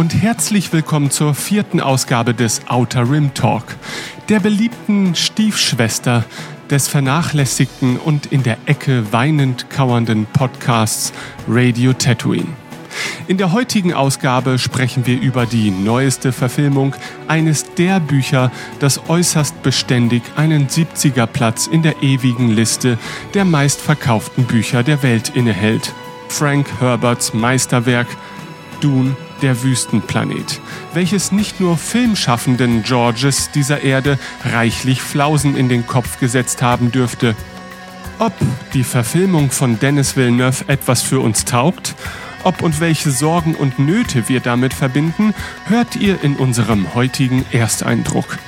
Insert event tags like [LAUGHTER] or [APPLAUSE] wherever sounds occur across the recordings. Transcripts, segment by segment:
Und herzlich willkommen zur vierten Ausgabe des Outer Rim Talk, der beliebten Stiefschwester des vernachlässigten und in der Ecke weinend kauernden Podcasts Radio Tatooine. In der heutigen Ausgabe sprechen wir über die neueste Verfilmung eines der Bücher, das äußerst beständig einen 70er Platz in der ewigen Liste der meistverkauften Bücher der Welt innehält. Frank Herberts Meisterwerk Dune, der Wüstenplanet, welches nicht nur filmschaffenden Georges dieser Erde reichlich Flausen in den Kopf gesetzt haben dürfte. Ob die Verfilmung von Dennis Villeneuve etwas für uns taugt, ob und welche Sorgen und Nöte wir damit verbinden, hört ihr in unserem heutigen Ersteindruck.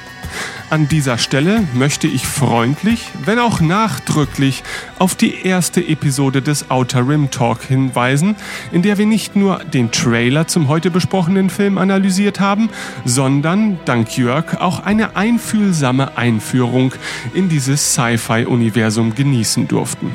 An dieser Stelle möchte ich freundlich, wenn auch nachdrücklich, auf die erste Episode des Outer Rim Talk hinweisen, in der wir nicht nur den Trailer zum heute besprochenen Film analysiert haben, sondern, dank Jörg, auch eine einfühlsame Einführung in dieses Sci-Fi-Universum genießen durften.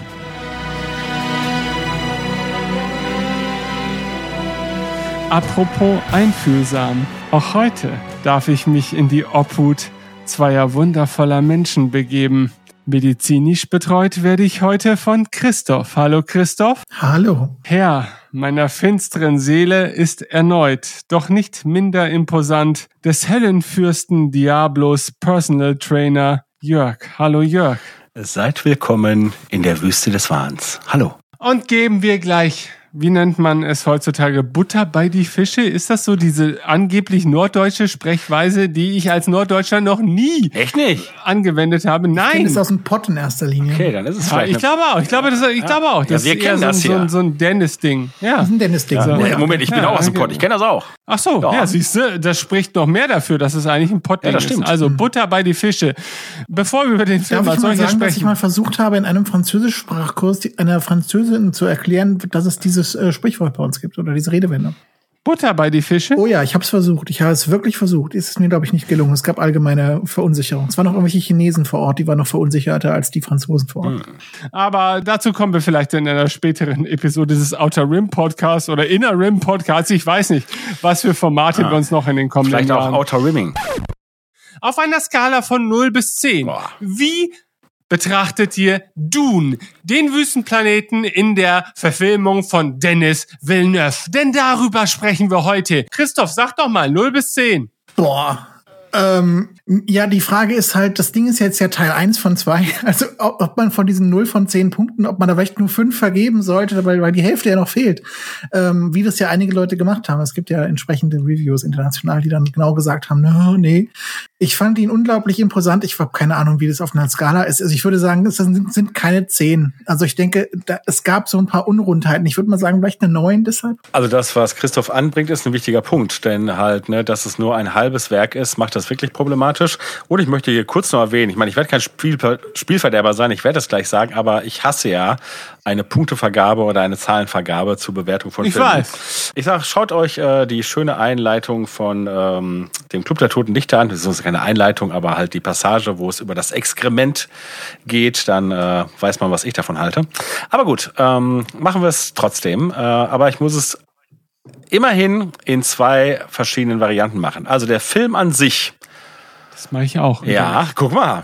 Apropos einfühlsam, auch heute darf ich mich in die Obhut zweier wundervoller Menschen begeben. Medizinisch betreut werde ich heute von Christoph. Hallo Christoph. Hallo. Herr meiner finsteren Seele ist erneut, doch nicht minder imposant, des Hellenfürsten Diablos Personal Trainer Jörg. Hallo Jörg. Seid willkommen in der Wüste des Wahns. Hallo. Und geben wir gleich wie nennt man es heutzutage, Butter bei die Fische? Ist das so diese angeblich norddeutsche Sprechweise, die ich als Norddeutscher noch nie Echt nicht? angewendet habe? Nein. Ich ist aus dem Pott in erster Linie. Okay, dann ist es ja, Ich glaube auch. Ich glaube, das, ich ja. glaube auch. Das ja, wir kennen so, das hier. So, so ein Dennis-Ding. Ja. Das ist ein Dennis-Ding. So. Moment, ich bin auch aus dem Pott. Ich kenne das auch. Ach so, ja, siehst du, das spricht noch mehr dafür, dass es eigentlich ein Pott ja, ist. Also mhm. Butter bei die Fische. Bevor wir über den Film Darf ich mal sagen, sprechen. dass ich mal versucht habe, in einem Französischsprachkurs einer Französin zu erklären, dass es dieses äh, Sprichwort bei uns gibt oder diese Redewendung. Butter bei die Fische? Oh ja, ich habe es versucht. Ich habe es wirklich versucht. Ist es mir, glaube ich, nicht gelungen. Es gab allgemeine Verunsicherung. Es waren noch irgendwelche Chinesen vor Ort, die waren noch verunsicherter als die Franzosen vor Ort. Hm. Aber dazu kommen wir vielleicht in einer späteren Episode des Outer Rim Podcasts oder Inner Rim Podcasts. Ich weiß nicht, was für Formate ah. wir uns noch in den kommenden Vielleicht Jahren... Vielleicht auch Outer Rimming. Auf einer Skala von 0 bis 10. Boah. Wie betrachtet ihr Dune, den Wüstenplaneten in der Verfilmung von Dennis Villeneuve. Denn darüber sprechen wir heute. Christoph, sag doch mal, 0 bis 10. Boah. Ähm, ja, die Frage ist halt, das Ding ist jetzt ja Teil 1 von 2. [LAUGHS] Also ob man von diesen 0 von 10 Punkten, ob man da vielleicht nur 5 vergeben sollte, weil, weil die Hälfte ja noch fehlt. Ähm, wie das ja einige Leute gemacht haben. Es gibt ja entsprechende Reviews international, die dann genau gesagt haben, no, nee, ich fand ihn unglaublich imposant. Ich habe keine Ahnung, wie das auf einer Skala ist. Also ich würde sagen, es sind, sind keine zehn. Also ich denke, da, es gab so ein paar Unrundheiten. Ich würde mal sagen, vielleicht eine neun deshalb. Also das, was Christoph anbringt, ist ein wichtiger Punkt. Denn halt, ne, dass es nur ein halbes Werk ist, macht das wirklich problematisch. Und ich möchte hier kurz noch erwähnen, ich meine, ich werde kein Spiel, Spielverderber sein, ich werde das gleich sagen, aber ich hasse ja eine Punktevergabe oder eine Zahlenvergabe zur Bewertung von ich Filmen. Ich weiß. Ich sag, schaut euch äh, die schöne Einleitung von ähm, dem Club der Toten Dichter an. Das ist keine Einleitung, aber halt die Passage, wo es über das Exkrement geht. Dann äh, weiß man, was ich davon halte. Aber gut, ähm, machen wir es trotzdem. Äh, aber ich muss es immerhin in zwei verschiedenen Varianten machen. Also der Film an sich das mache ich auch. Ja, guck mal.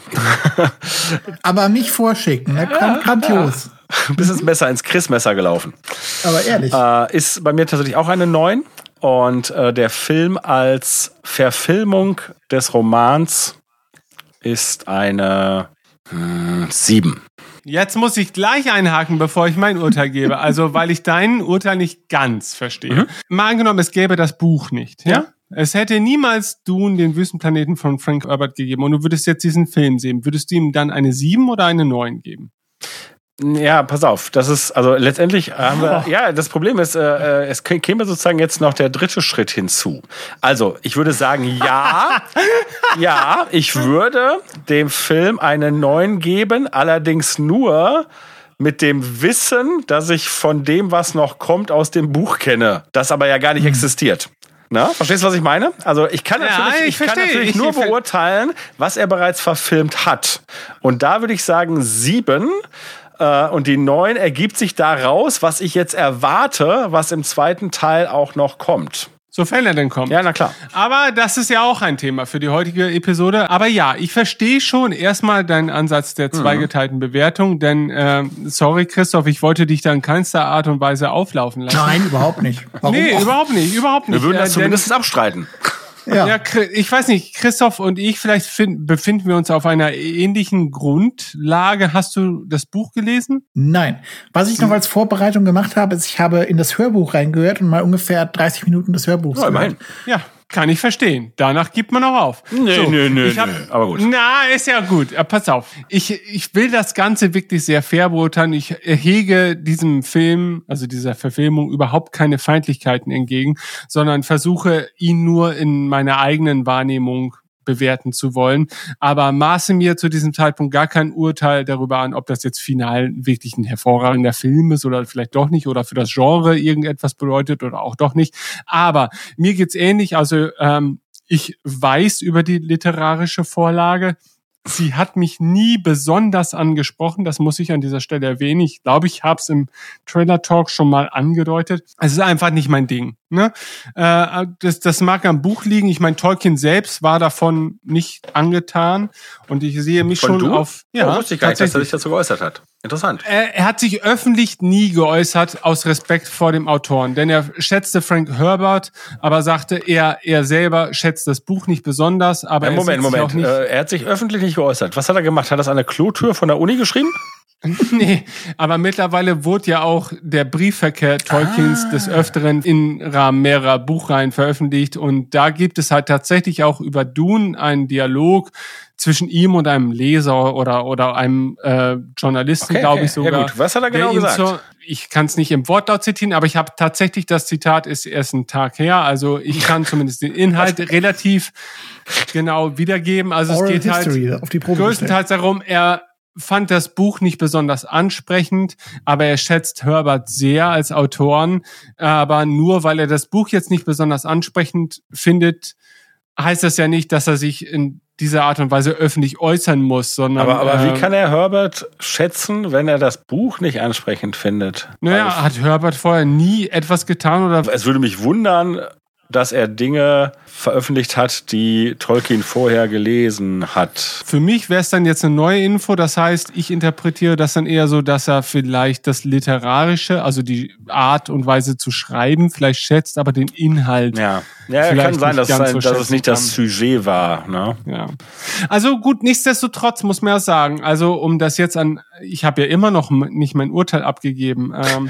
[LAUGHS] Aber mich vorschicken, ne? grandios. [LAUGHS] Ja. Bist ins Messer ins Chris-Messer gelaufen. Aber ehrlich. Äh, ist bei mir tatsächlich auch eine 9. Und äh, der Film als Verfilmung des Romans ist eine hm, 7. Jetzt muss ich gleich einhaken, bevor ich mein Urteil gebe. Also, weil ich dein Urteil nicht ganz verstehe. Mhm. Mal angenommen, es gäbe das Buch nicht, ja? ja? Es hätte niemals Dune, den Wüstenplaneten von Frank Herbert gegeben und du würdest jetzt diesen Film sehen. Würdest du ihm dann eine 7 oder eine 9 geben? Ja, pass auf, das ist, also letztendlich haben wir, oh. ja, das Problem ist, äh, äh es käme sozusagen jetzt noch der dritte Schritt hinzu. Also, ich würde sagen, ja, [LAUGHS] ja, ich würde dem Film eine 9 geben, allerdings nur mit dem Wissen, dass ich von dem, was noch kommt, aus dem Buch kenne, das aber ja gar nicht hm. existiert. Na, verstehst du, was ich meine? Also ich kann natürlich, ja, ich, ich kann natürlich nur beurteilen, was er bereits verfilmt hat. Und da würde ich sagen sieben. Äh, und die neun ergibt sich daraus, was ich jetzt erwarte, was im zweiten Teil auch noch kommt. Sofern er denn kommt. Ja, na klar. Aber das ist ja auch ein Thema für die heutige Episode. Aber ja, ich verstehe schon erstmal deinen Ansatz der zweigeteilten Bewertung, denn äh, sorry Christoph, ich wollte dich da in keinster Art und Weise auflaufen lassen. Nein, überhaupt nicht. [LAUGHS] Warum nee, überhaupt nicht, überhaupt nicht. Wir würden Äh, das denn- zumindest abstreiten. Ja. Ja, ich weiß nicht, Christoph und ich, vielleicht fin- befinden wir uns auf einer ähnlichen Grundlage. Hast du das Buch gelesen? Nein. Was ich noch als Vorbereitung gemacht habe, ist, ich habe in das Hörbuch reingehört und mal ungefähr 30 Minuten des Hörbuchs immerhin. gehört. Ja, kann ich verstehen. Danach gibt man auch auf. Nee, nee, nee, ich hab, nee, aber gut. Na, ist ja gut. Äh, pass auf. Ich, ich will das Ganze wirklich sehr fair beurteilen. Ich hege diesem Film, also dieser Verfilmung, überhaupt keine Feindlichkeiten entgegen, sondern versuche ihn nur in meiner eigenen Wahrnehmung bewerten zu wollen, aber maße mir zu diesem Zeitpunkt gar kein Urteil darüber an, ob das jetzt final wirklich ein hervorragender Film ist oder vielleicht doch nicht oder für das Genre irgendetwas bedeutet oder auch doch nicht. Aber mir geht's ähnlich. Also ähm, ich weiß über die literarische Vorlage. Sie hat mich nie besonders angesprochen. Das muss ich an dieser Stelle erwähnen. Ich glaube, ich habe es im Trailer Talk schon mal angedeutet. Es ist einfach nicht mein Ding. Ne? Äh, das, das mag am Buch liegen. Ich meine, Tolkien selbst war davon nicht angetan. Und ich sehe mich Von schon du? auf. Ja, wusste ich gar nicht, dass er sich dazu geäußert hat. Interessant. Er, er hat sich öffentlich nie geäußert aus Respekt vor dem Autoren, denn er schätzte Frank Herbert, aber sagte, er, er selber schätzt das Buch nicht besonders, aber Ja, er Moment, sich Moment. Äh, er hat sich öffentlich nicht geäußert. Was hat er gemacht? Hat er das an der Klotür von der Uni geschrieben? [LAUGHS] Nee, aber mittlerweile wurde ja auch der Briefverkehr Tolkiens des Öfteren im Rahmen mehrerer Buchreihen veröffentlicht und da gibt es halt tatsächlich auch über Dune einen Dialog zwischen ihm und einem Leser oder oder einem äh, Journalisten, Okay, glaube ich sogar. Ja, gut. Was hat er genau gesagt? zur- ich kann es nicht im Wortlaut zitieren, aber ich habe tatsächlich das Zitat ist erst ein Tag her, also ich kann [LAUGHS] zumindest den Inhalt relativ genau wiedergeben. Also es Oral geht halt History auf die Probe gestellt. größtenteils darum, er fand das Buch nicht besonders ansprechend, aber er schätzt Herbert sehr als Autoren. Aber nur weil er das Buch jetzt nicht besonders ansprechend findet, heißt das ja nicht, dass er sich in dieser Art und Weise öffentlich äußern muss, sondern Aber, aber äh, wie kann er Herbert schätzen, wenn er das Buch nicht ansprechend findet? naja, hat Herbert vorher nie etwas getan oder es würde mich wundern, dass er Dinge veröffentlicht hat, die Tolkien vorher gelesen hat. Für mich wäre es dann jetzt eine neue Info. Das heißt, ich interpretiere das dann eher so, dass er vielleicht das Literarische, also die Art und Weise zu schreiben, vielleicht schätzt, aber den Inhalt. Ja, ja Vielleicht kann sein, dass, sein, so dass es nicht das. Sujet war. Ne? Ja. Also gut, nichtsdestotrotz muss man ja sagen, also um das jetzt an, ich habe ja immer noch nicht mein Urteil abgegeben, ähm,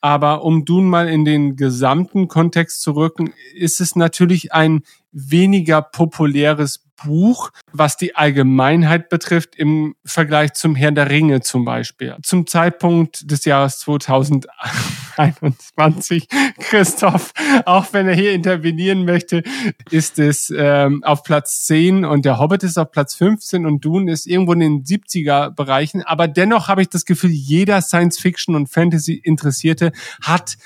aber um Dune mal in den gesamten Kontext zu rücken, ist es natürlich ein weniger populäres Buch, was die Allgemeinheit betrifft im Vergleich zum Herrn der Ringe zum Beispiel. Zum Zeitpunkt des Jahres 2021, [LAUGHS] Christoph, auch wenn er hier intervenieren möchte, ist es ähm, auf Platz 10 und der Hobbit ist auf Platz 15 und Dune ist irgendwo in den 70er Bereichen. Aber dennoch habe ich das Gefühl, jeder Science-Fiction und Fantasy-Interessierte hat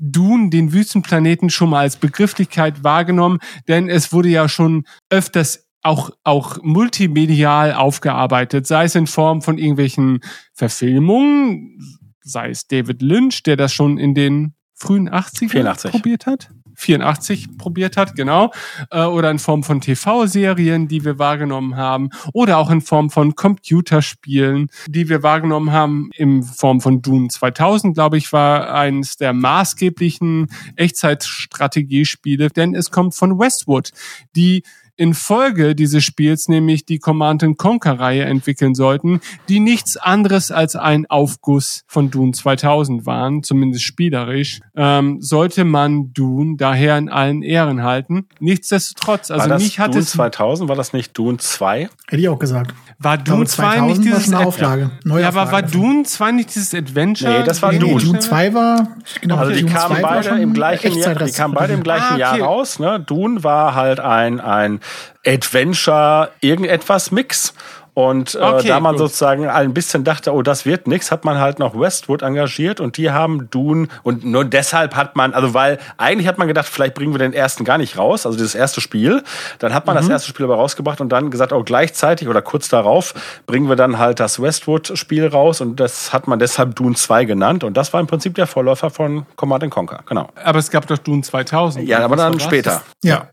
Dune, den Wüstenplaneten, schon mal als Begrifflichkeit wahrgenommen, denn es wurde ja schon öfters auch, auch multimedial aufgearbeitet, sei es in Form von irgendwelchen Verfilmungen, sei es David Lynch, der das schon in den frühen 80ern 84. probiert hat. 84 probiert hat, genau. Äh, oder in Form von TV-Serien, die wir wahrgenommen haben. Oder auch in Form von Computerspielen, die wir wahrgenommen haben. In Form von Dune 2000, glaube ich, war eines der maßgeblichen Echtzeitstrategiespiele. Denn es kommt von Westwood, die in Folge dieses Spiels nämlich die Command Conquer Reihe entwickeln sollten, die nichts anderes als ein Aufguss von Dune 2000 waren, zumindest spielerisch, ähm, sollte man Dune daher in allen Ehren halten. Nichtsdestotrotz, also war das mich hat Dune es 2000? War das nicht Dune 2? Hätte ich auch gesagt. war Dune 2 nicht 2000 war dieses schon eine Auflage. Ja, aber war Neuauflage davon. Dune 2 nicht dieses Adventure? Nee, das war Nee, nee, Dune. Dune 2 war, genau, Also die Dune kamen 2 war beide im gleichen Jahr, die kamen beide im gleichen Ah, okay. Jahr raus. Ne? Dune war halt ein, ein Adventure irgendetwas Mix. Und äh, Okay, da man gut. sozusagen ein bisschen dachte, oh, das wird nix, hat man halt noch Westwood engagiert und die haben Dune und nur deshalb hat man, also weil eigentlich hat man gedacht, vielleicht bringen wir den ersten gar nicht raus, also dieses erste Spiel. Dann hat man Mhm. das erste Spiel aber rausgebracht und dann gesagt, oh, gleichzeitig oder kurz darauf bringen wir dann halt das Westwood-Spiel raus und das hat man deshalb Dune 2 genannt und das war im Prinzip der Vorläufer von Command Conquer, genau. Aber es gab doch Dune 2000. Ja, aber dann das? später. Ja.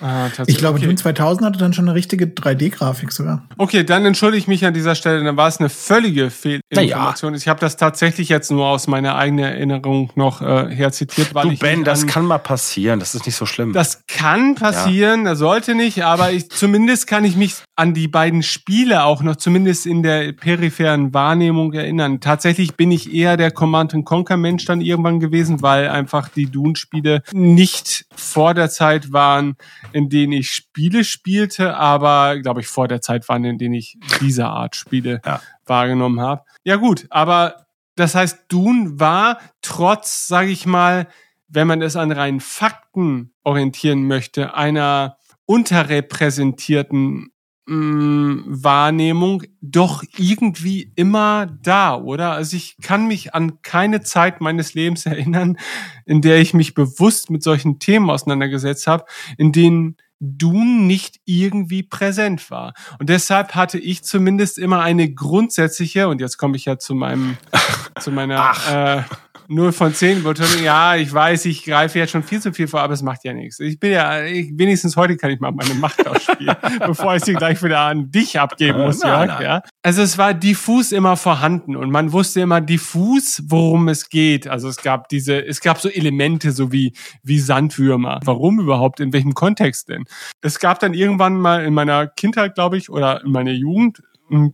Ah, tatsächlich. Ich glaube, okay. Dune 2000 hatte dann schon eine richtige 3D-Grafik sogar. Okay, dann entschuldige ich mich an dieser Stelle. Dann war es eine völlige Fehlinformation. Ich habe das tatsächlich jetzt nur aus meiner eigenen Erinnerung noch äh, herzitiert. Weil Du ich Ben, das an, kann mal passieren, das ist nicht so schlimm. Das kann passieren, das sollte nicht, aber ich, zumindest kann ich mich an die beiden Spiele auch noch zumindest in der peripheren Wahrnehmung erinnern. Tatsächlich bin ich eher der Command Conquer Mensch dann irgendwann gewesen, weil einfach die Dune-Spiele nicht vor der Zeit waren, in denen ich Spiele spielte, aber glaube ich vor der Zeit waren, in denen ich diese Art Spiele Ja. wahrgenommen habe. Ja gut, aber das heißt, Dune war trotz, sage ich mal, wenn man es an reinen Fakten orientieren möchte, einer unterrepräsentierten mh, Wahrnehmung doch irgendwie immer da, oder? Also ich kann mich an keine Zeit meines Lebens [LAUGHS] erinnern, in der ich mich bewusst mit solchen Themen auseinandergesetzt habe, in denen Dune nicht irgendwie präsent war. Und deshalb hatte ich zumindest immer eine grundsätzliche, und jetzt komme ich ja zu meinem, [LAUGHS] zu meiner äh, 0 von 10 Betonung. Ja, ich weiß, ich greife jetzt schon viel zu viel vor, aber es macht ja nichts. Ich bin ja, ich, wenigstens heute kann ich mal meine Macht ausspielen, [LAUGHS] bevor ich sie gleich wieder an dich abgeben muss, Nein, Jörg. nein. Ja? Also es war diffus immer vorhanden und man wusste immer diffus, worum es geht. Also es gab diese, es gab so Elemente, so wie, wie Sandwürmer. Warum überhaupt? In welchem Kontext denn? Es gab dann irgendwann mal in meiner Kindheit, glaube ich, oder in meiner Jugend,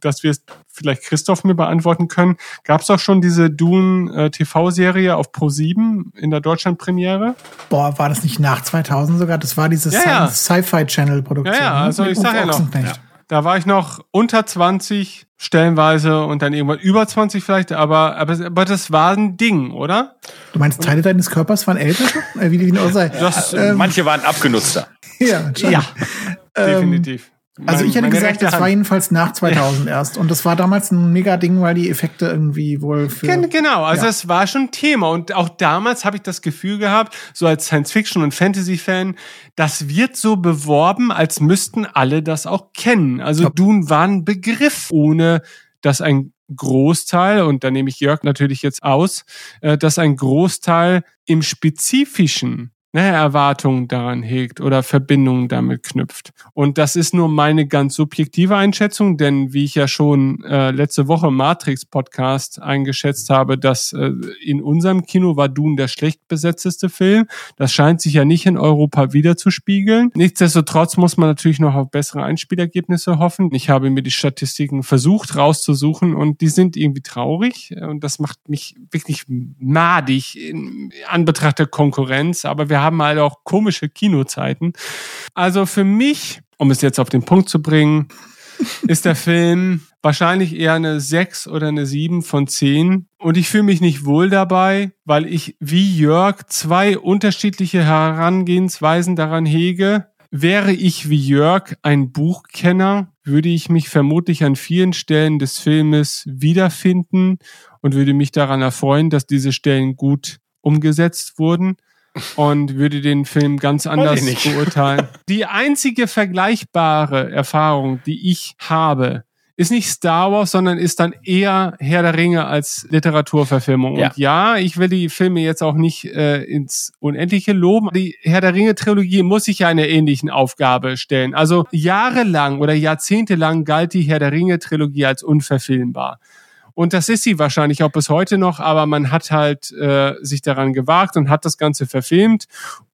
dass wir es vielleicht Christoph mir beantworten können, gab es auch schon diese Dune äh, TV-Serie auf Pro7 in der Deutschlandpremiere? Boah, war das nicht nach 2000 sogar? Das war diese Ja, ja. Sci-Fi-Channel-Produktion. Ja, ja, also ne? ich Mit sag ja noch. Da war ich noch unter 20 stellenweise und dann irgendwann über 20 vielleicht, aber, aber, aber das war ein Ding, oder? Du meinst, Teile deines Körpers waren älter? Äh, wie die wie sei. Das, Ähm, Manche waren abgenutzter. [LAUGHS] ja, ja, Ähm, definitiv. Also Mein- ich hätte gesagt, das Hand. war jedenfalls nach [LAUGHS] 2000 erst. Und das war damals ein mega Ding, weil die Effekte irgendwie wohl für... Gen- Genau, also Ja. es war schon Thema und auch damals habe ich das Gefühl gehabt, so als Science-Fiction- und Fantasy-Fan, das wird so beworben, als müssten alle das auch kennen. Also Ja. Dune war ein Begriff, ohne dass ein Großteil, und da nehme ich Jörg natürlich jetzt aus, äh, dass ein Großteil im Spezifischen ne, Erwartungen daran hegt oder Verbindungen damit knüpft. Und das ist nur meine ganz subjektive Einschätzung, denn wie ich ja schon äh, letzte Woche im Matrix-Podcast eingeschätzt habe, dass äh, in unserem Kino war Dune der schlecht besetzteste Film. Das scheint sich ja nicht in Europa wiederzuspiegeln. Nichtsdestotrotz muss man natürlich noch auf bessere Einspielergebnisse hoffen. Ich habe mir die Statistiken versucht rauszusuchen und die sind irgendwie traurig und das macht mich wirklich madig in Anbetracht der Konkurrenz. Aber wir haben halt auch komische Kinozeiten. Also für mich, um es jetzt auf den Punkt zu bringen, [LAUGHS] ist der Film wahrscheinlich eher eine 6 oder eine 7 von 10. Und ich fühle mich nicht wohl dabei, weil ich wie Jörg zwei unterschiedliche Herangehensweisen daran hege. Wäre ich wie Jörg ein Buchkenner, würde ich mich vermutlich an vielen Stellen des Filmes wiederfinden und würde mich daran erfreuen, dass diese Stellen gut umgesetzt wurden und würde den Film ganz anders beurteilen. [LAUGHS] Die einzige vergleichbare Erfahrung, die ich habe, ist nicht Star Wars, sondern ist dann eher Herr der Ringe als Literaturverfilmung. Ja. Und ja, ich will die Filme jetzt auch nicht äh, ins Unendliche loben. Die Herr der Ringe-Trilogie muss sich ja einer ähnlichen Aufgabe stellen. Also jahrelang oder jahrzehntelang galt die Herr der Ringe-Trilogie als unverfilmbar. Und das ist sie wahrscheinlich auch bis heute noch, aber man hat halt äh, sich daran gewagt und hat das Ganze verfilmt.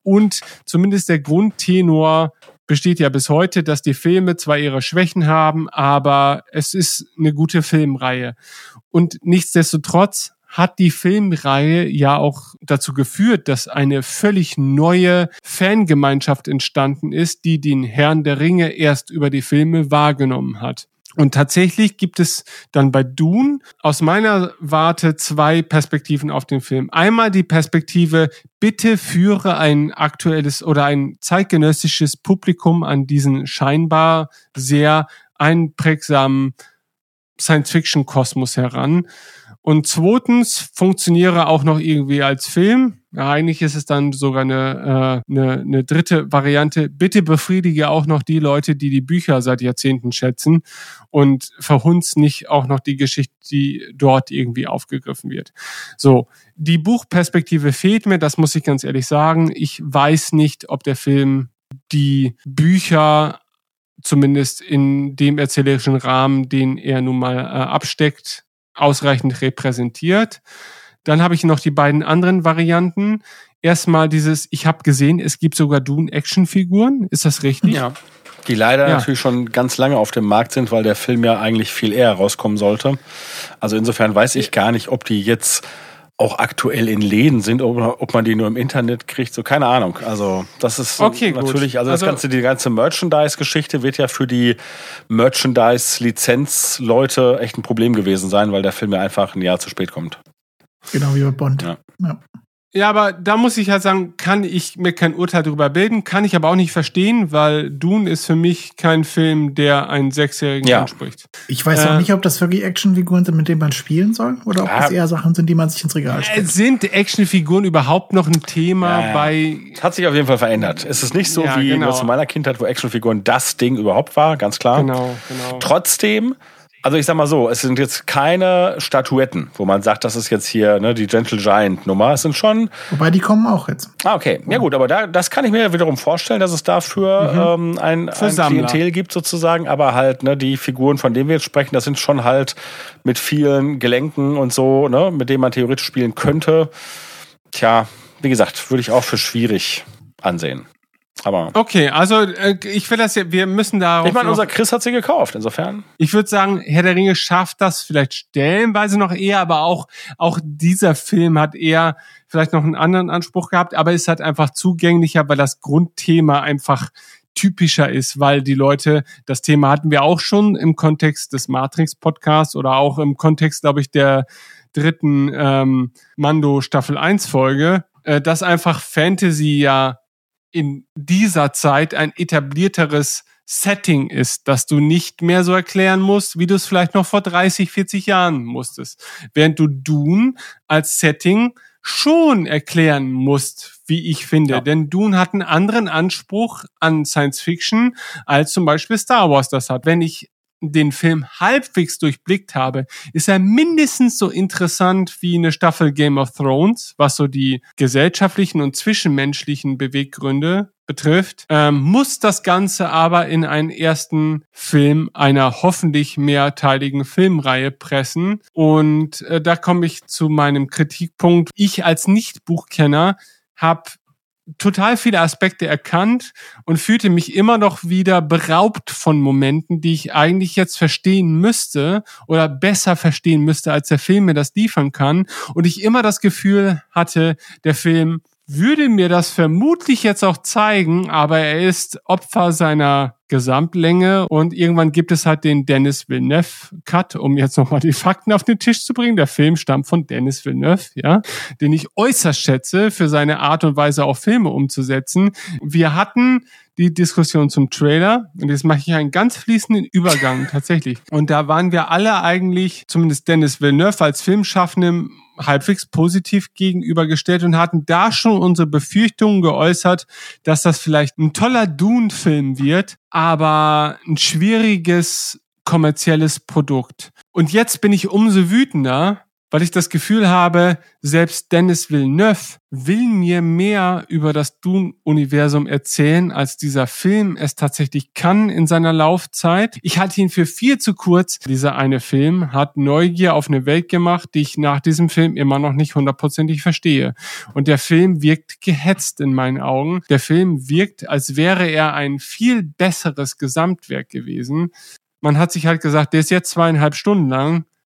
Und zumindest der Grundtenor besteht ja bis heute, dass die Filme zwar ihre Schwächen haben, aber es ist eine gute Filmreihe. Und nichtsdestotrotz hat die Filmreihe ja auch dazu geführt, dass eine völlig neue Fangemeinschaft entstanden ist, die den Herrn der Ringe erst über die Filme wahrgenommen hat. Und tatsächlich gibt es dann bei Dune aus meiner Warte zwei Perspektiven auf den Film. Einmal die Perspektive, bitte führe ein aktuelles oder ein zeitgenössisches Publikum an diesen scheinbar sehr einprägsamen Science-Fiction-Kosmos heran. Und zweitens funktioniere auch noch irgendwie als Film. Ja, eigentlich ist es dann sogar eine, äh, eine, eine dritte Variante. Bitte befriedige auch noch die Leute, die die Bücher seit Jahrzehnten schätzen und verhunz nicht auch noch die Geschichte, die dort irgendwie aufgegriffen wird. So, die Buchperspektive fehlt mir, das muss ich ganz ehrlich sagen. Ich weiß nicht, ob der Film die Bücher zumindest in dem erzählerischen Rahmen, den er nun mal äh, absteckt, ausreichend repräsentiert. Dann habe ich noch die beiden anderen Varianten. Erstmal dieses, ich habe gesehen, es gibt sogar Dune-Action-Figuren. Ist das richtig? Ja. Die leider ja. natürlich schon ganz lange auf dem Markt sind, weil der Film ja eigentlich viel eher rauskommen sollte. Also insofern weiß ich gar nicht, ob die jetzt auch aktuell in Läden sind oder ob man die nur im Internet kriegt, so keine Ahnung. Also das ist okay, natürlich, also das also, ganze, die ganze Merchandise-Geschichte wird ja für die Merchandise-Lizenz-Leute echt ein Problem gewesen sein, weil der Film ja einfach ein Jahr zu spät kommt. Genau wie bei Bond. Ja. ja. Ja, aber da muss ich halt sagen, kann ich mir kein Urteil darüber bilden, kann ich aber auch nicht verstehen, weil Dune ist für mich kein Film, der einen Sechsjährigen ja. anspricht. Ich weiß äh, auch nicht, ob das wirklich Actionfiguren sind, mit denen man spielen soll, oder ob ja. das eher Sachen sind, die man sich ins Regal stellt. Sind Actionfiguren überhaupt noch ein Thema ja, bei? Hat sich auf jeden Fall verändert. Es ist nicht so wie genau. zu meiner Kindheit, wo Actionfiguren das Ding überhaupt war, ganz klar. Genau, genau. Trotzdem also ich sag mal so, es sind jetzt keine Statuetten, wo man sagt, das ist jetzt hier ne, die Gentle Giant Nummer. Es sind schon. Wobei die kommen auch jetzt. Ah, okay. Ja gut, aber da, das kann ich mir wiederum vorstellen, dass es dafür mhm. ähm, ein, ein Klientel gibt sozusagen. Aber halt, ne, die Figuren, von denen wir jetzt sprechen, das sind schon halt mit vielen Gelenken und so, ne, mit denen man theoretisch spielen könnte. Tja, wie gesagt, würde ich auch für schwierig ansehen. Aber okay, also äh, ich will das ja, wir müssen da. Ich meine, unser Chris hat sie gekauft, insofern. Ich würde sagen, Herr der Ringe schafft das vielleicht stellenweise noch eher, aber auch, auch dieser Film hat eher vielleicht noch einen anderen Anspruch gehabt, aber ist halt einfach zugänglicher, weil das Grundthema einfach typischer ist, weil die Leute, das Thema hatten wir auch schon im Kontext des Matrix-Podcasts oder auch im Kontext, glaube ich, der dritten ähm, Mando Staffel 1 Folge, äh, dass einfach Fantasy ja in dieser Zeit ein etablierteres Setting ist, dass du nicht mehr so erklären musst, wie du es vielleicht noch vor 30, 40 Jahren musstest. Während du Dune als Setting schon erklären musst, wie ich finde. Ja. Denn Dune hat einen anderen Anspruch an Science Fiction, als zum Beispiel Star Wars das hat. Wenn ich den Film halbwegs durchblickt habe, ist er mindestens so interessant wie eine Staffel Game of Thrones, was so die gesellschaftlichen und zwischenmenschlichen Beweggründe betrifft, ähm, muss das Ganze aber in einen ersten Film einer hoffentlich mehrteiligen Filmreihe pressen. Und äh, da komme ich zu meinem Kritikpunkt. Ich als Nicht-Buchkenner habe total viele Aspekte erkannt und fühlte mich immer noch wieder beraubt von Momenten, die ich eigentlich jetzt verstehen müsste oder besser verstehen müsste, als der Film mir das liefern kann. Und ich immer das Gefühl hatte, der Film würde mir das vermutlich jetzt auch zeigen, aber er ist Opfer seiner Gesamtlänge und irgendwann gibt es halt den Dennis Villeneuve Cut, um jetzt nochmal die Fakten auf den Tisch zu bringen. Der Film stammt von Dennis Villeneuve, ja, den ich äußerst schätze für seine Art und Weise auch Filme umzusetzen. Wir hatten die Diskussion zum Trailer und jetzt mache ich einen ganz fließenden Übergang tatsächlich. Und da waren wir alle eigentlich, zumindest Dennis Villeneuve als Filmschaffendem, halbwegs positiv gegenübergestellt und hatten da schon unsere Befürchtungen geäußert, dass das vielleicht ein toller Dune-Film wird, aber ein schwieriges kommerzielles Produkt. Und jetzt bin ich umso wütender, weil ich das Gefühl habe, selbst Dennis Villeneuve will mir mehr über das Dune-Universum erzählen, als dieser Film es tatsächlich kann in seiner Laufzeit. Ich halte ihn für viel zu kurz. Dieser eine Film hat Neugier auf eine Welt gemacht, die ich nach diesem Film immer noch nicht hundertprozentig verstehe. Und der Film wirkt gehetzt in meinen Augen. Der Film wirkt, als wäre er ein viel besseres Gesamtwerk gewesen. Man hat sich halt gesagt, der ist jetzt zweieinhalb Stunden lang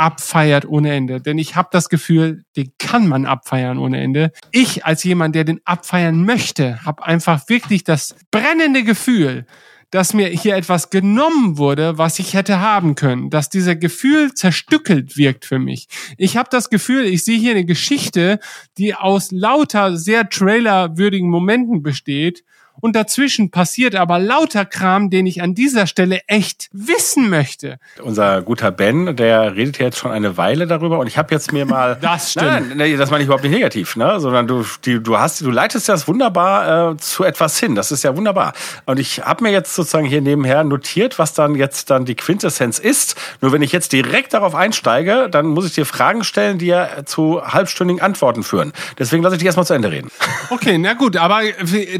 abfeiert ohne Ende. Denn ich habe das Gefühl, den kann man abfeiern ohne Ende. Ich als jemand, der den abfeiern möchte, habe einfach wirklich das brennende Gefühl, dass mir hier etwas genommen wurde, was ich hätte haben können, dass dieser Gefühl zerstückelt wirkt für mich. Ich habe das Gefühl, ich sehe hier eine Geschichte, die aus lauter sehr trailerwürdigen Momenten besteht und dazwischen passiert aber lauter Kram, den ich an dieser Stelle echt wissen möchte. Unser guter Ben, der redet jetzt schon eine Weile darüber und ich habe jetzt mir mal [LAUGHS] das stimmt. Nein, nein, das meine ich überhaupt nicht negativ, ne, sondern du die, du hast du leitest das wunderbar äh, zu etwas hin. Das ist ja wunderbar. Und ich habe mir jetzt sozusagen hier nebenher notiert, was dann jetzt dann die Quintessenz ist. Nur wenn ich jetzt direkt darauf einsteige, dann muss ich dir Fragen stellen, die ja zu halbstündigen Antworten führen. Deswegen lasse ich dich erstmal zu Ende reden. Okay, na gut, aber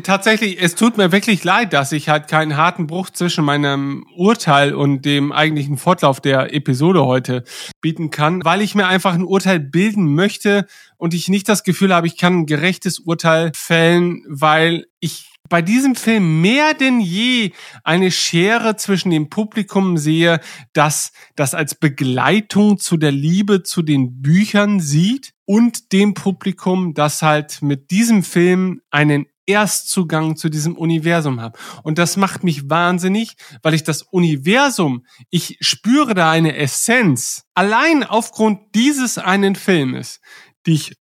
tatsächlich es tut mir wirklich leid, dass ich halt keinen harten Bruch zwischen meinem Urteil und dem eigentlichen Fortlauf der Episode heute bieten kann, weil ich mir einfach ein Urteil bilden möchte und ich nicht das Gefühl habe, ich kann ein gerechtes Urteil fällen, weil ich bei diesem Film mehr denn je eine Schere zwischen dem Publikum sehe, das das als Begleitung zu der Liebe zu den Büchern sieht und dem Publikum, das halt mit diesem Film einen Erstzugang zu diesem Universum habe. Und das macht mich wahnsinnig, weil ich das Universum, ich spüre da eine Essenz, allein aufgrund dieses einen Filmes, die ich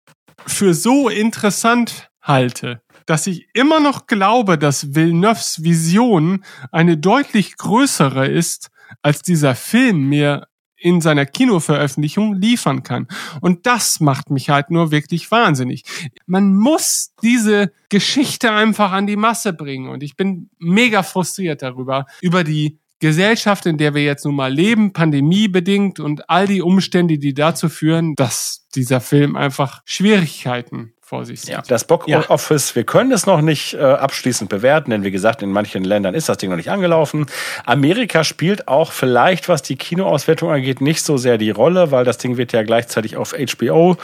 für so interessant halte, dass ich immer noch glaube, dass Villeneuves Vision eine deutlich größere ist, als dieser Film mir in seiner Kinoveröffentlichung liefern kann. Und das macht mich halt nur wirklich wahnsinnig. Man muss diese Geschichte einfach an die Masse bringen. Und ich bin mega frustriert darüber, über die Gesellschaft, in der wir jetzt nun mal leben, pandemiebedingt und all die Umstände, die dazu führen, dass dieser Film einfach Schwierigkeiten vor sich sieht. Ja, das Box Office, ja. wir können es noch nicht äh, abschließend bewerten, denn wie gesagt, in manchen Ländern ist das Ding noch nicht angelaufen. Amerika spielt auch vielleicht, was die Kinoauswertung angeht, nicht so sehr die Rolle, weil das Ding wird ja gleichzeitig auf HBO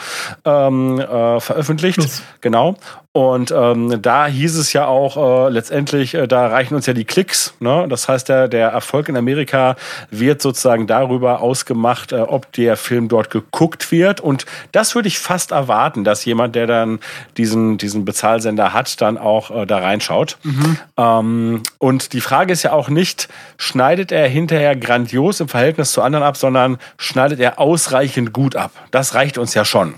ähm, äh, veröffentlicht. Plus. Genau. Und ähm, da hieß es ja auch äh, letztendlich, äh, da reichen uns ja die Klicks. Ne? Das heißt, der, der Erfolg in Amerika wird sozusagen darüber ausgemacht, äh, ob der Film dort geguckt wird. Und das würde ich fast erwarten, dass jemand, der dann diesen, diesen Bezahlsender hat, dann auch äh, da reinschaut. Mhm. Ähm, und die Frage ist ja auch nicht, schneidet er hinterher grandios im Verhältnis zu anderen ab, sondern schneidet er ausreichend gut ab. Das reicht uns ja schon.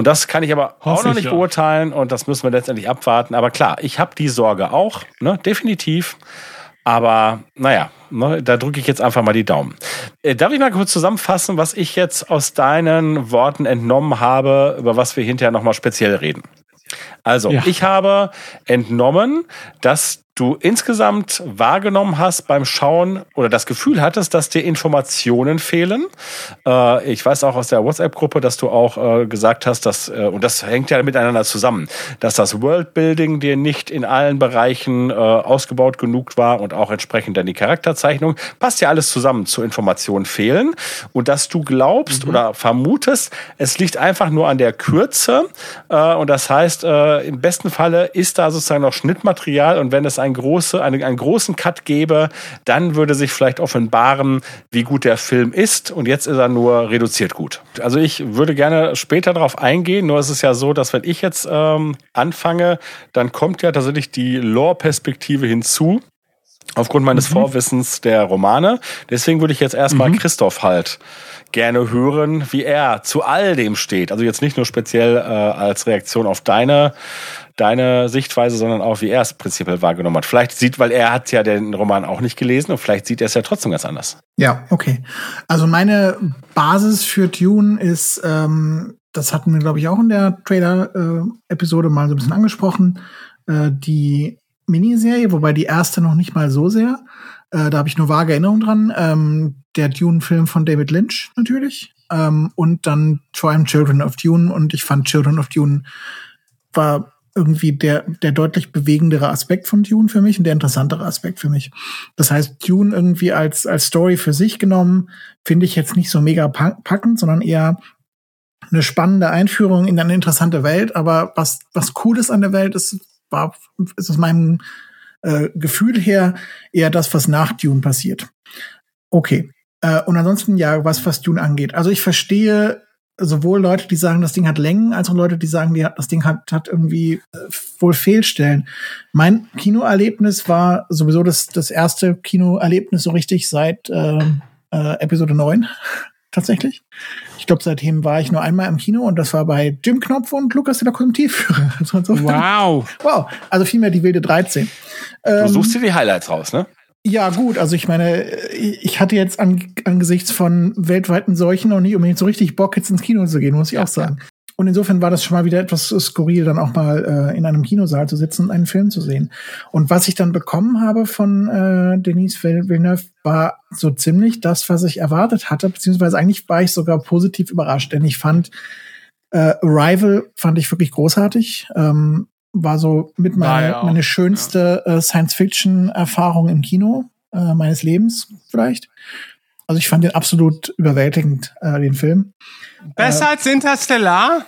Und das kann ich aber Hoff auch noch nicht ja. beurteilen und das müssen wir letztendlich abwarten. Aber klar, ich habe die Sorge auch, ne, definitiv. Aber naja, ne, da drücke ich jetzt einfach mal die Daumen. Äh, darf ich mal kurz zusammenfassen, was ich jetzt aus deinen Worten entnommen habe, über was wir hinterher nochmal speziell reden? Also, ja. ich habe entnommen, dass du insgesamt wahrgenommen hast beim Schauen oder das Gefühl hattest, dass dir Informationen fehlen. Äh, ich weiß auch aus der WhatsApp-Gruppe, dass du auch äh, gesagt hast, dass, äh, und das hängt ja miteinander zusammen, dass das Worldbuilding dir nicht in allen Bereichen äh, ausgebaut genug war und auch entsprechend dann die Charakterzeichnung. Passt ja alles zusammen zu Informationen fehlen und dass du glaubst mhm. oder vermutest, es liegt einfach nur an der Kürze äh, und das heißt, äh, im besten Falle ist da sozusagen noch Schnittmaterial und wenn es ein große, eine, einen großen Cut gäbe, dann würde sich vielleicht offenbaren, wie gut der Film ist. Und jetzt ist er nur reduziert gut. Also ich würde gerne später darauf eingehen. Nur ist es ja so, dass wenn ich jetzt ähm, anfange, dann kommt ja tatsächlich die Lore-Perspektive hinzu aufgrund meines mhm. Vorwissens der Romane. Deswegen würde ich jetzt erstmal mhm. Christoph halt gerne hören, wie er zu all dem steht. Also jetzt nicht nur speziell äh, als Reaktion auf deine deine Sichtweise, sondern auch wie er es prinzipiell wahrgenommen hat. Vielleicht sieht, weil er hat ja den Roman auch nicht gelesen und vielleicht sieht er es ja trotzdem ganz anders. Ja, okay. Also meine Basis für Dune ist, ähm, das hatten wir glaube ich auch in der Trailer-Episode äh, mal so ein bisschen angesprochen, äh, die Miniserie, wobei die erste noch nicht mal so sehr. Äh, da habe ich nur vage Erinnerungen dran. Ähm, der Dune-Film von David Lynch natürlich. Ähm, und dann vor allem Children of Dune. Und ich fand Children of Dune war irgendwie der, der deutlich bewegendere Aspekt von Dune für mich und der interessantere Aspekt für mich. Das heißt, Dune irgendwie als, als Story für sich genommen, finde ich jetzt nicht so mega packend, sondern eher eine spannende Einführung in eine interessante Welt. Aber was, was cool an der Welt, ist, war, ist aus meinem äh, Gefühl her eher das, was nach Dune passiert. Okay. Äh, und ansonsten ja, was, was Dune angeht. Also ich verstehe sowohl Leute, die sagen, das Ding hat Längen, als auch Leute, die sagen, die hat, das Ding hat, hat irgendwie äh, wohl Fehlstellen. Mein Kinoerlebnis war sowieso das, das erste Kinoerlebnis so richtig seit äh, äh, Episode 9 [LAUGHS] tatsächlich. Ich glaube, seitdem war ich nur einmal im Kino und das war bei Jim Knopf und Lukas der Lokomotivführer. [LAUGHS] Also wow. Wow. Also vielmehr die wilde 13. Du ähm, suchst dir die Highlights raus, ne? Ja, gut, also ich meine, ich hatte jetzt an, angesichts von weltweiten Seuchen noch nicht unbedingt so richtig Bock, jetzt ins Kino zu gehen, muss ich ja, auch sagen. Ja. Und insofern war das schon mal wieder etwas skurril, dann auch mal äh, in einem Kinosaal zu sitzen und einen Film zu sehen. Und was ich dann bekommen habe von äh, Denise Villeneuve, war so ziemlich das, was ich erwartet hatte, beziehungsweise eigentlich war ich sogar positiv überrascht, denn ich fand äh, Arrival fand ich wirklich großartig. Ähm, war so mit meine, ja meine schönste äh, Science-Fiction-Erfahrung im Kino äh, meines Lebens vielleicht. Also ich fand den absolut überwältigend, äh, den Film. Besser äh, als Interstellar?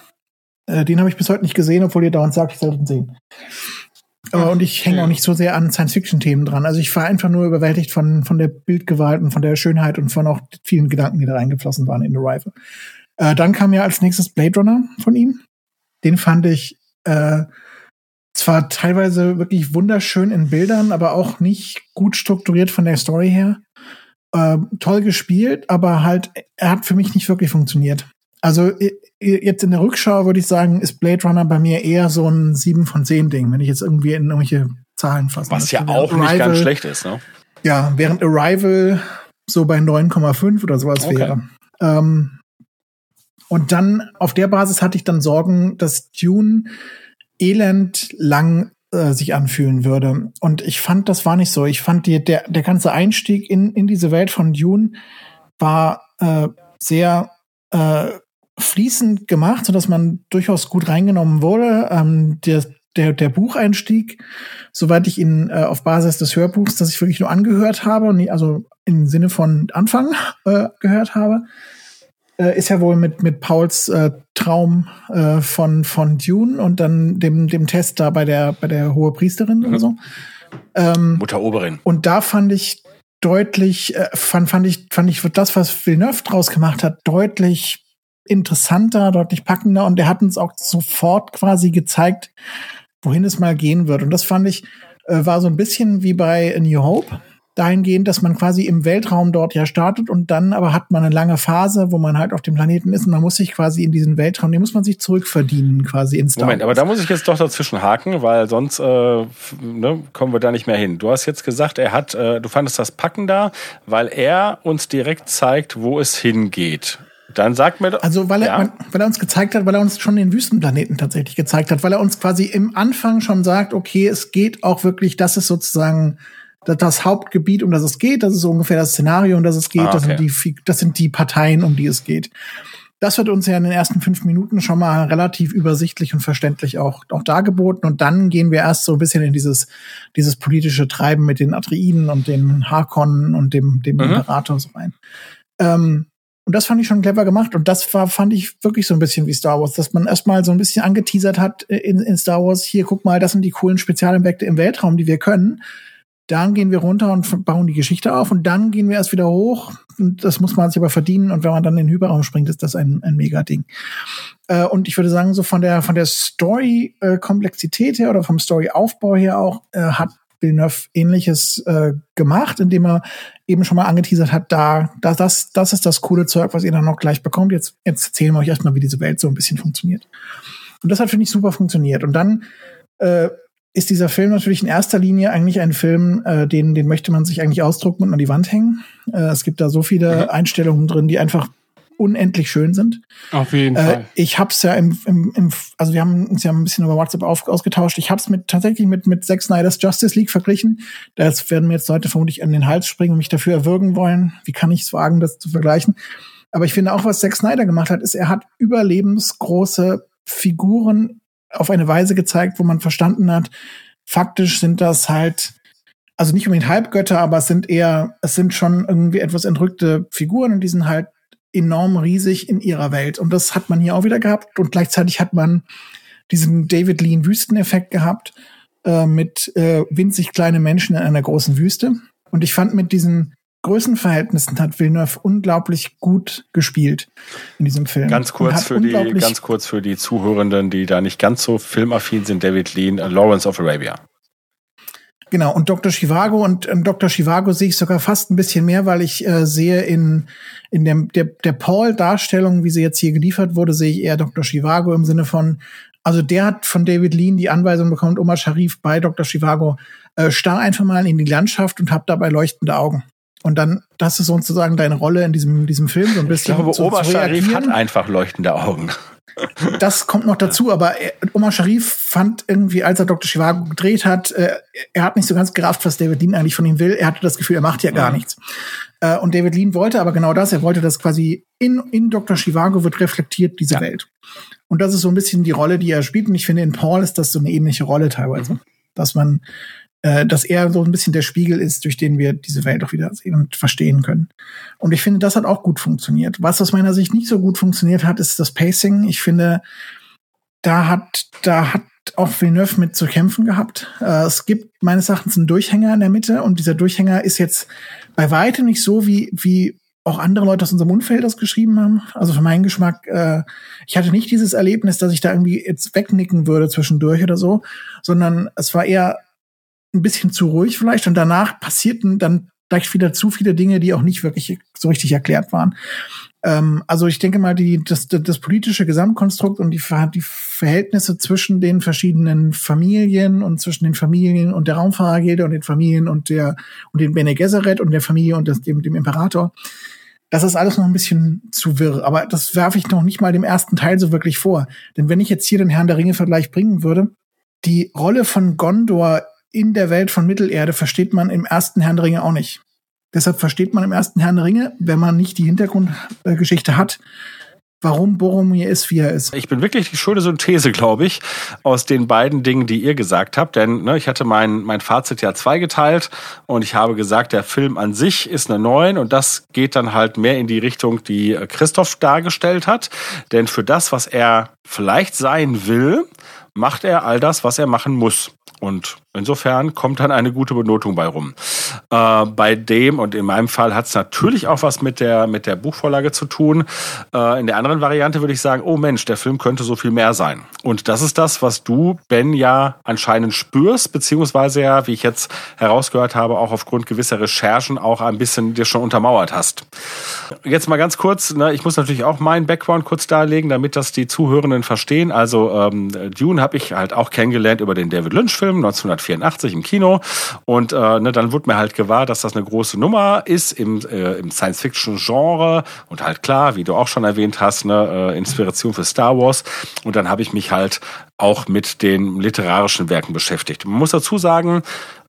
Äh, den habe ich bis heute nicht gesehen, obwohl ihr dauernd sagt, ich sollte ihn sehen. Und ich hänge auch nicht so sehr an Science-Fiction-Themen dran. Also ich war einfach nur überwältigt von, von der Bildgewalt und von der Schönheit und von auch vielen Gedanken, die da reingeflossen waren in Arrival. Äh, dann kam ja als nächstes Blade Runner von ihm. Den fand ich äh, zwar teilweise wirklich wunderschön in Bildern, aber auch nicht gut strukturiert von der Story her. Äh, toll gespielt, aber halt, er hat für mich nicht wirklich funktioniert. Also jetzt in der Rückschau würde ich sagen, ist Blade Runner bei mir eher so ein 7 von 10 Ding, wenn ich jetzt irgendwie in irgendwelche Zahlen fasse. Was ja auch Arrival, nicht ganz schlecht ist, ne? Ja, während Arrival so bei 9,5 oder sowas okay. wäre. Ähm, und dann auf der Basis hatte ich dann Sorgen, dass Dune elend lang äh, sich anfühlen würde. Und ich fand, das war nicht so. Ich fand, die, der, der ganze Einstieg in, in diese Welt von Dune war äh, sehr äh, fließend gemacht, so dass man durchaus gut reingenommen wurde. Ähm, der, der, der Bucheinstieg, soweit ich ihn äh, auf Basis des Hörbuchs, das ich wirklich nur angehört habe, und also im Sinne von Anfang [LAUGHS] äh, gehört habe, äh, ist ja wohl mit, mit Pauls äh, Traum äh, von, von Dune und dann dem, dem Test da bei der, bei der Hohe Priesterin mhm. oder so. Ähm, Mutter Oberin. Und da fand ich deutlich, äh, fand, fand ich, fand ich das, was Villeneuve draus gemacht hat, deutlich interessanter, deutlich packender und er hat uns auch sofort quasi gezeigt, wohin es mal gehen wird. Und das fand ich, äh, war so ein bisschen wie bei A New Hope dahingehend, dass man quasi im Weltraum dort ja startet und dann aber hat man eine lange Phase, wo man halt auf dem Planeten ist und man muss sich quasi in diesen Weltraum, den muss man sich zurückverdienen quasi ins Moment, aber da muss ich jetzt doch dazwischen haken, weil sonst äh, ne, kommen wir da nicht mehr hin. Du hast jetzt gesagt, er hat, äh, du fandest das Packen da, weil er uns direkt zeigt, wo es hingeht. Dann sagt mir doch. Also, weil er, ja. weil er uns gezeigt hat, weil er uns schon den Wüstenplaneten tatsächlich gezeigt hat, weil er uns quasi im Anfang schon sagt, okay, es geht auch wirklich, das ist sozusagen das Hauptgebiet, um das es geht. Das ist so ungefähr das Szenario, um das es geht. Ah, okay. das, sind die, das sind die Parteien, um die es geht. Das wird uns ja in den ersten fünf Minuten schon mal relativ übersichtlich und verständlich auch, auch dargeboten. Und dann gehen wir erst so ein bisschen in dieses, dieses politische Treiben mit den Atreiden und den Harkonnen und dem, dem mhm. Imperator so rein. Ähm, und das fand ich schon clever gemacht. Und das war, fand ich wirklich so ein bisschen wie Star Wars, dass man erstmal so ein bisschen angeteasert hat in, in Star Wars. Hier, guck mal, das sind die coolen Spezialeffekte im Weltraum, die wir können dann gehen wir runter und bauen die Geschichte auf und dann gehen wir erst wieder hoch. Und das muss man sich aber verdienen. Und wenn man dann in den Hyperraum springt, ist das ein, ein Mega-Ding. Äh, und ich würde sagen, so von der, von der Story-Komplexität her oder vom Story-Aufbau her auch, äh, hat Villeneuve ähnliches äh, gemacht, indem er eben schon mal angeteasert hat, da, da das, das ist das coole Zeug, was ihr dann noch gleich bekommt. Jetzt, jetzt erzählen wir euch erstmal, wie diese Welt so ein bisschen funktioniert. Und das hat, finde ich, super funktioniert. Und dann äh, ist dieser Film natürlich in erster Linie eigentlich ein Film, äh, den, den möchte man sich eigentlich ausdrucken und an die Wand hängen. Äh, es gibt da so viele mhm. Einstellungen drin, die einfach unendlich schön sind. Auf jeden äh, Fall. Ich hab's ja im, im, im, also wir haben uns ja ein bisschen über WhatsApp auf, ausgetauscht. Ich hab's mit tatsächlich mit mit Zack Snyder's Justice League verglichen. Das werden mir jetzt Leute vermutlich an den Hals springen und mich dafür erwürgen wollen. Wie kann ich es wagen, das zu vergleichen? Aber ich finde auch, was Zack Snyder gemacht hat, ist, er hat überlebensgroße Figuren auf eine Weise gezeigt, wo man verstanden hat, faktisch sind das halt, also nicht unbedingt Halbgötter, aber es sind eher, es sind schon irgendwie etwas entrückte Figuren und die sind halt enorm riesig in ihrer Welt. Und das hat man hier auch wieder gehabt. Und gleichzeitig hat man diesen David Lean Wüsteneffekt gehabt äh, mit äh, winzig kleine Menschen in einer großen Wüste. Und ich fand mit diesen Größenverhältnissen hat Villeneuve unglaublich gut gespielt in diesem Film. Ganz kurz für die, ganz kurz für die Zuhörenden, die da nicht ganz so filmaffin sind, David Lean, uh, Lawrence of Arabia. Genau, und Dr. Chivago und ähm, Dr. Chivago sehe ich sogar fast ein bisschen mehr, weil ich äh, sehe in, in dem, der, der Paul-Darstellung, wie sie jetzt hier geliefert wurde, sehe ich eher Dr. Chivago im Sinne von, also der hat von David Lean die Anweisung bekommen, Omar Sharif bei Dr. Chivago, äh, starr einfach mal in die Landschaft und hab dabei leuchtende Augen. Und dann, das ist sozusagen deine Rolle in diesem, diesem Film, so ein bisschen. Ich glaube, zu, Omar Sharif hat einfach leuchtende Augen. [LAUGHS] Das kommt noch dazu, aber Omar Sharif fand irgendwie, als er Dr. Chivago gedreht hat, äh, er hat nicht so ganz gerafft, was David Lean eigentlich von ihm will. Er hatte das Gefühl, er macht ja gar mhm. nichts. Äh, und David Lean wollte aber genau das. Er wollte, dass quasi in, in Dr. Chivago wird reflektiert, diese ja. Welt. Und das ist so ein bisschen die Rolle, die er spielt. Und ich finde, in Paul ist das so eine ähnliche Rolle teilweise. Mhm. Dass man äh, dass er so ein bisschen der Spiegel ist, durch den wir diese Welt auch wieder sehen und verstehen können. Und ich finde, das hat auch gut funktioniert. Was aus meiner Sicht nicht so gut funktioniert hat, ist das Pacing. Ich finde, da hat, da hat auch Villeneuve mit zu kämpfen gehabt. Äh, es gibt meines Erachtens einen Durchhänger in der Mitte und dieser Durchhänger ist jetzt bei weitem nicht so, wie, wie auch andere Leute aus unserem Umfeld das geschrieben haben. Also für meinen Geschmack, äh, ich hatte nicht dieses Erlebnis, dass ich da irgendwie jetzt wegnicken würde zwischendurch oder so, sondern es war eher ein bisschen zu ruhig vielleicht und danach passierten dann vielleicht wieder zu viele Dinge, die auch nicht wirklich so richtig erklärt waren. Ähm, also ich denke mal, die, das, das politische Gesamtkonstrukt und die, die Verhältnisse zwischen den verschiedenen Familien und zwischen den Familien und der Raumfahrergilde und den Familien und der und den Bene Gesserit und der Familie und das, dem, dem Imperator, das ist alles noch ein bisschen zu wirr. Aber das werfe ich noch nicht mal dem ersten Teil so wirklich vor. Denn wenn ich jetzt hier den Herrn der Ringe Vergleich bringen würde, die Rolle von Gondor in der Welt von Mittelerde versteht man im ersten Herrn der Ringe auch nicht. Deshalb versteht man im ersten Herrn der Ringe, wenn man nicht die Hintergrundgeschichte hat, warum Boromir ist, wie er ist. Ich bin wirklich die schöne Synthese, glaube ich, aus den beiden Dingen, die ihr gesagt habt. Denn ne, ich hatte mein, mein Fazit ja zweigeteilt und ich habe gesagt, der Film an sich ist eine 9 und das geht dann halt mehr in die Richtung, die Christoph dargestellt hat. Denn für das, was er vielleicht sein will, macht er all das, was er machen muss. Und insofern kommt dann eine gute Benotung bei rum. Äh, bei dem und in meinem Fall hat es natürlich auch was mit der, mit der Buchvorlage zu tun. Äh, in der anderen Variante würde ich sagen, oh Mensch, der Film könnte so viel mehr sein. Und das ist das, was du, Ben, ja anscheinend spürst, beziehungsweise ja, wie ich jetzt herausgehört habe, auch aufgrund gewisser Recherchen auch ein bisschen dir schon untermauert hast. Jetzt mal ganz kurz, ne, ich muss natürlich auch meinen Background kurz darlegen, damit das die Zuhörenden verstehen. Also ähm, Dune habe ich halt auch kennengelernt über den David Lynch-Film 1984 im Kino. Und äh, ne, dann wurde mir halt gewahr, dass das eine große Nummer ist im, äh, im Science-Fiction-Genre und halt klar, wie du auch schon erwähnt hast, ne, äh, Inspiration für Star Wars. Und dann habe ich mich halt auch mit den literarischen Werken beschäftigt. Man muss dazu sagen,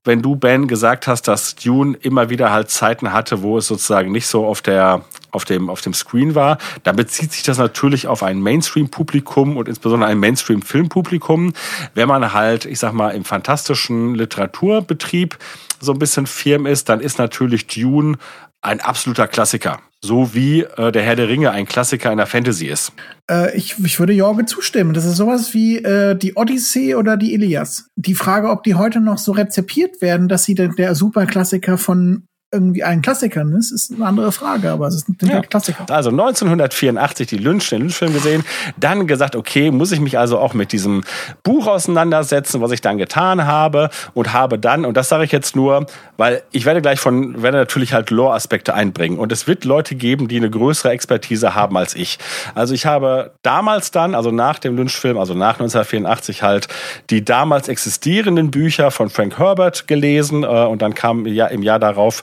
wenn du, Ben, gesagt hast, dass Dune immer wieder halt Zeiten hatte, wo es sozusagen nicht so auf der auf dem, auf dem Screen war, dann bezieht sich das natürlich auf ein Mainstream-Publikum und insbesondere ein Mainstream-Filmpublikum. Wenn man halt, ich sag mal, im fantastischen Literaturbetrieb so ein bisschen firm ist, dann ist natürlich Dune ein absoluter Klassiker. So wie äh, der Herr der Ringe ein Klassiker in der Fantasy ist. Äh, ich, ich würde Jorge zustimmen. Das ist sowas wie äh, die Odyssee oder die Ilias. Die Frage, ob die heute noch so rezipiert werden, dass sie der, der Superklassiker von irgendwie ein Klassiker ist, ist eine andere Frage, aber es ist ein ja. Klassiker. Also 1984 die Lynch, den Lynch-Film gesehen, dann gesagt, okay, muss ich mich also auch mit diesem Buch auseinandersetzen, was ich dann getan habe und habe dann, und das sage ich jetzt nur, weil ich werde gleich von, werde natürlich halt Lore-Aspekte einbringen und es wird Leute geben, die eine größere Expertise haben als ich. Also ich habe damals dann, also nach dem Lynch-Film, also nach 1984 halt, die damals existierenden Bücher von Frank Herbert gelesen äh, und dann kam ja im Jahr darauf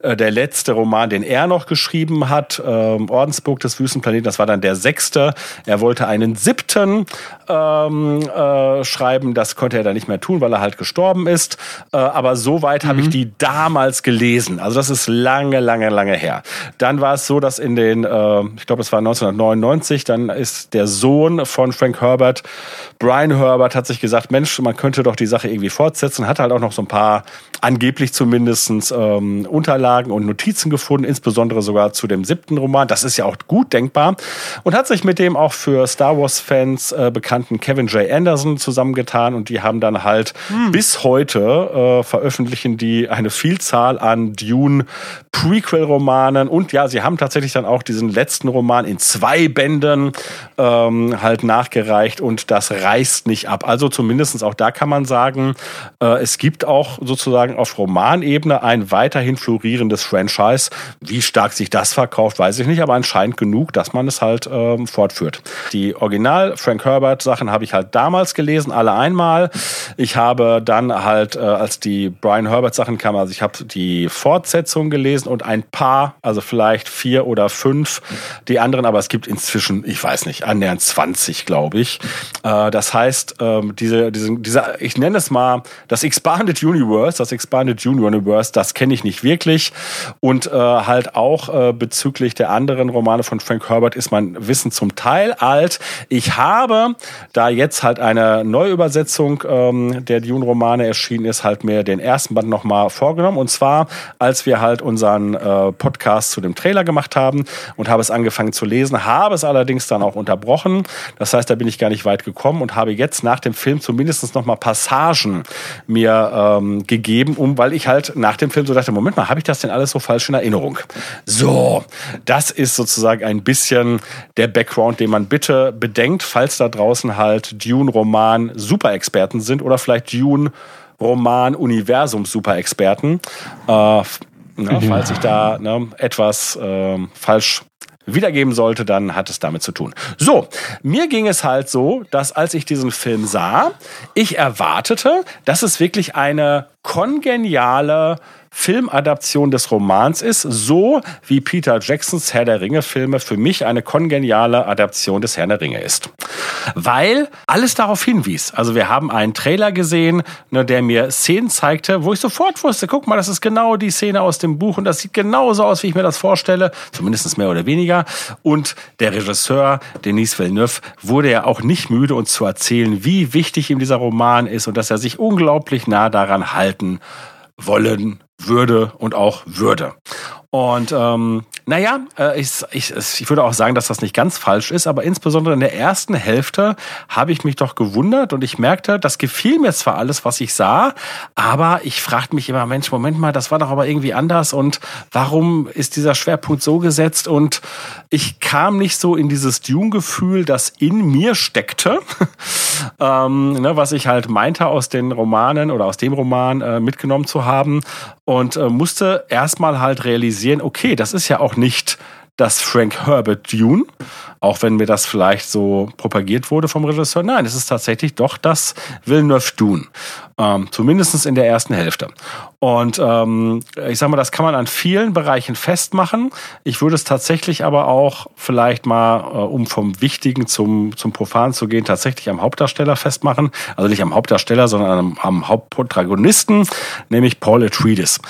äh, der letzte Roman, den er noch geschrieben hat, ähm, Ordensburg des Wüstenplaneten, das war dann der sechste. Er wollte einen siebten ähm, äh, schreiben, das konnte er dann nicht mehr tun, weil er halt gestorben ist. Äh, aber soweit mhm. habe ich die damals gelesen. Also das ist lange, lange, lange her. Dann war es so, dass in den, äh, ich glaube, es war 1999, dann ist der Sohn von Frank Herbert, Brian Herbert, hat sich gesagt, Mensch, man könnte doch die Sache irgendwie fortsetzen, hat halt auch noch so ein paar, angeblich zumindestens ähm, Unterlagen und Notizen gefunden, insbesondere sogar zu dem siebten Roman. Das ist ja auch gut denkbar. Und hat sich mit dem auch für Star Wars-Fans äh, bekannten Kevin J. Anderson zusammengetan und die haben dann halt hm. bis heute äh, veröffentlichen die eine Vielzahl an Dune Prequel-Romanen und ja, sie haben tatsächlich dann auch diesen letzten Roman in zwei Bänden ähm, halt nachgereicht und das reißt nicht ab. Also zumindestens auch da kann man sagen, äh, es gibt auch sozusagen auf Romanebene ein weiterhin florierendes Franchise. Wie stark sich das verkauft, weiß ich nicht, aber anscheinend genug, dass man es halt ähm, fortführt. Die Original Frank Herbert Sachen habe ich halt damals gelesen, alle einmal. Ich habe dann halt, äh, als die Brian Herbert Sachen kamen, also ich habe die Fortsetzung gelesen und ein paar, also vielleicht vier oder fünf, die anderen, aber es gibt inzwischen, ich weiß nicht, annähernd 20, glaube ich. Äh, das heißt, ähm, diese, diese, diese, ich nenne es mal das Expanded Universe, das Expanded Universe, das kenne ich nicht wirklich. Und äh, halt auch äh, bezüglich der anderen Romane von Frank Herbert ist mein Wissen zum Teil alt. Ich habe, da jetzt halt eine Neuübersetzung ähm, der Dune-Romane erschienen ist, halt mir den ersten Band nochmal vorgenommen. Und zwar, als wir halt unseren äh, Podcast zu dem Trailer gemacht haben und habe es angefangen zu lesen, habe es allerdings dann auch unterbrochen. Das heißt, da bin ich gar nicht weit gekommen und habe jetzt nach dem Film zumindest nochmal Passagen mir ähm, gegeben, um, weil ich halt nach dem Film so dachte, Moment mal, habe ich das denn alles so falsch in Erinnerung? So, das ist sozusagen ein bisschen der Background, den man bitte bedenkt, falls da draußen halt Dune-Roman Super-Experten sind oder vielleicht Dune Roman Universum Super-Experten. Äh, ne, falls ich da ne, etwas äh, falsch wiedergeben sollte, dann hat es damit zu tun. So, mir ging es halt so, dass als ich diesen Film sah, ich erwartete, dass es wirklich eine kongeniale Filmadaption des Romans ist, so wie Peter Jacksons Herr der Ringe Filme für mich eine kongeniale Adaption des Herrn der Ringe ist. Weil alles darauf hinwies. Also wir haben einen Trailer gesehen, ne, der mir Szenen zeigte, wo ich sofort wusste, guck mal, das ist genau die Szene aus dem Buch und das sieht genauso aus, wie ich mir das vorstelle, zumindest mehr oder weniger. Und der Regisseur Denis Villeneuve wurde ja auch nicht müde, uns zu erzählen, wie wichtig ihm dieser Roman ist und dass er sich unglaublich nah daran halten wollen würde und auch würde. Und ähm, naja, äh, ich, ich, ich würde auch sagen, dass das nicht ganz falsch ist, aber insbesondere in der ersten Hälfte habe ich mich doch gewundert und ich merkte, das gefiel mir zwar alles, was ich sah, aber ich fragte mich immer, Mensch, Moment mal, das war doch aber irgendwie anders und warum ist dieser Schwerpunkt so gesetzt? Und ich kam nicht so in dieses Dune-Gefühl, das in mir steckte, [LAUGHS] ähm, ne, was ich halt meinte aus den Romanen oder aus dem Roman äh, mitgenommen zu haben und äh, musste erstmal halt realisieren, okay, das ist ja auch nicht das Frank Herbert Dune, auch wenn mir das vielleicht so propagiert wurde vom Regisseur. Nein, es ist tatsächlich doch das Villeneuve Dune, ähm, zumindest in der ersten Hälfte. Und ähm, ich sag mal, das kann man an vielen Bereichen festmachen. Ich würde es tatsächlich aber auch vielleicht mal, äh, um vom Wichtigen zum, zum Profan zu gehen, tatsächlich am Hauptdarsteller festmachen. Also nicht am Hauptdarsteller, sondern am, am Hauptprotagonisten, nämlich Paul Atreides.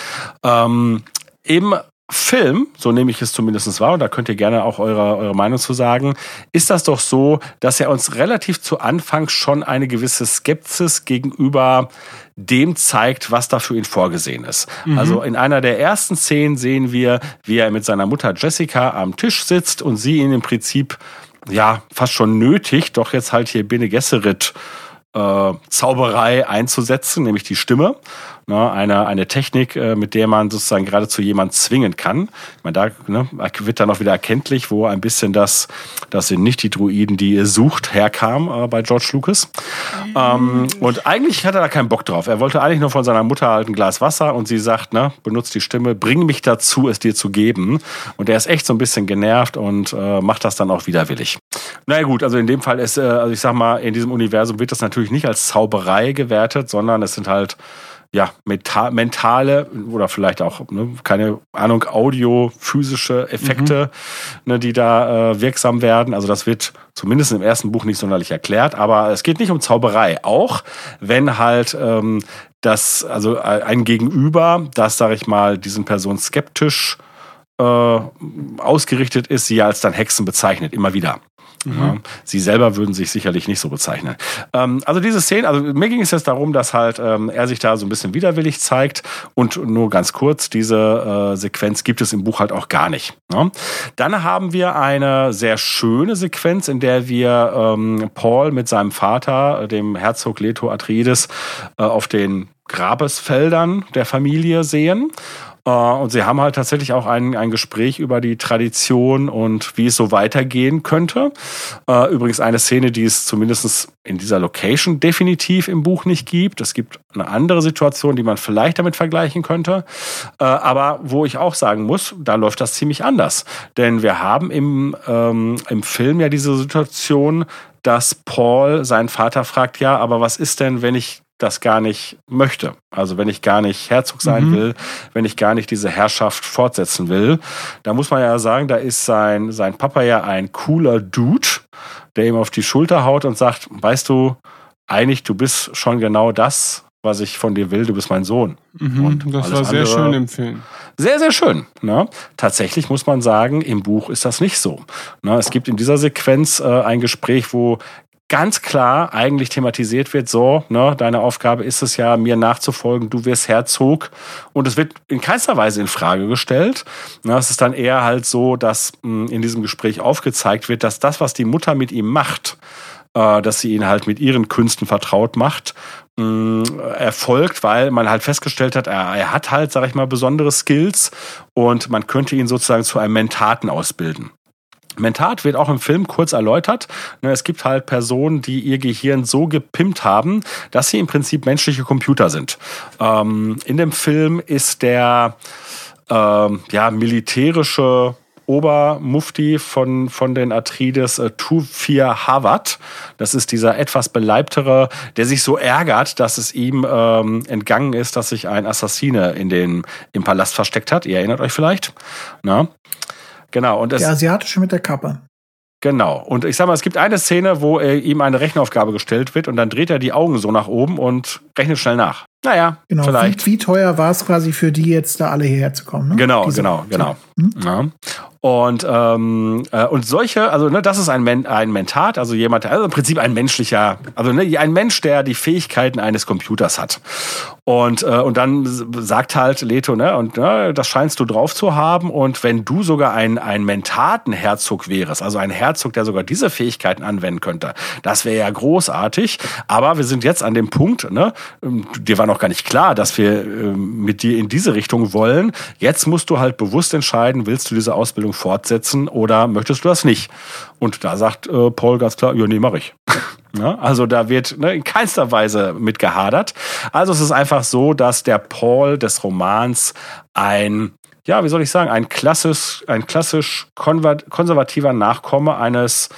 Ähm, Im Film, so nehme ich es zumindest wahr, und da könnt ihr gerne auch eure, eure Meinung zu sagen, ist das doch so, dass er uns relativ zu Anfang schon eine gewisse Skepsis gegenüber dem zeigt, was da für ihn vorgesehen ist. Mhm. Also in einer der ersten Szenen sehen wir, wie er mit seiner Mutter Jessica am Tisch sitzt und sie ihn im Prinzip ja fast schon nötigt, doch jetzt halt hier Bene Gesserit äh, Zauberei einzusetzen, nämlich die Stimme. Ne, eine, eine Technik, äh, mit der man sozusagen geradezu jemand zwingen kann. Ich meine, da ne, wird dann auch wieder erkenntlich, wo ein bisschen das, das sind nicht die Druiden, die ihr sucht, herkam äh, bei George Lucas. Ähm, und eigentlich hat er da keinen Bock drauf. Er wollte eigentlich nur von seiner Mutter halt ein Glas Wasser und sie sagt, ne, benutzt die Stimme, bring mich dazu, es dir zu geben. Und er ist echt so ein bisschen genervt und äh, macht das dann auch widerwillig. Naja gut, also in dem Fall ist, äh, also ich sag mal, in diesem Universum wird das natürlich nicht als Zauberei gewertet, sondern es sind halt ja, mentale oder vielleicht auch, ne, keine Ahnung, Audio, physische Effekte, mhm. ne, die da äh, wirksam werden. Also das wird zumindest im ersten Buch nicht sonderlich erklärt, aber es geht nicht um Zauberei. Auch wenn halt ähm, das, also ein Gegenüber, das, sag ich mal, diesen Personen skeptisch äh, ausgerichtet ist, sie als dann Hexen bezeichnet, immer wieder. Mhm. Ja, sie selber würden sich sicherlich nicht so bezeichnen. Ähm, also diese Szene, also mir ging es jetzt darum, dass halt ähm, er sich da so ein bisschen widerwillig zeigt und nur ganz kurz, diese äh, Sequenz gibt es im Buch halt auch gar nicht. Ne? Dann haben wir eine sehr schöne Sequenz, in der wir ähm, Paul mit seinem Vater, dem Herzog Leto Atreides, äh, auf den Grabesfeldern der Familie sehen. Äh, und sie haben halt tatsächlich auch ein, ein Gespräch über die Tradition und wie es so weitergehen könnte. Äh, übrigens eine Szene, die es zumindest in dieser Location definitiv im Buch nicht gibt. Es gibt eine andere Situation, die man vielleicht damit vergleichen könnte. Äh, aber wo ich auch sagen muss, da läuft das ziemlich anders. Denn wir haben im, ähm, im Film ja diese Situation, dass Paul seinen Vater fragt, ja, aber was ist denn, wenn ich das gar nicht möchte. Also wenn ich gar nicht Herzog sein mhm. will, wenn ich gar nicht diese Herrschaft fortsetzen will, da muss man ja sagen, da ist sein, sein Papa ja ein cooler Dude, der ihm auf die Schulter haut und sagt, weißt du, eigentlich, du bist schon genau das, was ich von dir will, du bist mein Sohn. Mhm, und das war sehr schön im Film. Sehr, sehr schön. Ne? Tatsächlich muss man sagen, im Buch ist das nicht so. Ne? Es gibt in dieser Sequenz äh, ein Gespräch, wo ganz klar eigentlich thematisiert wird, so, ne, deine Aufgabe ist es ja, mir nachzufolgen, du wirst Herzog. Und es wird in keinster Weise in Frage gestellt. Ne, es ist dann eher halt so, dass mh, hm, in diesem Gespräch aufgezeigt wird, dass das, was die Mutter mit ihm macht, äh, dass sie ihn halt mit ihren Künsten vertraut macht, mh, hm, erfolgt, weil man halt festgestellt hat, er, er hat halt, sag ich mal, besondere Skills und man könnte ihn sozusagen zu einem Mentaten ausbilden. Mentat wird auch im Film kurz erläutert. Ne, es gibt halt Personen, die ihr Gehirn so gepimpt haben, dass sie im Prinzip menschliche Computer sind. Ähm, in dem Film ist der ähm, ja, militärische Obermufti von, von den Atrides äh, Tufir Hawat. Das ist dieser etwas beleibtere, der sich so ärgert, dass es ihm ähm, entgangen ist, dass sich ein Assassine in den, im Palast versteckt hat. Ihr erinnert euch vielleicht. Na? Genau. Und es, der Asiatische mit der Kappe. Genau. Und ich sag mal, es gibt eine Szene, wo er, ihm eine Rechenaufgabe gestellt wird und dann dreht er die Augen so nach oben und rechnet schnell nach. Naja, genau. vielleicht. Wie, wie teuer war es quasi für die jetzt da alle hierher zu kommen? Ne? Genau, Diese, genau, genau. Hm? Ja. Und, ähm, äh, und solche, also ne, das ist ein, Men ein Mentat, also jemand, also im Prinzip ein menschlicher, also ne, ein Mensch, der die Fähigkeiten eines Computers hat. Und, äh, und dann sagt halt Leto, ne, und ne, das scheinst du drauf zu haben. Und wenn du sogar ein, ein Mentatenherzog wärst, also ein Herzog, der sogar diese Fähigkeiten anwenden könnte, das wäre ja großartig. Aber wir sind jetzt an dem Punkt, ne, dir war noch gar nicht klar, dass wir äh, mit dir in diese Richtung wollen. Jetzt musst du halt bewusst entscheiden, willst du diese Ausbildung fortsetzen oder möchtest du das nicht? Und da sagt äh, Paul ganz klar, ja, nee, mache ich. [LAUGHS] ja, also da wird ne, in keinster Weise mit gehadert. Also es ist einfach so, dass der Paul des Romans ein ja, wie soll ich sagen, ein klassisch, ein klassisch konservativer Nachkomme eines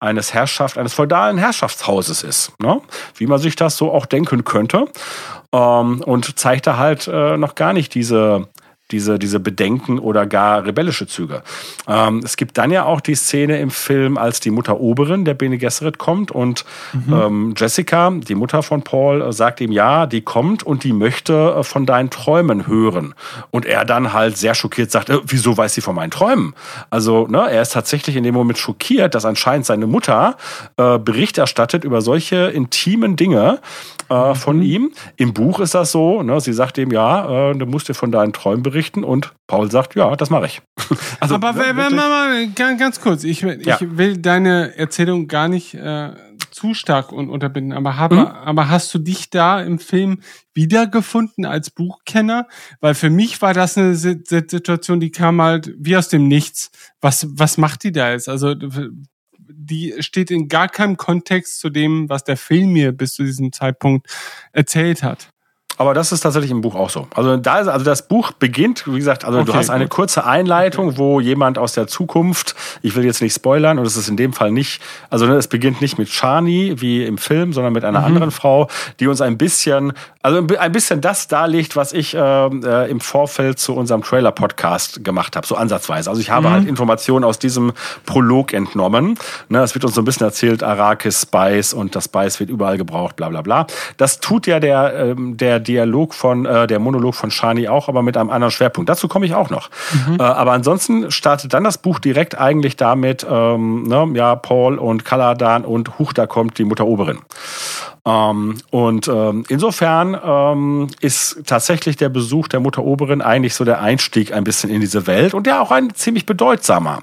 eines Herrschaft, eines feudalen Herrschaftshauses ist, ne? wie man sich das so auch denken könnte. Ähm, und zeigt da halt äh, noch gar nicht diese diese, diese Bedenken oder gar rebellische Züge. Ähm, es gibt dann ja auch die Szene im Film, als die Mutter Oberin, der Bene Gesserit, kommt und mhm. ähm, Jessica, die Mutter von Paul, äh, sagt ihm, ja, die kommt und die möchte äh, von deinen Träumen hören. Und er dann halt sehr schockiert sagt, äh, wieso weiß sie von meinen Träumen? Also, ne, er ist tatsächlich in dem Moment schockiert, dass anscheinend seine Mutter äh, Bericht erstattet über solche intimen Dinge äh, von mhm. ihm. Im Buch ist das so, ne, sie sagt ihm, ja, du musst dir von deinen Träumen berichten berichten und Paul sagt, ja, das mache ich. [LAUGHS] also, Aber ja, mal, mal, ganz, kurz, ich, ich ja. will deine Erzählung gar nicht äh, zu stark un unterbinden, aber, hab, mhm. aber hast du dich da im Film wiedergefunden als Buchkenner? Weil für mich war das eine Situation, die kam halt wie aus dem Nichts. Was, was macht die da jetzt? Also die steht in gar keinem Kontext zu dem, was der Film mir bis zu diesem Zeitpunkt erzählt hat. Aber das ist tatsächlich im Buch auch so. Also da ist, also das Buch beginnt, wie gesagt, also okay, du hast eine gut. kurze Einleitung, wo jemand aus der Zukunft, ich will jetzt nicht spoilern, und es ist in dem Fall nicht, also ne, es beginnt nicht mit Shani wie im Film, sondern mit einer mhm. anderen Frau, die uns ein bisschen, also ein bisschen das darlegt, was ich äh, äh, im Vorfeld zu unserem Trailer-Podcast gemacht habe, so ansatzweise. Also ich habe mhm. halt Informationen aus diesem Prolog entnommen. Ne, es wird uns so ein bisschen erzählt, Arrakis, Spice und das Spice wird überall gebraucht, bla bla bla. Das tut ja der, ähm, der Dialog von, äh, der Monolog von Shani auch, aber mit einem anderen Schwerpunkt. Dazu komme ich auch noch. Mhm. Äh, aber ansonsten startet dann das Buch direkt eigentlich damit, ähm, ne, ja, Paul und Kaladan und Huch, da kommt die Mutter Oberin. Ähm, und ähm, insofern ähm, ist tatsächlich der Besuch der Mutter Oberin eigentlich so der Einstieg ein bisschen in diese Welt und ja auch ein ziemlich bedeutsamer.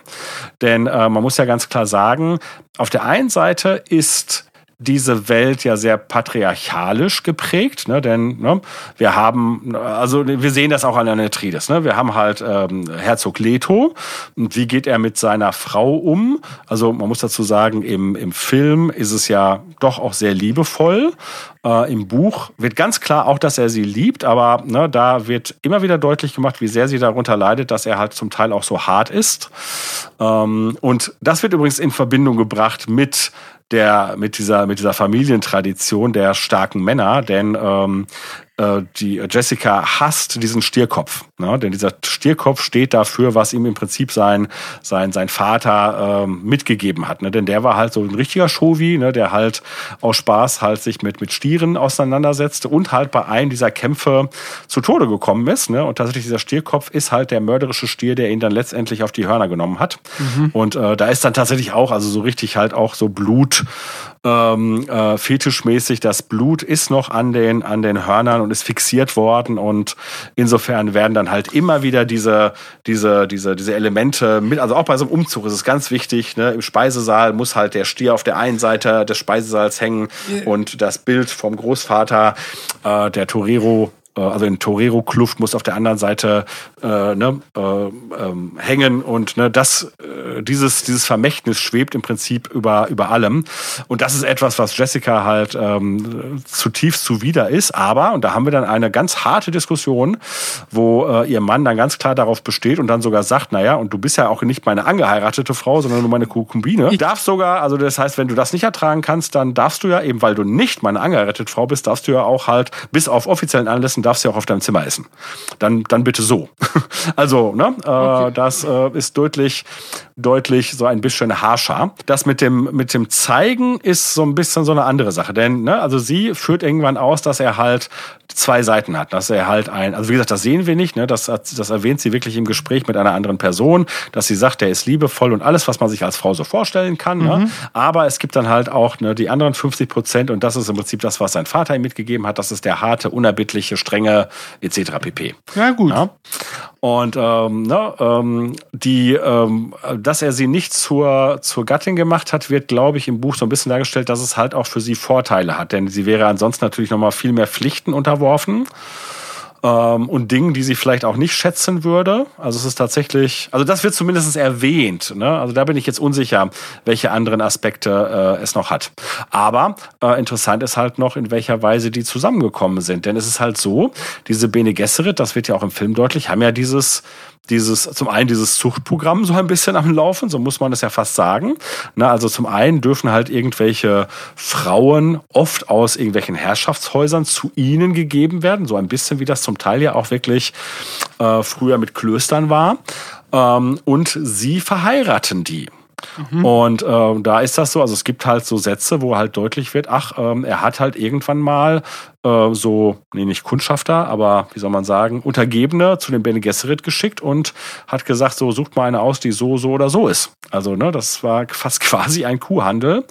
Denn äh, man muss ja ganz klar sagen, auf der einen Seite ist diese Welt ja sehr patriarchalisch geprägt, ne? denn ne, wir haben, also wir sehen das auch an der Netrides, ne? wir haben halt ähm, Herzog Leto und wie geht er mit seiner Frau um? Also man muss dazu sagen, im, im Film ist es ja doch auch sehr liebevoll. Äh, Im Buch wird ganz klar auch, dass er sie liebt, aber ne, da wird immer wieder deutlich gemacht, wie sehr sie darunter leidet, dass er halt zum Teil auch so hart ist. Ähm, und das wird übrigens in Verbindung gebracht mit der mit dieser mit dieser Familientradition der starken Männer, denn ähm, äh, die Jessica hasst diesen Stierkopf, ne? denn dieser Stierkopf steht dafür, was ihm im Prinzip sein sein sein Vater ähm, mitgegeben hat, ne? denn der war halt so ein richtiger Shovi, ne? der halt aus Spaß halt sich mit mit Stieren auseinandersetzte und halt bei einem dieser Kämpfe zu Tode gekommen ist, ne? und tatsächlich dieser Stierkopf ist halt der mörderische Stier, der ihn dann letztendlich auf die Hörner genommen hat mhm. und äh, da ist dann tatsächlich auch also so richtig halt auch so Blut ähm, äh, fetischmäßig, das Blut ist noch an den an den Hörnern und ist fixiert worden. Und insofern werden dann halt immer wieder diese, diese, diese, diese Elemente mit, also auch bei so einem Umzug ist es ganz wichtig, ne, im Speisesaal muss halt der Stier auf der einen Seite des Speisesaals hängen und das Bild vom Großvater, äh, der Torero, also in Torero-Kluft muss auf der anderen Seite äh, ne, äh, ähm, hängen und ne, das, äh, dieses, dieses Vermächtnis schwebt im Prinzip über, über allem. Und das ist etwas, was Jessica halt ähm, zutiefst zuwider ist. Aber, und da haben wir dann eine ganz harte Diskussion, wo äh, ihr Mann dann ganz klar darauf besteht und dann sogar sagt, naja, und du bist ja auch nicht meine angeheiratete Frau, sondern nur meine Konkubine. Ich darf sogar, also das heißt, wenn du das nicht ertragen kannst, dann darfst du ja eben, weil du nicht meine angeheiratete Frau bist, darfst du ja auch halt bis auf offiziellen Anlässen darfst ja auch auf deinem Zimmer essen. Dann, dann bitte so. [LAUGHS] also, ne, äh, okay. das äh, ist deutlich, deutlich so ein bisschen harscher. Das mit dem, mit dem Zeigen ist so ein bisschen so eine andere Sache. Denn, ne, also sie führt irgendwann aus, dass er halt zwei Seiten hat. Dass er halt ein, also wie gesagt, das sehen wir nicht, ne, das, das erwähnt sie wirklich im Gespräch mit einer anderen Person, dass sie sagt, er ist liebevoll und alles, was man sich als Frau so vorstellen kann. Ne? Mhm. Ne? Aber es gibt dann halt auch ne, die anderen 50 Prozent und das ist im Prinzip das, was sein Vater ihm mitgegeben hat. Das ist der harte, unerbittliche, strenge etc. pp. Ja, gut. Ja? Und ähm, ne, ähm, die, ähm, dass er sie nicht zur, zur Gattin gemacht hat, wird, glaube ich, im Buch so ein bisschen dargestellt, dass es halt auch für sie Vorteile hat. Denn sie wäre ansonsten natürlich nochmal viel mehr Pflichten unterworfen ähm, und Dingen, die sie vielleicht auch nicht schätzen würde. Also es ist tatsächlich, also das wird zumindest erwähnt. Ne? Also da bin ich jetzt unsicher, welche anderen Aspekte äh, es noch hat. Aber äh, interessant ist halt noch, in welcher Weise die zusammengekommen sind. Denn es ist halt so, diese Bene Gesserit, das wird ja auch im Film deutlich, haben ja dieses dieses, zum einen dieses Zuchtprogramm so ein bisschen am Laufen, so muss man das ja fast sagen. Na, also zum einen dürfen halt irgendwelche Frauen oft aus irgendwelchen Herrschaftshäusern zu ihnen gegeben werden, so ein bisschen wie das zum Teil ja auch wirklich äh, früher mit Klöstern war. Ähm, und sie verheiraten die. Mhm. Und äh, da ist das so, also es gibt halt so Sätze, wo halt deutlich wird, ach, ähm, er hat halt irgendwann mal äh, so, nee, nicht Kundschafter, aber wie soll man sagen, Untergebene zu dem Bene Gesserit geschickt und hat gesagt, so sucht mal eine aus, die so, so oder so ist. Also, ne, das war [LAUGHS] fast quasi ein Kuhhandel.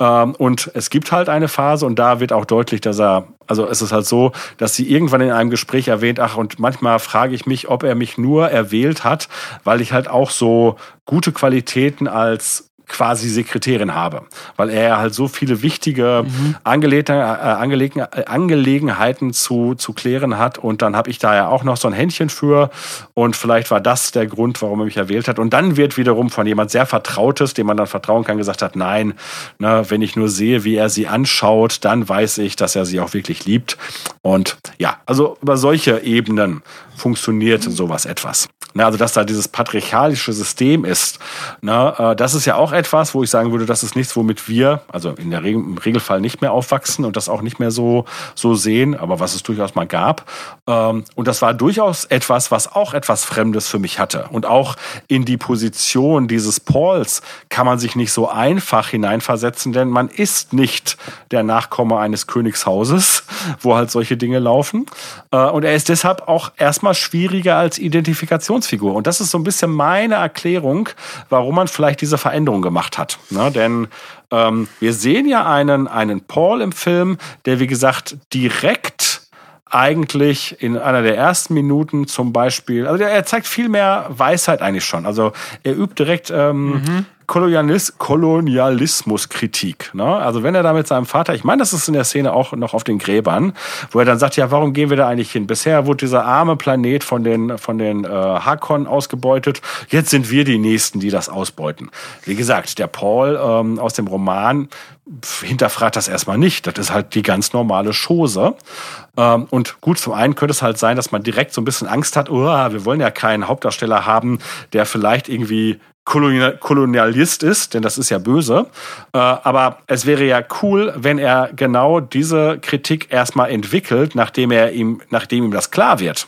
Ähm, und es gibt halt eine Phase und da wird auch deutlich, dass er, also es ist halt so, dass sie irgendwann in einem Gespräch erwähnt, ach, und manchmal frage ich mich, ob er mich nur erwählt hat, weil ich halt auch so gute Qualitäten als quasi Sekretärin habe, weil er halt so viele wichtige mhm. Angelegen, äh, Angelegen, äh, Angelegenheiten zu, zu klären hat und dann habe ich da ja auch noch so ein Händchen für und vielleicht war das der Grund, warum er mich erwählt hat und dann wird wiederum von jemand sehr Vertrautes, dem man dann vertrauen kann, gesagt hat, nein, ne, wenn ich nur sehe, wie er sie anschaut, dann weiß ich, dass er sie auch wirklich liebt und ja, also über solche Ebenen funktioniert sowas etwas. Ne, also dass da dieses patriarchalische System ist. Ne, äh, das ist ja auch etwas, wo ich sagen würde, das ist nichts, womit wir, also in der Regel, im Regelfall nicht mehr aufwachsen und das auch nicht mehr so, so sehen, aber was es durchaus mal gab. Ähm, und das war durchaus etwas, was auch etwas Fremdes für mich hatte. Und auch in die Position dieses Pauls kann man sich nicht so einfach hineinversetzen, denn man ist nicht der Nachkomme eines Königshauses, wo halt solche Dinge laufen. Äh, und er ist deshalb auch erstmal schwieriger als Identifikationsfigur. Und das ist so ein bisschen meine Erklärung, warum man vielleicht diese Veränderung gemacht hat. Ne? Denn ähm, wir sehen ja einen, einen Paul im Film, der wie gesagt direkt eigentlich in einer der ersten Minuten zum Beispiel, also er zeigt viel mehr Weisheit eigentlich schon. Also er übt direkt ähm, mhm. Kolonialis Kolonialismuskritik. Ne? Also wenn er da mit seinem Vater, ich meine, das ist in der Szene auch noch auf den Gräbern, wo er dann sagt, ja, warum gehen wir da eigentlich hin? Bisher wurde dieser arme Planet von den von den äh, Hakon ausgebeutet. Jetzt sind wir die Nächsten, die das ausbeuten. Wie gesagt, der Paul ähm, aus dem Roman hinterfragt das erstmal nicht. Das ist halt die ganz normale Chose. Ähm, und gut, zum einen könnte es halt sein, dass man direkt so ein bisschen Angst hat, oh, wir wollen ja keinen Hauptdarsteller haben, der vielleicht irgendwie Kolonialist ist, denn das ist ja böse. Äh, aber es wäre ja cool, wenn er genau diese Kritik erstmal entwickelt, nachdem er ihm, nachdem ihm das klar wird.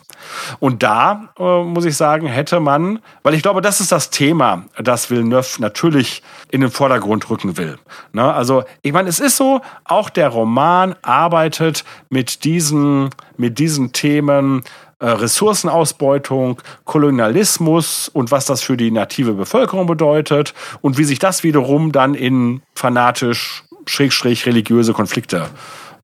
Und da äh, muss ich sagen, hätte man, weil ich glaube, das ist das Thema, das Villeneuve natürlich in den Vordergrund rücken will. Ne? Also, ich meine, es ist so, auch der Roman arbeitet mit diesen, mit diesen Themen Ressourcenausbeutung, Kolonialismus und was das für die native Bevölkerung bedeutet und wie sich das wiederum dann in fanatisch, schrägstrich religiöse Konflikte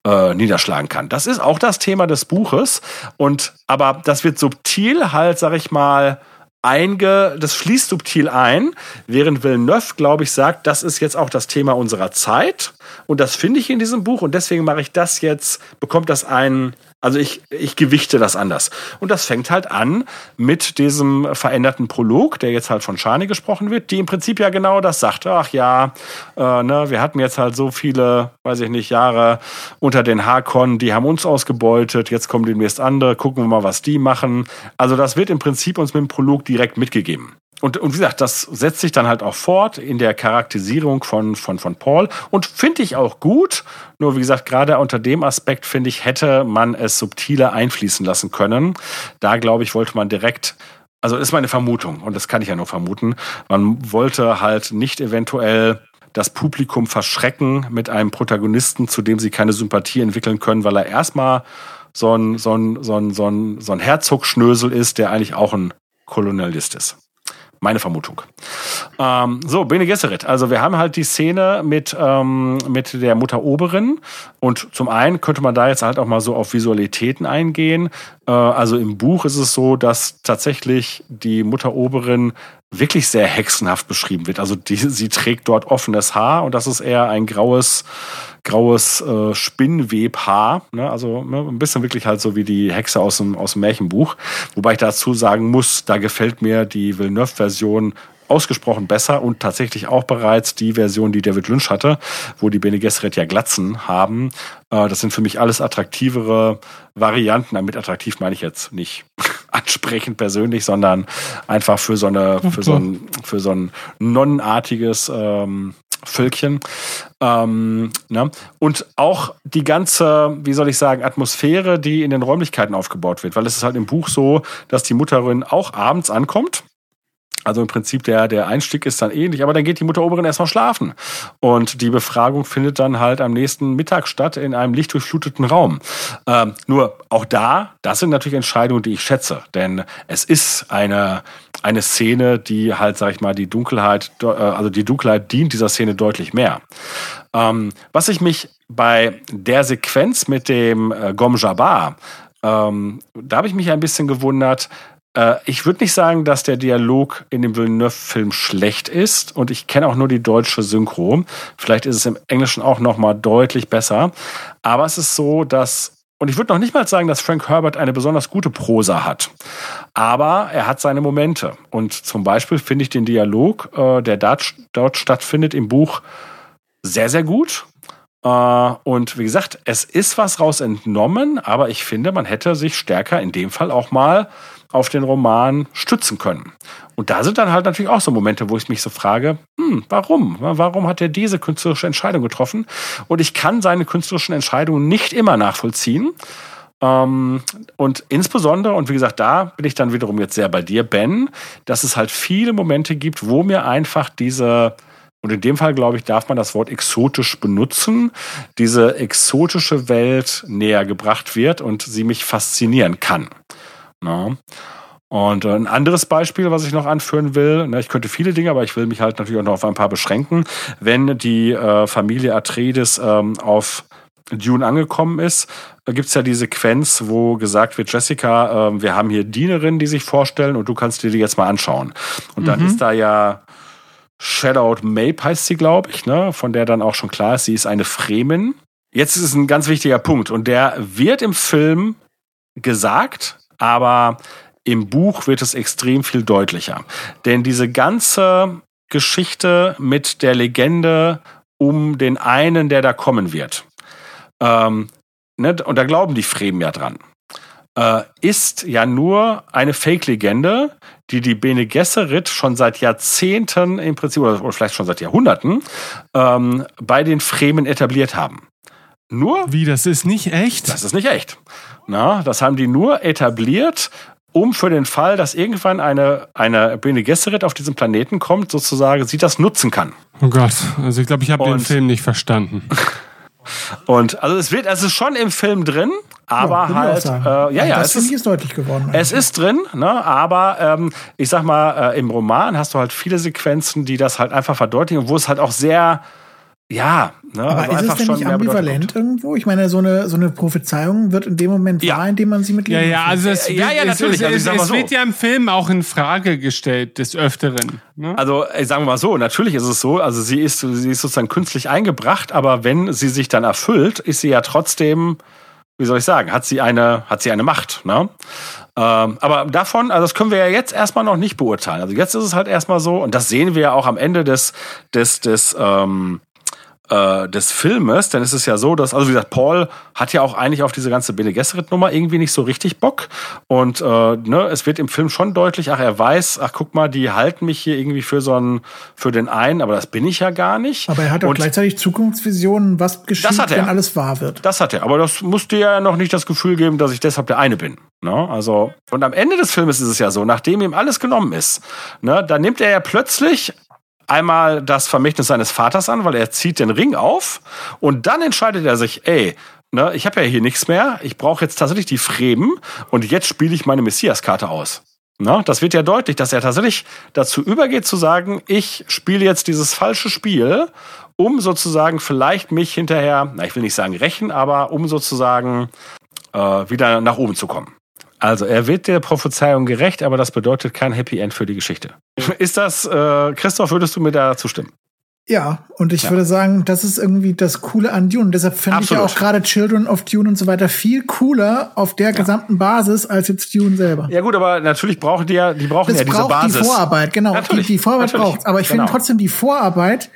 äh, niederschlagen kann. Das ist auch das Thema des Buches und aber das wird subtil halt, sag ich mal, einge, das fließt subtil ein, während Villeneuve, glaube ich, sagt, das ist jetzt auch das Thema unserer Zeit. Und das finde ich in diesem Buch und deswegen mache ich das jetzt, bekommt das einen also ich, ich gewichte das anders. Und das fängt halt an mit diesem veränderten Prolog, der jetzt halt von Schani gesprochen wird, die im Prinzip ja genau das sagt. Ach ja, äh, ne, wir hatten jetzt halt so viele, weiß ich nicht, Jahre unter den Hakon, die haben uns ausgebeutet, jetzt kommen demnächst andere, gucken wir mal, was die machen. Also das wird im Prinzip uns mit dem Prolog direkt mitgegeben und, und wie gesagt, das setzt sich dann halt auch fort in der Charakterisierung von, von, von Paul und finde ich auch gut. Nur wie gesagt, gerade unter dem Aspekt finde ich, hätte man es subtiler einfließen lassen können. Da glaube ich, wollte man direkt also ist meine Vermutung und das kann ich ja nur vermuten. Man wollte halt nicht eventuell das Publikum verschrecken mit einem Protagonisten, zu dem sie keine Sympathie entwickeln können, weil er erstmal so ein, so ein, so ein, so ein, so ein Herzogschnösel ist, der eigentlich auch ein Kolonialist ist. Meine Vermutung. Ähm, so, Bene Gesserit. Also wir haben halt die Szene mit, ähm, mit der Mutter Oberin. Und zum einen könnte man da jetzt halt auch mal so auf Visualitäten eingehen. Äh, also im Buch ist es so, dass tatsächlich die Mutter Oberin wirklich sehr hexenhaft beschrieben wird. Also die, sie trägt dort offenes Haar und das ist eher ein graues, graues äh, Spinnwebhaar. Ne? Also ne? ein bisschen wirklich halt so wie die Hexe aus dem, aus dem Märchenbuch. Wobei ich dazu sagen muss, da gefällt mir die Villeneuve-Version ausgesprochen besser und tatsächlich auch bereits die Version, die David Lynch hatte, wo die Bene Gesserit ja Glatzen haben. Äh, das sind für mich alles attraktivere Varianten. Damit attraktiv meine ich jetzt nicht [LAUGHS] ansprechend persönlich, sondern einfach für so eine, für so ein, für so ein nonnenartiges ähm, Völkchen. Ähm, ne? Und auch die ganze, wie soll ich sagen, Atmosphäre, die in den Räumlichkeiten aufgebaut wird. Weil es ist halt im Buch so, dass die Mutterin auch abends ankommt also im Prinzip der, der Einstieg ist dann ähnlich, aber dann geht die Mutter Oberin erstmal schlafen. Und die Befragung findet dann halt am nächsten Mittag statt in einem lichtdurchfluteten Raum. Ähm, nur auch da, das sind natürlich Entscheidungen, die ich schätze. Denn es ist eine, eine Szene, die halt, sag ich mal, die Dunkelheit, äh, also die Dunkelheit dient dieser Szene deutlich mehr. Ähm, was ich mich bei der Sequenz mit dem äh, Gom Jabbar, ähm, da habe ich mich ein bisschen gewundert, äh, ich würde nicht sagen, dass der Dialog in dem Villeneuve-Film schlecht ist und ich kenne auch nur die deutsche Synchro. Vielleicht ist es im Englischen auch noch mal deutlich besser. Aber es ist so, dass und ich würde noch nicht mal sagen, dass Frank Herbert eine besonders gute Prosa hat. Aber er hat seine Momente. Und zum Beispiel finde ich den Dialog, äh, der dort, stattfindet, im Buch sehr, sehr gut. Äh, und wie gesagt, es ist was raus entnommen, aber ich finde, man hätte sich stärker in dem Fall auch mal auf den Roman stützen können. Und da sind dann halt natürlich auch so Momente, wo ich mich so frage, hm, warum? Warum hat er diese künstlerische Entscheidung getroffen? Und ich kann seine künstlerischen Entscheidungen nicht immer nachvollziehen. Ähm, und insbesondere, und wie gesagt, da bin ich dann wiederum jetzt sehr bei dir, Ben, dass es halt viele Momente gibt, wo mir einfach diese, und in dem Fall, glaube ich, darf man das Wort exotisch benutzen, diese exotische Welt näher gebracht wird und sie mich faszinieren kann. Na? Und ein anderes Beispiel, was ich noch anführen will, ne, ich könnte viele Dinge, aber ich will mich halt natürlich auch noch auf ein paar beschränken. Wenn die äh, Familie Atreides ähm, auf Dune angekommen ist, gibt es ja die Sequenz, wo gesagt wird, Jessica, äh, wir haben hier Dienerinnen, die sich vorstellen und du kannst dir die jetzt mal anschauen. Und mhm. dann ist da ja Shadowed Mape heißt sie, glaube ich, ne? von der dann auch schon klar ist, sie ist eine Fremen. Jetzt ist es ein ganz wichtiger Punkt und der wird im Film gesagt, aber im Buch wird es extrem viel deutlicher. Denn diese ganze Geschichte mit der Legende um den einen, der da kommen wird, ähm, ne, und da glauben die Fremen ja dran, äh, ist ja nur eine Fake-Legende, die die Bene Gesserit schon seit Jahrzehnten im Prinzip, oder vielleicht schon seit Jahrhunderten, ähm, bei den Fremen etabliert haben. Nur. Wie, das ist nicht echt? Das ist nicht echt. Na, das haben die nur etabliert, um für den Fall, dass irgendwann eine, eine Bene Gesserit auf diesem Planeten kommt, sozusagen, sie das nutzen kann. Oh Gott, also ich glaube, ich habe den Film nicht verstanden. [LAUGHS] Und also es wird, es ist schon im Film drin, aber ja, halt, äh, ja, ja, das finde ich ist deutlich geworden. Es ist drin, ne, aber ähm, ich sag mal, äh, im Roman hast du halt viele Sequenzen, die das halt einfach verdeutlichen, wo es halt auch sehr ja, ne, aber also ist es denn nicht ambivalent irgendwo? Ich meine, so eine, so eine Prophezeiung wird in dem Moment ja. wahr, indem man sie mit Ja, ja, also es, ja, ja, natürlich. Es, es, also es so. wird ja im Film auch in Frage gestellt, des Öfteren. Ne? Also, sagen wir mal so, natürlich ist es so, also sie ist, sie ist sozusagen künstlich eingebracht, aber wenn sie sich dann erfüllt, ist sie ja trotzdem, wie soll ich sagen, hat sie eine, hat sie eine Macht, ne? Ähm, aber davon, also das können wir ja jetzt erstmal noch nicht beurteilen. Also jetzt ist es halt erstmal so, und das sehen wir ja auch am Ende des, des, des, ähm, äh, des Filmes, denn es ist ja so, dass, also wie gesagt, Paul hat ja auch eigentlich auf diese ganze Bene Gesserit-Nummer irgendwie nicht so richtig Bock. Und äh, ne, es wird im Film schon deutlich, ach, er weiß, ach, guck mal, die halten mich hier irgendwie für so einen, für den einen, aber das bin ich ja gar nicht. Aber er hat auch und gleichzeitig Zukunftsvisionen, was geschieht, wenn alles wahr wird. Das hat er, aber das muss dir ja noch nicht das Gefühl geben, dass ich deshalb der eine bin. Ne? Also, und am Ende des Filmes ist es ja so, nachdem ihm alles genommen ist, ne, da nimmt er ja plötzlich einmal das Vermächtnis seines Vaters an, weil er zieht den Ring auf und dann entscheidet er sich, ey, ne, ich habe ja hier nichts mehr, ich brauche jetzt tatsächlich die Fremen und jetzt spiele ich meine Messias-Karte aus. Ne, das wird ja deutlich, dass er tatsächlich dazu übergeht zu sagen, ich spiele jetzt dieses falsche Spiel, um sozusagen vielleicht mich hinterher, na, ich will nicht sagen rächen, aber um sozusagen äh, wieder nach oben zu kommen. Also er wird der Prophezeiung gerecht, aber das bedeutet kein Happy End für die Geschichte. [LAUGHS] Ist das, äh, Christoph, würdest du mir da zustimmen? Ja, und ich ja. würde sagen, das ist irgendwie das Coole an Dune. Deshalb finde ich ja auch gerade Children of Dune und so weiter viel cooler auf der ja. gesamten Basis als jetzt Dune selber. Ja gut, aber natürlich brauchen die ja, die brauchen das ja diese Basis. Die Vorarbeit, genau. Natürlich. Die, die Vorarbeit braucht. Aber ich finde genau. trotzdem die Vorarbeit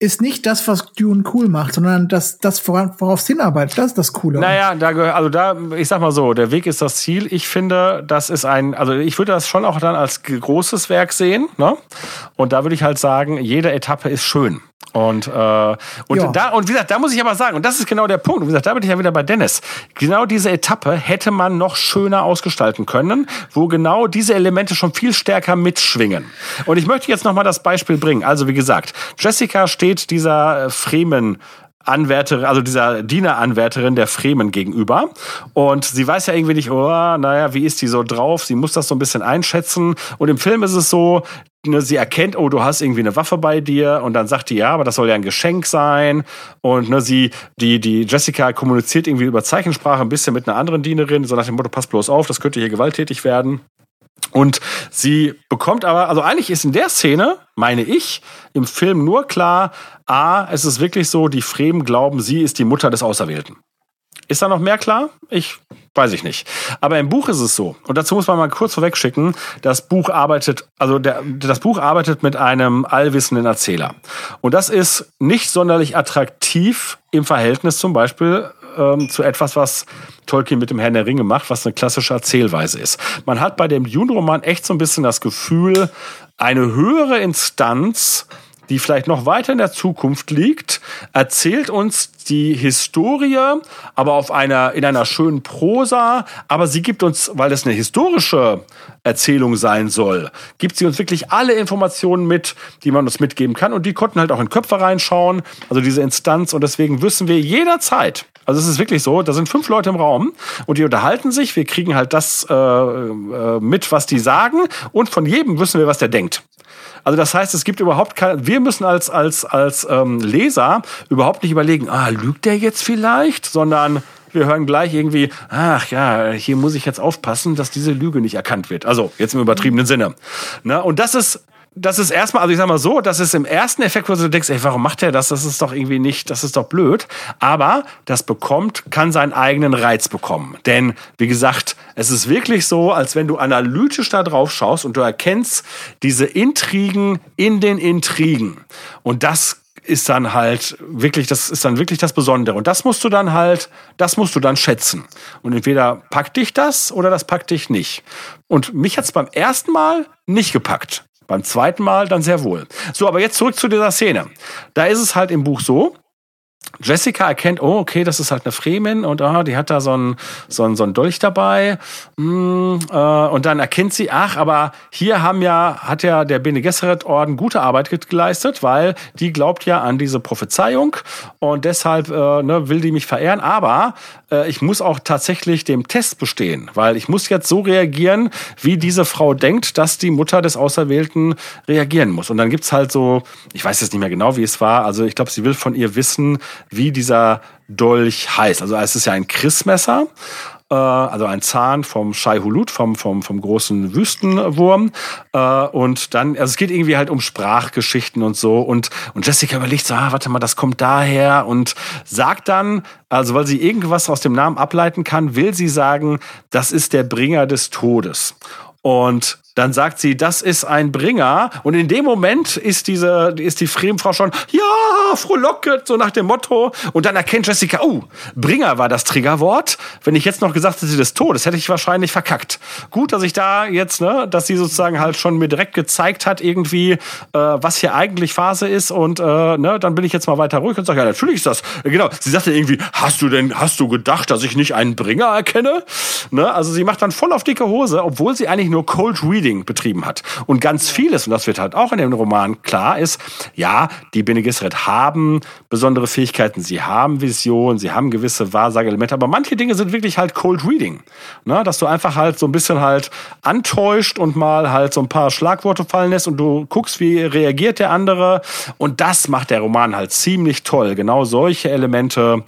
ist nicht das, was Dune cool macht, sondern das, das worauf es hinarbeitet. Das ist das Coole. Naja, da gehört, also da, ich sag mal so, der Weg ist das Ziel. Ich finde, das ist ein, also ich würde das schon auch dann als großes Werk sehen, ne? Und da würde ich halt sagen, jede Etappe ist schön. Und, äh, und ja. da, und wie gesagt, da muss ich aber sagen, und das ist genau der Punkt, und wie gesagt, da bin ich ja wieder bei Dennis. Genau diese Etappe hätte man noch schöner ausgestalten können, wo genau diese Elemente schon viel stärker mitschwingen. Und ich möchte jetzt nochmal das Beispiel bringen. Also, wie gesagt, Jessica steht dieser äh, Fremen Anwärterin, also dieser Dieneranwärterin der Fremen gegenüber. Und sie weiß ja irgendwie nicht, oh, naja, wie ist die so drauf? Sie muss das so ein bisschen einschätzen. Und im Film ist es so, ne, sie erkennt, oh, du hast irgendwie eine Waffe bei dir und dann sagt die, ja, aber das soll ja ein Geschenk sein. Und ne, sie, die, die Jessica kommuniziert irgendwie über Zeichensprache ein bisschen mit einer anderen Dienerin, so nach dem Motto, pass bloß auf, das könnte hier gewalttätig werden. Und sie bekommt aber, also eigentlich ist in der Szene, meine ich, im Film nur klar, A, es ist wirklich so, die Fremen glauben, sie ist die Mutter des Auserwählten. Ist da noch mehr klar? Ich weiß ich nicht. Aber im Buch ist es so. Und dazu muss man mal kurz vorweg schicken. Das Buch arbeitet, also der, das Buch arbeitet mit einem allwissenden Erzähler. Und das ist nicht sonderlich attraktiv im Verhältnis zum Beispiel ähm, zu etwas, was Tolkien mit dem Herrn der Ringe macht, was eine klassische Erzählweise ist. Man hat bei dem Dune-Roman echt so ein bisschen das Gefühl, eine höhere Instanz die vielleicht noch weiter in der Zukunft liegt, erzählt uns die Historie, aber auf einer, in einer schönen Prosa, aber sie gibt uns, weil es eine historische Erzählung sein soll, gibt sie uns wirklich alle Informationen mit, die man uns mitgeben kann? Und die konnten halt auch in Köpfe reinschauen, also diese Instanz. Und deswegen wissen wir jederzeit, also es ist wirklich so, da sind fünf Leute im Raum und die unterhalten sich, wir kriegen halt das äh, äh, mit, was die sagen. Und von jedem wissen wir, was der denkt. Also das heißt, es gibt überhaupt kein, wir müssen als, als, als ähm, Leser überhaupt nicht überlegen, ah, lügt der jetzt vielleicht, sondern wir hören gleich irgendwie, ach ja, hier muss ich jetzt aufpassen, dass diese Lüge nicht erkannt wird. Also jetzt im übertriebenen Sinne. Ne? Und das ist das ist erstmal, also ich sag mal so, das ist im ersten Effekt, wo du denkst, ey, warum macht er das? Das ist doch irgendwie nicht, das ist doch blöd. Aber das bekommt, kann seinen eigenen Reiz bekommen. Denn, wie gesagt, es ist wirklich so, als wenn du analytisch da drauf schaust und du erkennst diese Intrigen in den Intrigen. Und das ist dann halt wirklich, das ist dann wirklich das Besondere. Und das musst du dann halt, das musst du dann schätzen. Und entweder packt dich das oder das packt dich nicht. Und mich hat's beim ersten Mal nicht gepackt. Beim zweiten Mal dann sehr wohl. So, aber jetzt zurück zu dieser Szene. Da ist es halt im Buch so, Jessica erkennt, oh, okay, das ist halt eine Fremen und ah, die hat da so ein so ein, so ein Dolch dabei. Mm, äh, und dann erkennt sie, ach, aber hier haben ja, hat ja der Bene Gesserit Orden gute Arbeit geleistet, weil die glaubt ja an diese Prophezeiung und deshalb äh, ne, will die mich verehren. Aber äh, ich muss auch tatsächlich dem Test bestehen, weil ich muss jetzt so reagieren, wie diese Frau denkt, dass die Mutter des Auserwählten reagieren muss. Und dann gibt's halt so, ich weiß jetzt nicht mehr genau, wie es war, also ich glaube, sie will von ihr wissen, wie dieser Dolch heißt. Also es ist ja ein Christmesser äh, also ein Zahn vom Shai Hulut, vom, vom, vom großen Wüstenwurm. Äh, und dann, also es geht irgendwie halt um Sprachgeschichten und so. Und, und Jessica überlegt so, ah, warte mal, das kommt daher und sagt dann, also weil sie irgendwas aus dem Namen ableiten kann, will sie sagen, das ist der Bringer des Todes. Und dann sagt sie, das ist ein Bringer. Und in dem Moment ist diese, ist die Fremenfrau schon, ja, frohlocket, so nach dem Motto. Und dann erkennt Jessica, oh, Bringer war das Triggerwort. Wenn ich jetzt noch gesagt hätte, des Todes, hätte ich wahrscheinlich verkackt. Gut, dass ich da jetzt, ne, dass sie sozusagen halt schon mir direkt gezeigt hat, irgendwie, äh, was hier eigentlich Phase ist. Und, äh, ne, dann bin ich jetzt mal weiter ruhig und sage, ja, natürlich ist das. Genau. Sie sagte irgendwie, hast du denn, hast du gedacht, dass ich nicht einen Bringer erkenne? Ne, also sie macht dann voll auf dicke Hose, obwohl sie eigentlich nur Cold Reading Reading betrieben hat. Und ganz vieles, und das wird halt auch in dem Roman klar, ist, ja, die Bene Gesserit haben besondere Fähigkeiten, sie haben Visionen, sie haben gewisse Wahrsageelemente, aber manche Dinge sind wirklich halt Cold Reading. Ne? Dass du einfach halt so ein bisschen halt antäuscht und mal halt so ein paar Schlagworte fallen lässt und du guckst, wie reagiert der andere. Und das macht der Roman halt ziemlich toll. Genau solche Elemente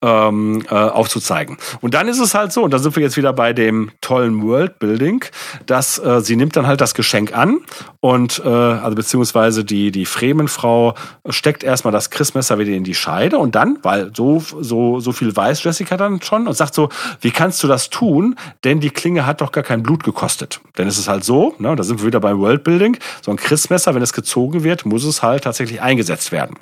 ähm, äh, aufzuzeigen. Und dann ist es halt so, und da sind wir jetzt wieder bei dem tollen Worldbuilding, dass äh, sie nimmt dann halt das Geschenk an und äh, also beziehungsweise die die Fremenfrau steckt erstmal das Christmesser wieder in die Scheide und dann, weil so so so viel weiß Jessica dann schon und sagt so, wie kannst du das tun? Denn die Klinge hat doch gar kein Blut gekostet. Denn es ist halt so, ne, da sind wir wieder beim Worldbuilding, so ein Christmesser, wenn es gezogen wird, muss es halt tatsächlich eingesetzt werden.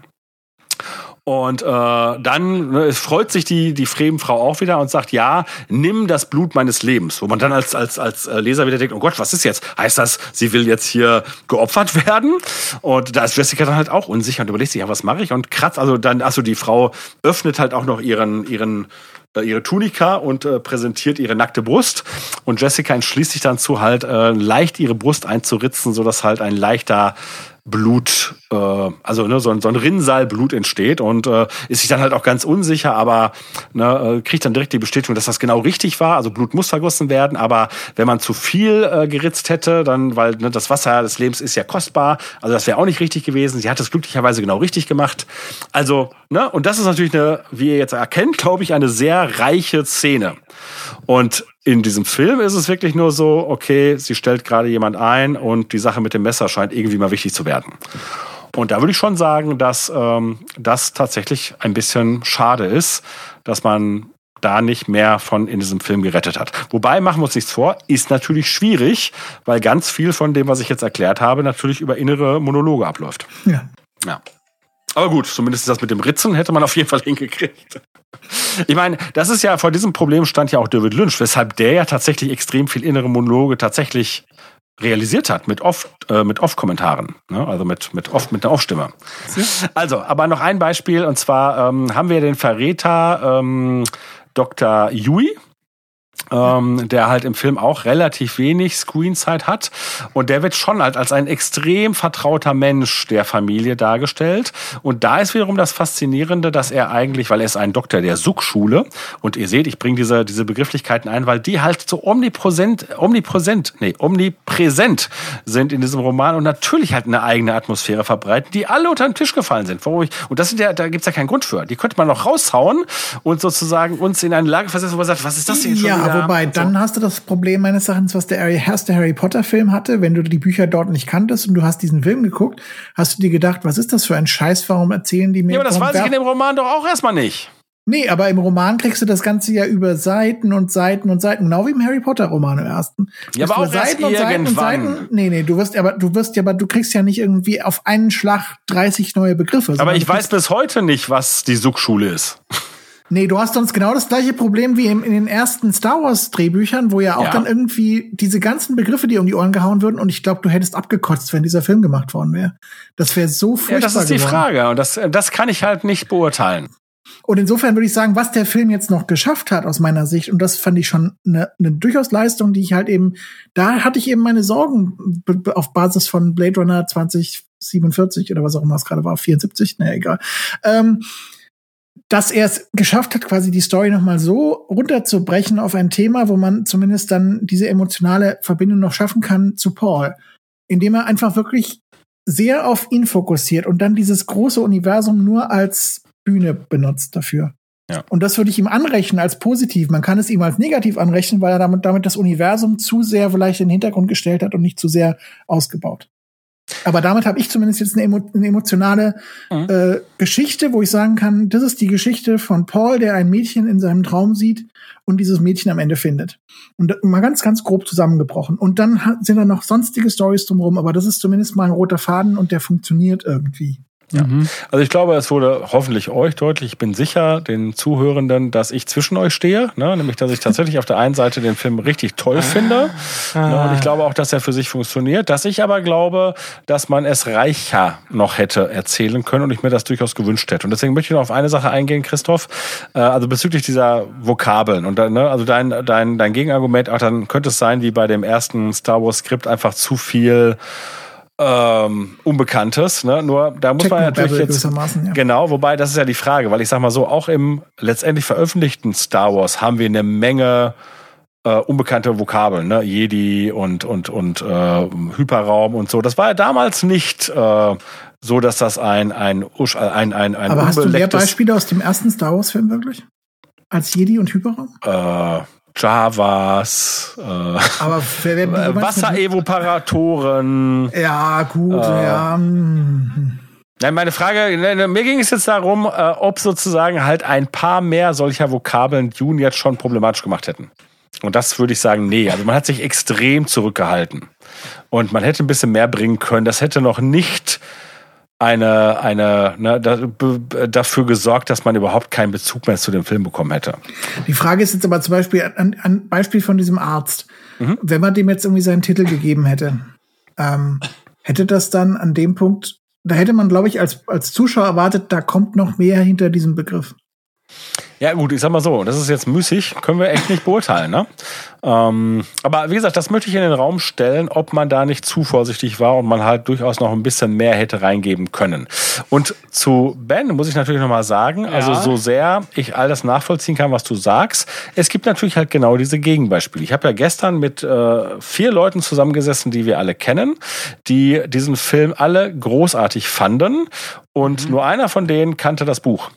Und äh, dann ne, freut sich die, die Fremenfrau auch wieder und sagt, ja, nimm das Blut meines Lebens. Wo man dann als, als, als äh, Leser wieder denkt, oh Gott, was ist jetzt? Heißt das, sie will jetzt hier geopfert [LAUGHS] werden? Und da ist Jessica dann halt auch unsicher und überlegt sich, ja, was mache ich? Und kratzt, also dann, also die Frau öffnet halt auch noch ihren, ihren äh, ihre Tunika und äh, präsentiert ihre nackte Brust. Und Jessica entschließt sich dann zu halt äh, leicht ihre Brust einzuritzen, so dass halt ein leichter Blut, äh, also ne, so, ein, so ein Rinnsal Blut entsteht und äh, ist sich dann halt auch ganz unsicher, aber ne, äh, kriegt dann direkt die Bestätigung, dass das genau richtig war. Also Blut muss vergossen werden, aber wenn man zu viel äh, geritzt hätte, dann, weil ne, das Wasser des Lebens ist ja kostbar, also das wäre auch nicht richtig gewesen. Sie hat es glücklicherweise genau richtig gemacht. Also, ne, und das ist natürlich eine, wie ihr jetzt erkennt, glaube ich, eine sehr reiche Szene. Und in diesem Film ist es wirklich nur so, okay, sie stellt gerade jemand ein und die Sache mit dem Messer scheint irgendwie mal wichtig zu werden. Und da würde ich schon sagen, dass ähm, das tatsächlich ein bisschen schade ist, dass man da nicht mehr von in diesem Film gerettet hat. Wobei, machen wir uns nichts vor, ist natürlich schwierig, weil ganz viel von dem, was ich jetzt erklärt habe, natürlich über innere Monologe abläuft. Ja. Ja. Aber gut, zumindest das mit dem Ritzen hätte man auf jeden Fall hingekriegt. Ich meine, das ist ja, vor diesem Problem stand ja auch David Lynch, weshalb der ja tatsächlich extrem viel innere Monologe tatsächlich realisiert hat mit oft äh, mit Off-Kommentaren, ne? also mit mit oft mit der Off-Stimme. Also, aber noch ein Beispiel und zwar ähm, haben wir den Verräter ähm, Dr. Yui, ähm, der halt im Film auch relativ wenig Screenzeit hat. Und der wird schon halt als ein extrem vertrauter Mensch der Familie dargestellt. Und da ist wiederum das Faszinierende, dass er eigentlich, weil er ist ein Doktor der Suk-Schule, und ihr seht, ich bringe diese, diese Begrifflichkeiten ein, weil die halt so omnipräsent, omnipräsent, nee, omnipräsent sind in diesem Roman und natürlich halt eine eigene Atmosphäre verbreiten, die alle unter den Tisch gefallen sind. Ich, und das sind ja, da gibt's ja keinen Grund für. Die könnte man noch raushauen und sozusagen uns in eine Lage versetzen, wo man sagt, was ist das denn schon Ja, wobei, Und so. dann hast du das Problem meines Erachtens, was der Harry, erste Harry Potter Film hatte, wenn du die Bücher dort nicht kanntest und du hast diesen Film geguckt, hast du dir gedacht, was ist das für ein Scheiß, warum erzählen die mir? Ja, aber das weiß ich in dem Roman doch auch erstmal nicht. Nee, aber im Roman kriegst du das Ganze ja über Seiten und Seiten und Seiten, genau wie im Harry Potter Roman im ersten. Ja, Kriegst aber du auch erst irgendwann. Nee, nee, du wirst aber du wirst ja, aber du kriegst ja nicht irgendwie auf einen Schlag 30 neue Begriffe. Aber ich du weiß bis heute nicht, was die Suk-Schule ist. Nee, du hast sonst genau das gleiche Problem wie im, in den ersten Star Wars Drehbüchern, wo ja auch Ja. dann irgendwie diese ganzen Begriffe dir um die Ohren gehauen würden und ich glaube, du hättest abgekotzt, wenn dieser Film gemacht worden wäre. Das wäre so furchtbar Ja, das ist die geworden. Frage. Und das, das kann ich halt nicht beurteilen. Und insofern würde ich sagen, was der Film jetzt noch geschafft hat aus meiner Sicht, und das fand ich schon eine, eine durchaus Leistung, die ich halt eben, da hatte ich eben meine Sorgen auf Basis von Blade Runner 2047 oder was auch immer es gerade war, 74, naja, egal. Ähm, dass er es geschafft hat, quasi die Story nochmal so runterzubrechen auf ein Thema, wo man zumindest dann diese emotionale Verbindung noch schaffen kann zu Paul. Indem er einfach wirklich sehr auf ihn fokussiert und dann dieses große Universum nur als Bühne benutzt dafür. Ja. Und das würde ich ihm anrechnen als positiv. Man kann es ihm als negativ anrechnen, weil er damit, damit das Universum zu sehr vielleicht in den Hintergrund gestellt hat und nicht zu sehr ausgebaut. Aber damit habe ich zumindest jetzt eine, emo eine emotionale Mhm. äh, Geschichte, wo ich sagen kann, das ist die Geschichte von Paul, der ein Mädchen in seinem Traum sieht und dieses Mädchen am Ende findet. Und mal ganz, ganz grob zusammengebrochen. Und dann hat, sind da noch sonstige Stories drumherum, aber das ist zumindest mal ein roter Faden und der funktioniert irgendwie. Ja. Also ich glaube, es wurde hoffentlich euch deutlich, ich bin sicher, den Zuhörenden, dass ich zwischen euch stehe. Ne? Nämlich, dass ich tatsächlich auf der einen Seite den Film richtig toll finde. Ne? Und ich glaube auch, dass er für sich funktioniert. Dass ich aber glaube, dass man es reicher noch hätte erzählen können und ich mir das durchaus gewünscht hätte. Und deswegen möchte ich noch auf eine Sache eingehen, Christoph. Äh, also bezüglich dieser Vokabeln. Und dann, ne? also dein, dein, dein Gegenargument, auch dann könnte es sein, wie bei dem ersten Star Wars Skript einfach zu viel ähm, Unbekanntes. Ne? Nur da muss man natürlich jetzt ja. genau, wobei das ist ja die Frage, weil ich sag mal so, auch im letztendlich veröffentlichten Star Wars haben wir eine Menge äh, unbekannte Vokabeln, ne? Jedi und und und äh, Hyperraum und so. Das war ja damals nicht äh, so, dass das ein ein Usch- ein ein ein Aber hast du Lehrbeispiele aus dem ersten Star Wars Film wirklich? Als Jedi und Hyperraum? äh, Javas, äh, Wasserevaporatoren. Ja, gut, Äh, ja. mm. Nein, meine Frage, ne, ne, mir ging es jetzt darum, äh, ob sozusagen halt ein paar mehr solcher Vokabeln Dune jetzt schon problematisch gemacht hätten. Und das würde ich sagen, nee. Also man hat sich extrem zurückgehalten. Und man hätte ein bisschen mehr bringen können. Das hätte noch nicht eine, eine, ne, da, dafür gesorgt, dass man überhaupt keinen Bezug mehr zu dem Film bekommen hätte. Die Frage ist jetzt aber zum Beispiel an, an Beispiel von diesem Arzt. Mhm. Wenn man dem jetzt irgendwie seinen Titel gegeben hätte, ähm, hätte das dann an dem Punkt, da hätte man, glaube ich, als, als Zuschauer erwartet, da kommt noch mehr hinter diesem Begriff. Ja, gut, ich sag mal so, das ist jetzt müßig, können wir echt nicht beurteilen, ne? Ähm, aber wie gesagt, das möchte ich in den Raum stellen, ob man da nicht zu vorsichtig war und man halt durchaus noch ein bisschen mehr hätte reingeben können. Und zu Ben muss ich natürlich nochmal sagen, also so sehr ich all das nachvollziehen kann, was du sagst, es gibt natürlich halt genau diese Gegenbeispiele. Ich habe ja gestern mit äh, vier Leuten zusammengesessen, die wir alle kennen, die diesen Film alle großartig fanden und nur einer von denen kannte das Buch.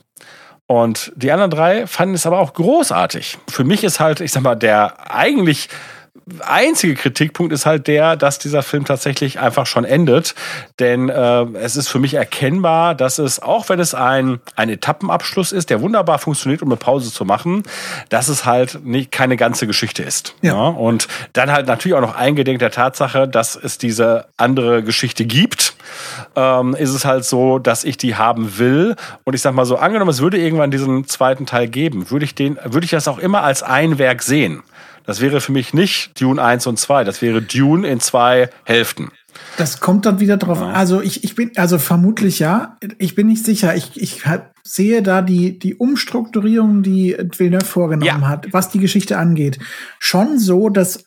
Und die anderen drei fanden es aber auch großartig. Für mich ist halt, ich sag mal, der eigentlich einzige Kritikpunkt ist halt der, dass dieser Film tatsächlich einfach schon endet. Denn äh, es ist für mich erkennbar, dass es, auch wenn es ein, ein Etappenabschluss ist, der wunderbar funktioniert, um eine Pause zu machen, dass es halt nicht keine ganze Geschichte ist. Ja. ja? Und dann halt natürlich auch noch eingedenk der Tatsache, dass es diese andere Geschichte gibt, ähm, ist es halt so, dass ich die haben will. Und ich sag mal so, angenommen, es würde irgendwann diesen zweiten Teil geben, würde ich den, würde ich das auch immer als ein Werk sehen. Das wäre für mich nicht Dune 1 und 2, das wäre Dune in zwei Hälften. Das kommt dann wieder drauf. Ja. Also ich, ich bin, also vermutlich ja. Ich bin nicht sicher. Ich, ich sehe da die, die Umstrukturierung, die Villeneuve vorgenommen ja. hat, was die Geschichte angeht, schon so, dass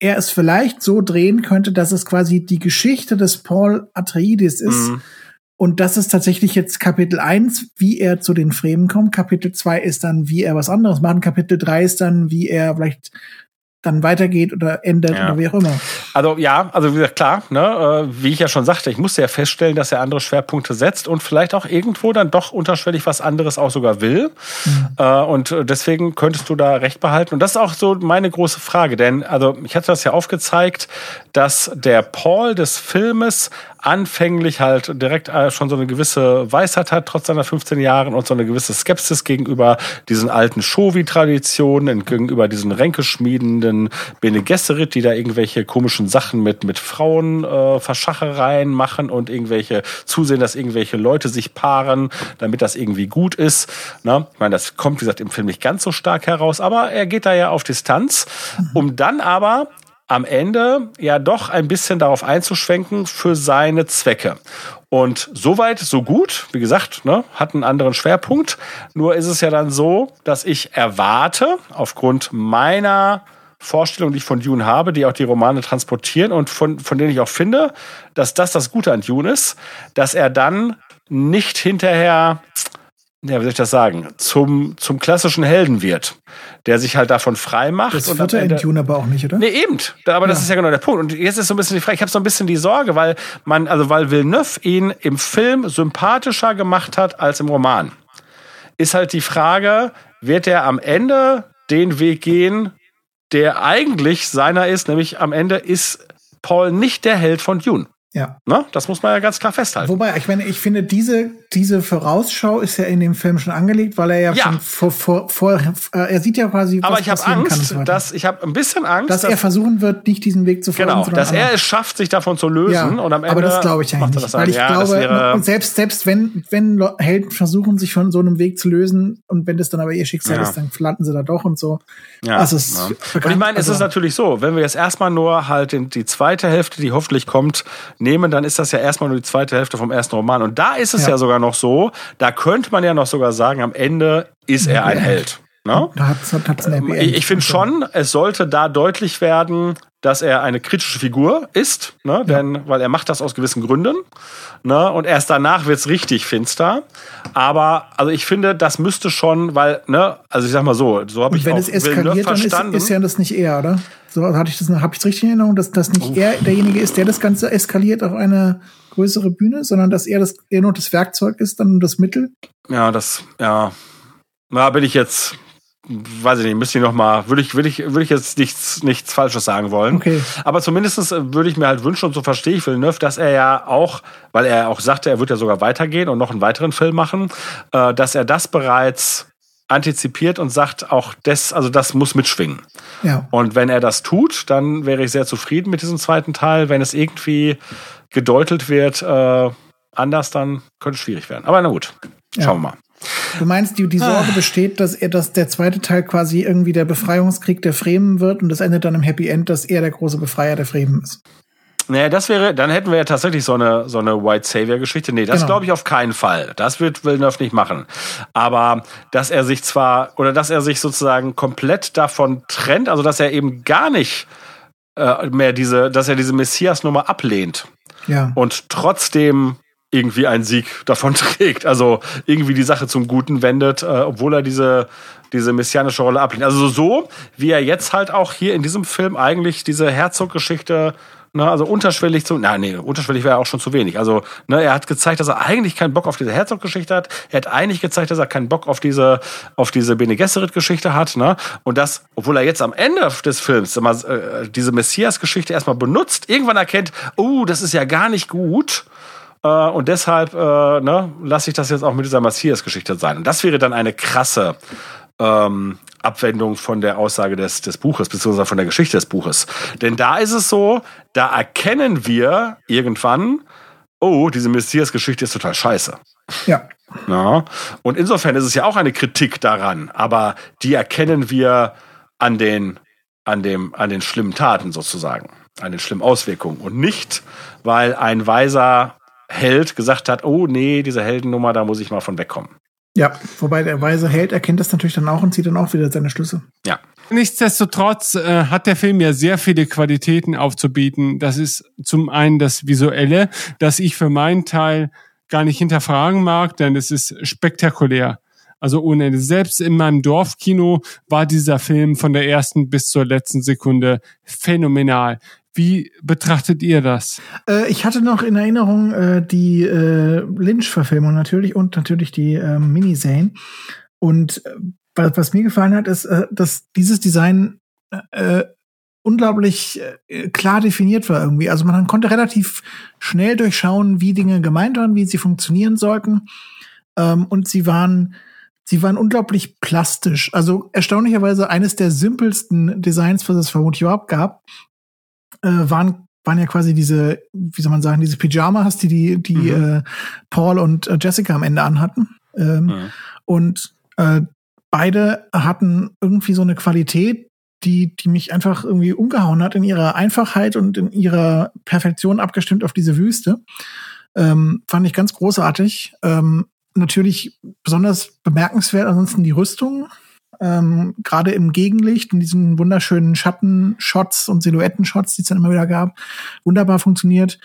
er es vielleicht so drehen könnte, dass es quasi die Geschichte des Paul Atreides ist. Mhm. Und das ist tatsächlich jetzt Kapitel 1, wie er zu den Fremen kommt. Kapitel 2 ist dann, wie er was anderes macht. Kapitel 3 ist dann, wie er vielleicht dann weitergeht oder endet ja. oder wie auch immer. Also ja, also wie gesagt, klar, ne, äh, wie ich ja schon sagte, ich musste ja feststellen, dass er andere Schwerpunkte setzt und vielleicht auch irgendwo dann doch unterschwellig was anderes auch sogar will. Mhm. Äh, und deswegen könntest du da recht behalten. Und das ist auch so meine große Frage, denn also ich hatte das ja aufgezeigt, dass der Paul des Filmes anfänglich halt direkt äh, schon so eine gewisse Weisheit hat, trotz seiner 15 Jahren und so eine gewisse Skepsis gegenüber diesen alten Shovi-Traditionen, gegenüber diesen ränkeschmiedenden Bene Gesserit, die da irgendwelche komischen Sachen mit, mit Frauen äh, Verschachereien machen und irgendwelche zusehen, dass irgendwelche Leute sich paaren, damit das irgendwie gut ist. Na, ich meine, das kommt, wie gesagt, im Film nicht ganz so stark heraus, aber er geht da ja auf Distanz, um dann aber am Ende ja doch ein bisschen darauf einzuschwenken für seine Zwecke. Und soweit, so gut. Wie gesagt, ne, hat einen anderen Schwerpunkt. Nur ist es ja dann so, dass ich erwarte, aufgrund meiner Vorstellung, die ich von Dune habe, die auch die Romane transportieren und von, von denen ich auch finde, dass das das Gute an Dune ist, dass er dann nicht hinterher ja, wie soll ich das sagen, zum, zum klassischen Helden wird, der sich halt davon frei macht. Das wird er in Dune aber auch nicht, oder? Nee, eben. Aber das ist ja genau der Punkt. Und jetzt ist so ein bisschen die Frage, ich habe so ein bisschen die Sorge, weil man, also weil Villeneuve ihn im Film sympathischer gemacht hat als im Roman. Ist halt die Frage, wird er am Ende den Weg gehen, der eigentlich seiner ist, nämlich am Ende ist Paul nicht der Held von Dune. Ja. Ne? Das muss man ja ganz klar festhalten. Wobei, ich meine, ich finde, diese, diese Vorausschau ist ja in dem Film schon angelegt, weil er ja, ja. schon vor, vor, vor äh, er sieht ja quasi, was Aber ich habe Angst, dass, ich habe ein bisschen Angst, dass, dass, er versuchen wird, nicht diesen Weg zu folgen. Genau, dass er es schafft, sich davon zu lösen ja, und am Ende. Aber das glaube ich eigentlich nicht. Weil ich ja, glaube, selbst, selbst wenn, wenn Helden versuchen, sich von so einem Weg zu lösen und wenn das dann aber ihr Schicksal ist, dann landen sie da doch und so. Ja. Also. Und ich meine, es ist also natürlich so, wenn wir jetzt erstmal nur halt in die zweite Hälfte, die hoffentlich kommt, nehmen, dann ist das ja erstmal nur die zweite Hälfte vom ersten Roman. Und da ist es ja, ja sogar noch so, da könnte man ja noch sogar sagen, am Ende ist er ein Held. Ne? Hat's, hat's ich ich finde schon, es sollte da deutlich werden, dass er eine kritische Figur ist, ne? Ja. denn weil er macht das aus gewissen Gründen, ne? und erst danach wird's richtig finster. Aber also ich finde, das müsste schon, weil ne, also ich sag mal so, so habe ich wenn auch es eskaliert, verstanden. Dann ist, ist ja das nicht er, oder? So hatte ich das, habe ich richtig in Erinnerung, dass das nicht Uff. er derjenige ist, der das Ganze eskaliert auf eine größere Bühne, sondern dass er das er nur das Werkzeug ist, dann das Mittel. Ja, das ja. Da bin ich jetzt weiß ich nicht, müsste ich noch mal, würde ich, würde ich, würde ich jetzt nichts, nichts Falsches sagen wollen. Okay. Aber zumindestens würde ich mir halt wünschen, und so verstehe ich Villeneuve, dass er ja auch, weil er auch sagte, er wird ja sogar weitergehen und noch einen weiteren Film machen, äh, dass er das bereits antizipiert und sagt, auch das, also das muss mitschwingen. Ja. Und wenn er das tut, dann wäre ich sehr zufrieden mit diesem zweiten Teil. Wenn es irgendwie gedeutelt wird, äh, anders, dann könnte es schwierig werden. Aber na gut, schauen ja. wir mal. Du meinst, die, die Sorge ah. besteht, dass er, dass der zweite Teil quasi irgendwie der Befreiungskrieg der Fremen wird und das endet dann im Happy End, dass er der große Befreier der Fremen ist. Naja, das wäre, dann hätten wir ja tatsächlich so eine, so eine White Savior-Geschichte. Nee, das genau. glaube ich auf keinen Fall. Das wird Villeneuve nicht machen. Aber, dass er sich zwar, oder dass er sich sozusagen komplett davon trennt, also dass er eben gar nicht äh, mehr diese, dass er diese Messias-Nummer ablehnt. Ja. Und trotzdem irgendwie einen Sieg [LAUGHS] davon trägt. Also irgendwie die Sache zum Guten wendet, äh, obwohl er diese, diese messianische Rolle ablehnt. Also so, wie er jetzt halt auch hier in diesem Film eigentlich diese Herzoggeschichte Ne, also unterschwellig zu, na nee, unterschwellig wäre auch schon zu wenig. Also ne, er hat gezeigt, dass er eigentlich keinen Bock auf diese Herzog-Geschichte hat. Er hat eigentlich gezeigt, dass er keinen Bock auf diese auf diese Bene Gesserit-Geschichte hat. Ne? Und das, obwohl er jetzt am Ende des Films immer, äh, diese Messias-Geschichte erstmal benutzt, irgendwann erkennt, oh, das ist ja gar nicht gut. Äh, und deshalb äh, ne, lasse ich das jetzt auch mit dieser Messias-Geschichte sein. Und das wäre dann eine krasse ähm, Abwendung von der Aussage des, des Buches, beziehungsweise von der Geschichte des Buches. Denn da ist es so, da erkennen wir irgendwann, oh, diese Messias-Geschichte ist total scheiße. Ja. ja. Und insofern ist es ja auch eine Kritik daran, aber die erkennen wir an den, an dem, an den schlimmen Taten sozusagen, an den schlimmen Auswirkungen und nicht, weil ein weiser Held gesagt hat, oh nee, diese Heldennummer, da muss ich mal von wegkommen. Ja, wobei der weise Held erkennt das natürlich dann auch und zieht dann auch wieder seine Schlüsse. Ja. Nichtsdestotrotz äh, hat der Film ja sehr viele Qualitäten aufzubieten. Das ist zum einen das Visuelle, das ich für meinen Teil gar nicht hinterfragen mag, denn es ist spektakulär. Also ohne Ende. Selbst in meinem Dorfkino war dieser Film von der ersten bis zur letzten Sekunde phänomenal. Wie betrachtet ihr das? Äh, ich hatte noch in Erinnerung äh, die äh, Lynch-Verfilmung natürlich und natürlich die äh, Mini-Zane. Und äh, was, was, mir gefallen hat, ist, äh, dass dieses Design äh, unglaublich äh, klar definiert war irgendwie. Also man konnte relativ schnell durchschauen, wie Dinge gemeint waren, wie sie funktionieren sollten. Ähm, und sie waren sie waren unglaublich plastisch. Also erstaunlicherweise eines der simpelsten Designs, was es vermutlich überhaupt gab äh, waren waren ja quasi diese, wie soll man sagen, diese Pyjamas, die die, die mhm. äh, Paul und äh, Jessica am Ende anhatten. Ähm, mhm. Und äh, beide hatten irgendwie so eine Qualität, die, die mich einfach irgendwie umgehauen hat in ihrer Einfachheit und in ihrer Perfektion abgestimmt auf diese Wüste. Ähm, fand ich ganz großartig. Ähm, natürlich besonders bemerkenswert ansonsten die Rüstung ähm, gerade im Gegenlicht in diesen wunderschönen Schattenshots und Silhouettenshots, die es dann immer wieder gab, wunderbar funktioniert.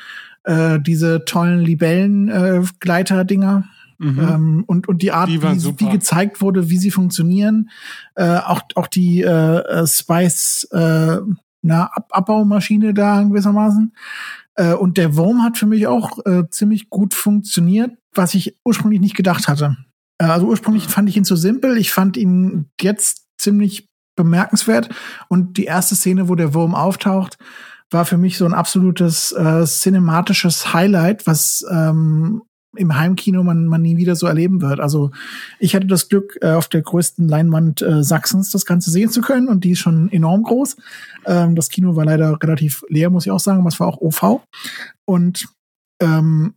Äh, diese tollen Libellen-Gleiter-Dinger. Äh, mhm. Ähm, und, und die Art, die wie, wie, gezeigt wurde, wie sie funktionieren. Äh, auch, auch die äh, Spice äh, na, Ab Abbaumaschine da gewissermaßen. Äh, und der Wurm hat für mich auch äh, ziemlich gut funktioniert, was ich ursprünglich nicht gedacht hatte. Äh, also ursprünglich fand ich ihn zu simpel. Ich fand ihn jetzt ziemlich bemerkenswert. Und die erste Szene, wo der Wurm auftaucht, war für mich so ein absolutes äh, cinematisches Highlight, was ähm, im Heimkino man, man nie wieder so erleben wird. Also ich hatte das Glück, äh, auf der größten Leinwand äh, Sachsens das Ganze sehen zu können und die ist schon enorm groß. Ähm, das Kino war leider relativ leer, muss ich auch sagen, aber es war auch OV. Und ähm,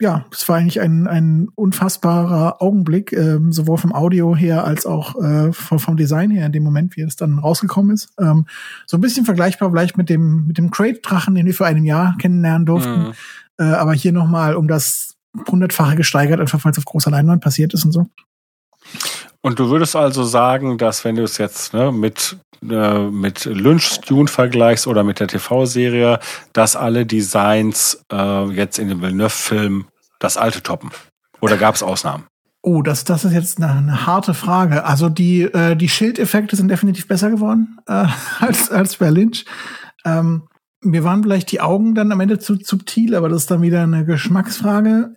ja, es war eigentlich ein, ein unfassbarer Augenblick, ähm, sowohl vom Audio her als auch äh, vom Design her in dem Moment, wie es dann rausgekommen ist. Ähm, so ein bisschen vergleichbar vielleicht mit dem, mit dem Crate-Drachen, den wir vor einem Jahr kennenlernen durften. Mhm. Äh, aber hier nochmal um das hundertfache gesteigert, einfach weil es auf großer Leinwand passiert ist und so. Und du würdest also sagen, dass wenn du es jetzt ne, mit äh, mit Lynch Dune vergleichst oder mit der TV-Serie, dass alle Designs äh, jetzt in dem Villeneuve-Film das alte toppen? Oder gab es Ausnahmen? Oh, das, das ist jetzt eine, eine harte Frage. Also die, äh, die Schildeffekte sind definitiv besser geworden äh, [LAUGHS] als, als bei Lynch. Ähm, mir waren vielleicht die Augen dann am Ende zu subtil, aber das ist dann wieder eine Geschmacksfrage.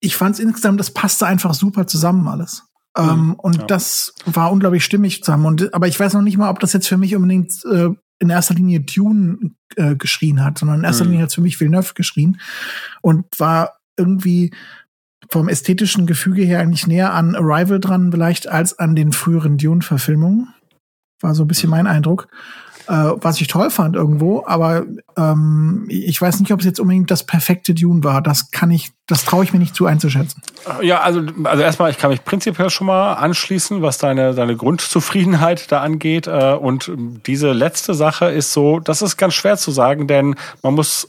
Ich fand es insgesamt, das passte einfach super zusammen alles. Ähm, und ja. das war unglaublich stimmig zusammen. Und, aber ich weiß noch nicht mal, ob das jetzt für mich unbedingt äh, in erster Linie Dune äh, geschrien hat, sondern in erster mhm. Linie hat es für mich Villeneuve geschrien und war irgendwie vom ästhetischen Gefüge her eigentlich näher an Arrival dran, vielleicht als an den früheren Dune-Verfilmungen. War so ein bisschen mein Eindruck äh, was ich toll fand irgendwo, aber ähm, ich weiß nicht, ob es jetzt unbedingt das perfekte Dune war. Das kann ich, das traue ich mir nicht zu einzuschätzen. Ja, also, also erstmal, ich kann mich prinzipiell schon mal anschließen, was deine, deine Grundzufriedenheit da angeht. Äh, und diese letzte Sache ist so, das ist ganz schwer zu sagen, denn man muss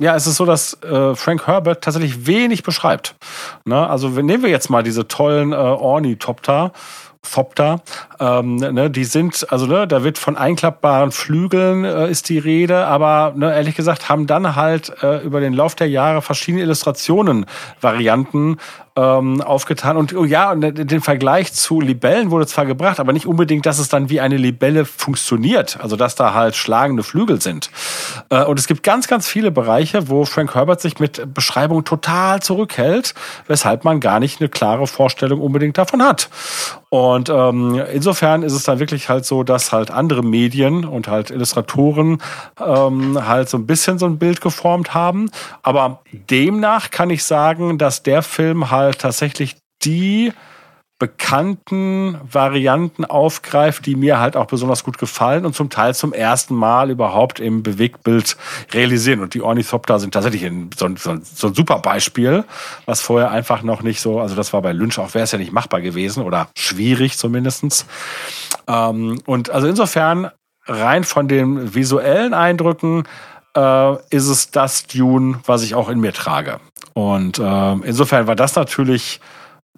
ja, es ist so, dass äh, Frank Herbert tatsächlich wenig beschreibt. Ne? Also nehmen wir jetzt mal diese tollen äh, Ornithopter Thopter, ähm, ne, die sind, also ne, da wird von einklappbaren Flügeln äh, ist die Rede, aber ne, ehrlich gesagt haben dann halt äh, über den Lauf der Jahre verschiedene Illustrationen, Varianten ähm, aufgetan. Und oh ja, den Vergleich zu Libellen wurde zwar gebracht, aber nicht unbedingt, dass es dann wie eine Libelle funktioniert. Also dass da halt schlagende Flügel sind. Äh, und es gibt ganz, ganz viele Bereiche, wo Frank Herbert sich mit Beschreibungen total zurückhält, weshalb man gar nicht eine klare Vorstellung unbedingt davon hat. Und ähm, insofern ist es dann wirklich halt so, dass halt andere Medien und halt Illustratoren ähm, halt so ein bisschen so ein Bild geformt haben. Aber demnach kann ich sagen, dass der Film halt tatsächlich die bekannten Varianten aufgreift, die mir halt auch besonders gut gefallen und zum Teil zum ersten Mal überhaupt im Bewegtbild realisieren. Und die Ornithopter sind tatsächlich ein, so, ein, so ein super Beispiel, was vorher einfach noch nicht so, also das war bei Lynch auch, wäre es ja nicht machbar gewesen oder schwierig zumindestens. Ähm, und also insofern rein von den visuellen Eindrücken äh, ist es das Dune, was ich auch in mir trage. Und äh, insofern war das natürlich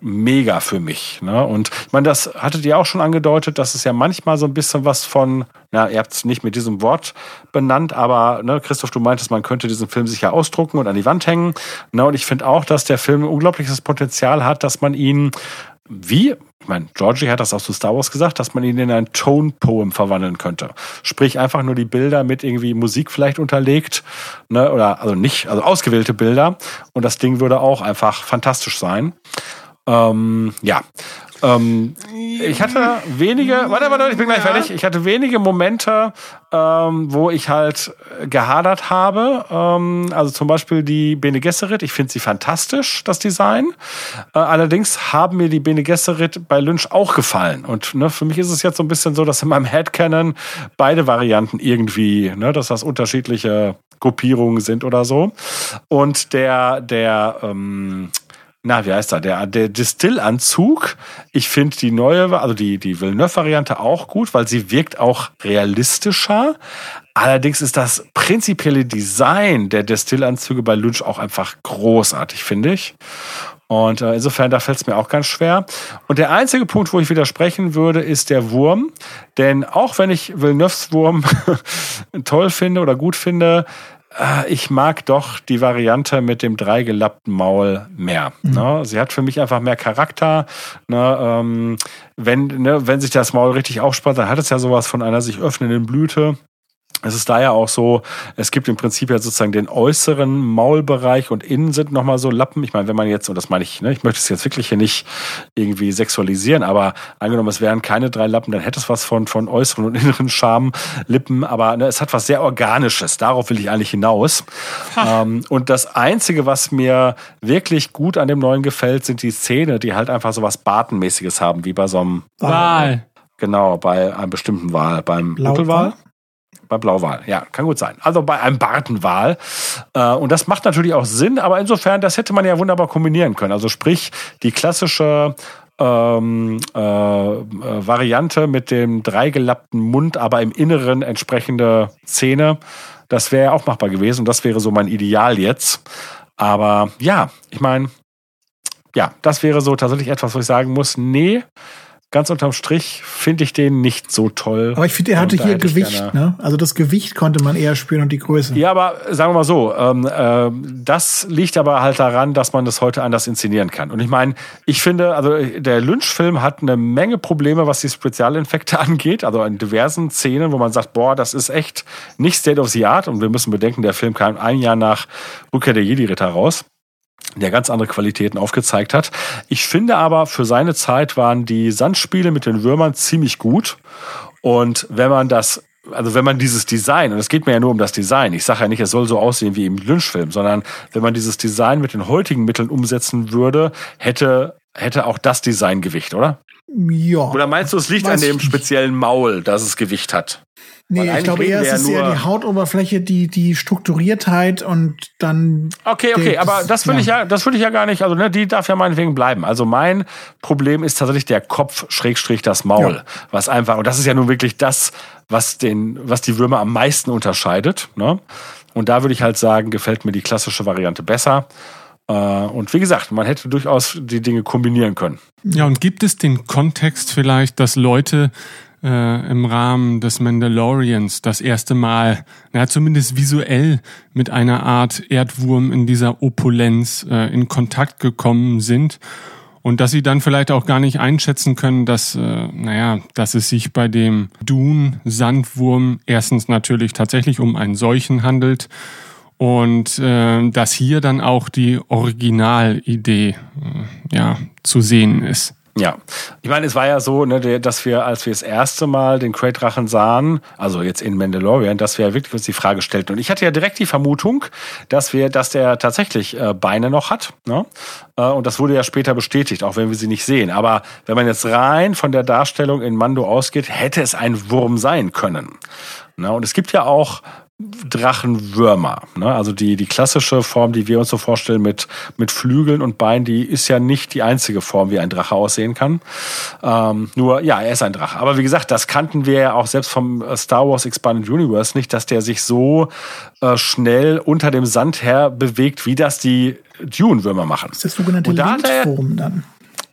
mega für mich. Ne? Und ich meine, das hattet ihr auch schon angedeutet, dass es ja manchmal so ein bisschen was von, ja, ihr habt es nicht mit diesem Wort benannt, aber ne, Christoph, du meintest, man könnte diesen Film sicher ausdrucken und an die Wand hängen. Ne? Und ich finde auch, dass der Film unglaubliches Potenzial hat, dass man ihn wie, ich meine, Georgie hat das auch zu Star Wars gesagt, dass man ihn in ein Tone-Poem verwandeln könnte. Sprich, einfach nur die Bilder mit irgendwie Musik vielleicht unterlegt, ne, oder also nicht, also ausgewählte Bilder. Und das Ding würde auch einfach fantastisch sein. Ähm, ja. Ähm, ich hatte wenige, warte, warte, ich bin gleich fertig. Ich hatte wenige Momente, ähm, wo ich halt gehadert habe. Ähm, also zum Beispiel die Bene Gesserit. Ich finde sie fantastisch, das Design. Äh, allerdings haben mir die Bene Gesserit bei Lynch auch gefallen. Und ne, für mich ist es jetzt so ein bisschen so, dass in meinem Headcanon beide Varianten irgendwie, ne, dass das unterschiedliche Gruppierungen sind oder so. Und der, der, ähm, na, wie heißt er? Der, der Distillanzug. Ich finde die neue, also die, die Villeneuve-Variante auch gut, weil sie wirkt auch realistischer. Allerdings ist das prinzipielle Design der Distillanzüge bei Lynch auch einfach großartig, finde ich. Und äh, insofern, da fällt es mir auch ganz schwer. Und der einzige Punkt, wo ich widersprechen würde, ist der Wurm. Denn auch wenn ich Villeneuves Wurm [LAUGHS] toll finde oder gut finde, ich mag doch die Variante mit dem dreigelappten Maul mehr. Mhm. Ne? Sie hat für mich einfach mehr Charakter. Ne? Ähm, wenn, ne, wenn sich das Maul richtig aufspannt, dann hat es ja sowas von einer sich öffnenden Blüte. Es ist da ja auch so, es gibt im Prinzip ja sozusagen den äußeren Maulbereich und innen sind nochmal so Lappen. Ich meine, wenn man jetzt, und das meine ich, ne, ich möchte es jetzt wirklich hier nicht irgendwie sexualisieren, aber angenommen, es wären keine drei Lappen, dann hätte es was von, von äußeren und [LAUGHS] inneren Schamlippen, aber ne, es hat was sehr Organisches. Darauf will ich eigentlich hinaus. Ähm, und das Einzige, was mir wirklich gut an dem neuen gefällt, sind die Zähne, die halt einfach so was Bartenmäßiges haben, wie bei so einem Wal. Genau, bei einem bestimmten Wal, beim Buckelwal. Bei Blauwal, ja, kann gut sein. Also bei einem Bartenwal. Äh, und das macht natürlich auch Sinn, aber insofern, das hätte man ja wunderbar kombinieren können. Also sprich, die klassische ähm, äh, äh, Variante mit dem dreigelappten Mund, aber im Inneren entsprechende Zähne, das wäre ja auch machbar gewesen. Und das wäre so mein Ideal jetzt. Aber ja, ich meine, ja, das wäre so tatsächlich etwas, wo ich sagen muss, nee, ganz unterm Strich finde ich den nicht so toll. Aber ich finde, er hatte hier Gewicht, ne? Also das Gewicht konnte man eher spüren und die Größe. Ja, aber sagen wir mal so, ähm, äh, das liegt aber halt daran, dass man das heute anders inszenieren kann. Und ich meine, ich finde, also der Lynch-Film hat eine Menge Probleme, was die Spezialinfekte [LAUGHS] angeht, also in diversen Szenen, wo man sagt, boah, das ist echt nicht State of the Art. Und wir müssen bedenken, der Film kam ein Jahr nach Rückkehr der Jedi-Ritter raus der ganz andere Qualitäten aufgezeigt hat. Ich finde aber, für seine Zeit waren die Sandspiele mit den Würmern ziemlich gut. Und wenn man das also wenn man dieses Design, und es geht mir ja nur um das Design, ich sage ja nicht, es soll so aussehen wie im Lynch-Film, sondern wenn man dieses Design mit den heutigen Mitteln umsetzen würde, hätte, hätte auch das Design Gewicht, oder? Ja. Oder meinst du, es liegt an dem speziellen Maul, dass es Gewicht hat? Nee, ich glaube eher, es ist eher die Hautoberfläche, die, die Strukturiertheit und dann. Okay, okay, aber das würde ja. ich ja, das würde ich ja gar nicht, also, ne, die darf ja meinetwegen bleiben. Also mein Problem ist tatsächlich der Kopf, Schrägstrich, das Maul. Ja. Was einfach, und das ist ja nun wirklich das, was den, was die Würmer am meisten unterscheidet, ne? Und da würde ich halt sagen, gefällt mir die klassische Variante besser. Äh, und wie gesagt, man hätte durchaus die Dinge kombinieren können. Ja, und gibt es den Kontext vielleicht, dass Leute äh, im Rahmen des Mandalorians das erste Mal, naja, zumindest visuell mit einer Art Erdwurm in dieser Opulenz äh, in Kontakt gekommen sind. Und dass sie dann vielleicht auch gar nicht einschätzen können, dass, äh, naja, dass es sich bei dem Dune-Sandwurm erstens natürlich tatsächlich um einen solchen handelt und äh, dass hier dann auch die Originalidee äh, ja, zu sehen ist. Ja, ich meine, es war ja so, ne, dass wir, als wir das erste Mal den Crate-Drachen sahen, also jetzt in Mandalorian, dass wir wirklich uns die Frage stellten. Und ich hatte ja direkt die Vermutung, dass wir, dass der tatsächlich äh, Beine noch hat. Ne? Äh, und das wurde ja später bestätigt, auch wenn wir sie nicht sehen. Aber wenn man jetzt rein von der Darstellung in Mando ausgeht, hätte es ein Wurm sein können. Ne? Und es gibt ja auch Drachenwürmer. Ne? Also die, die klassische Form, die wir uns so vorstellen mit, mit Flügeln und Beinen, die ist ja nicht die einzige Form, wie ein Drache aussehen kann. Ähm, nur, ja, er ist ein Drache. Aber wie gesagt, das kannten wir ja auch selbst vom Star Wars Expanded Universe nicht, dass der sich so äh, schnell unter dem Sand her bewegt, wie das die Dune-Würmer machen. Das ist das sogenannte Lindwurm dann.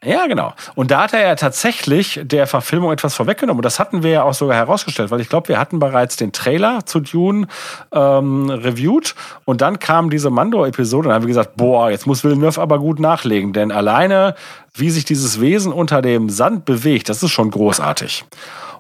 Ja, genau. Und da hat er ja tatsächlich der Verfilmung etwas vorweggenommen. Und das hatten wir ja auch sogar herausgestellt, weil ich glaube, wir hatten bereits den Trailer zu Dune ähm, reviewed. Und dann kam diese Mando-Episode und haben wir gesagt, boah, jetzt muss Villeneuve aber gut nachlegen. Denn alleine, wie sich dieses Wesen unter dem Sand bewegt, das ist schon großartig.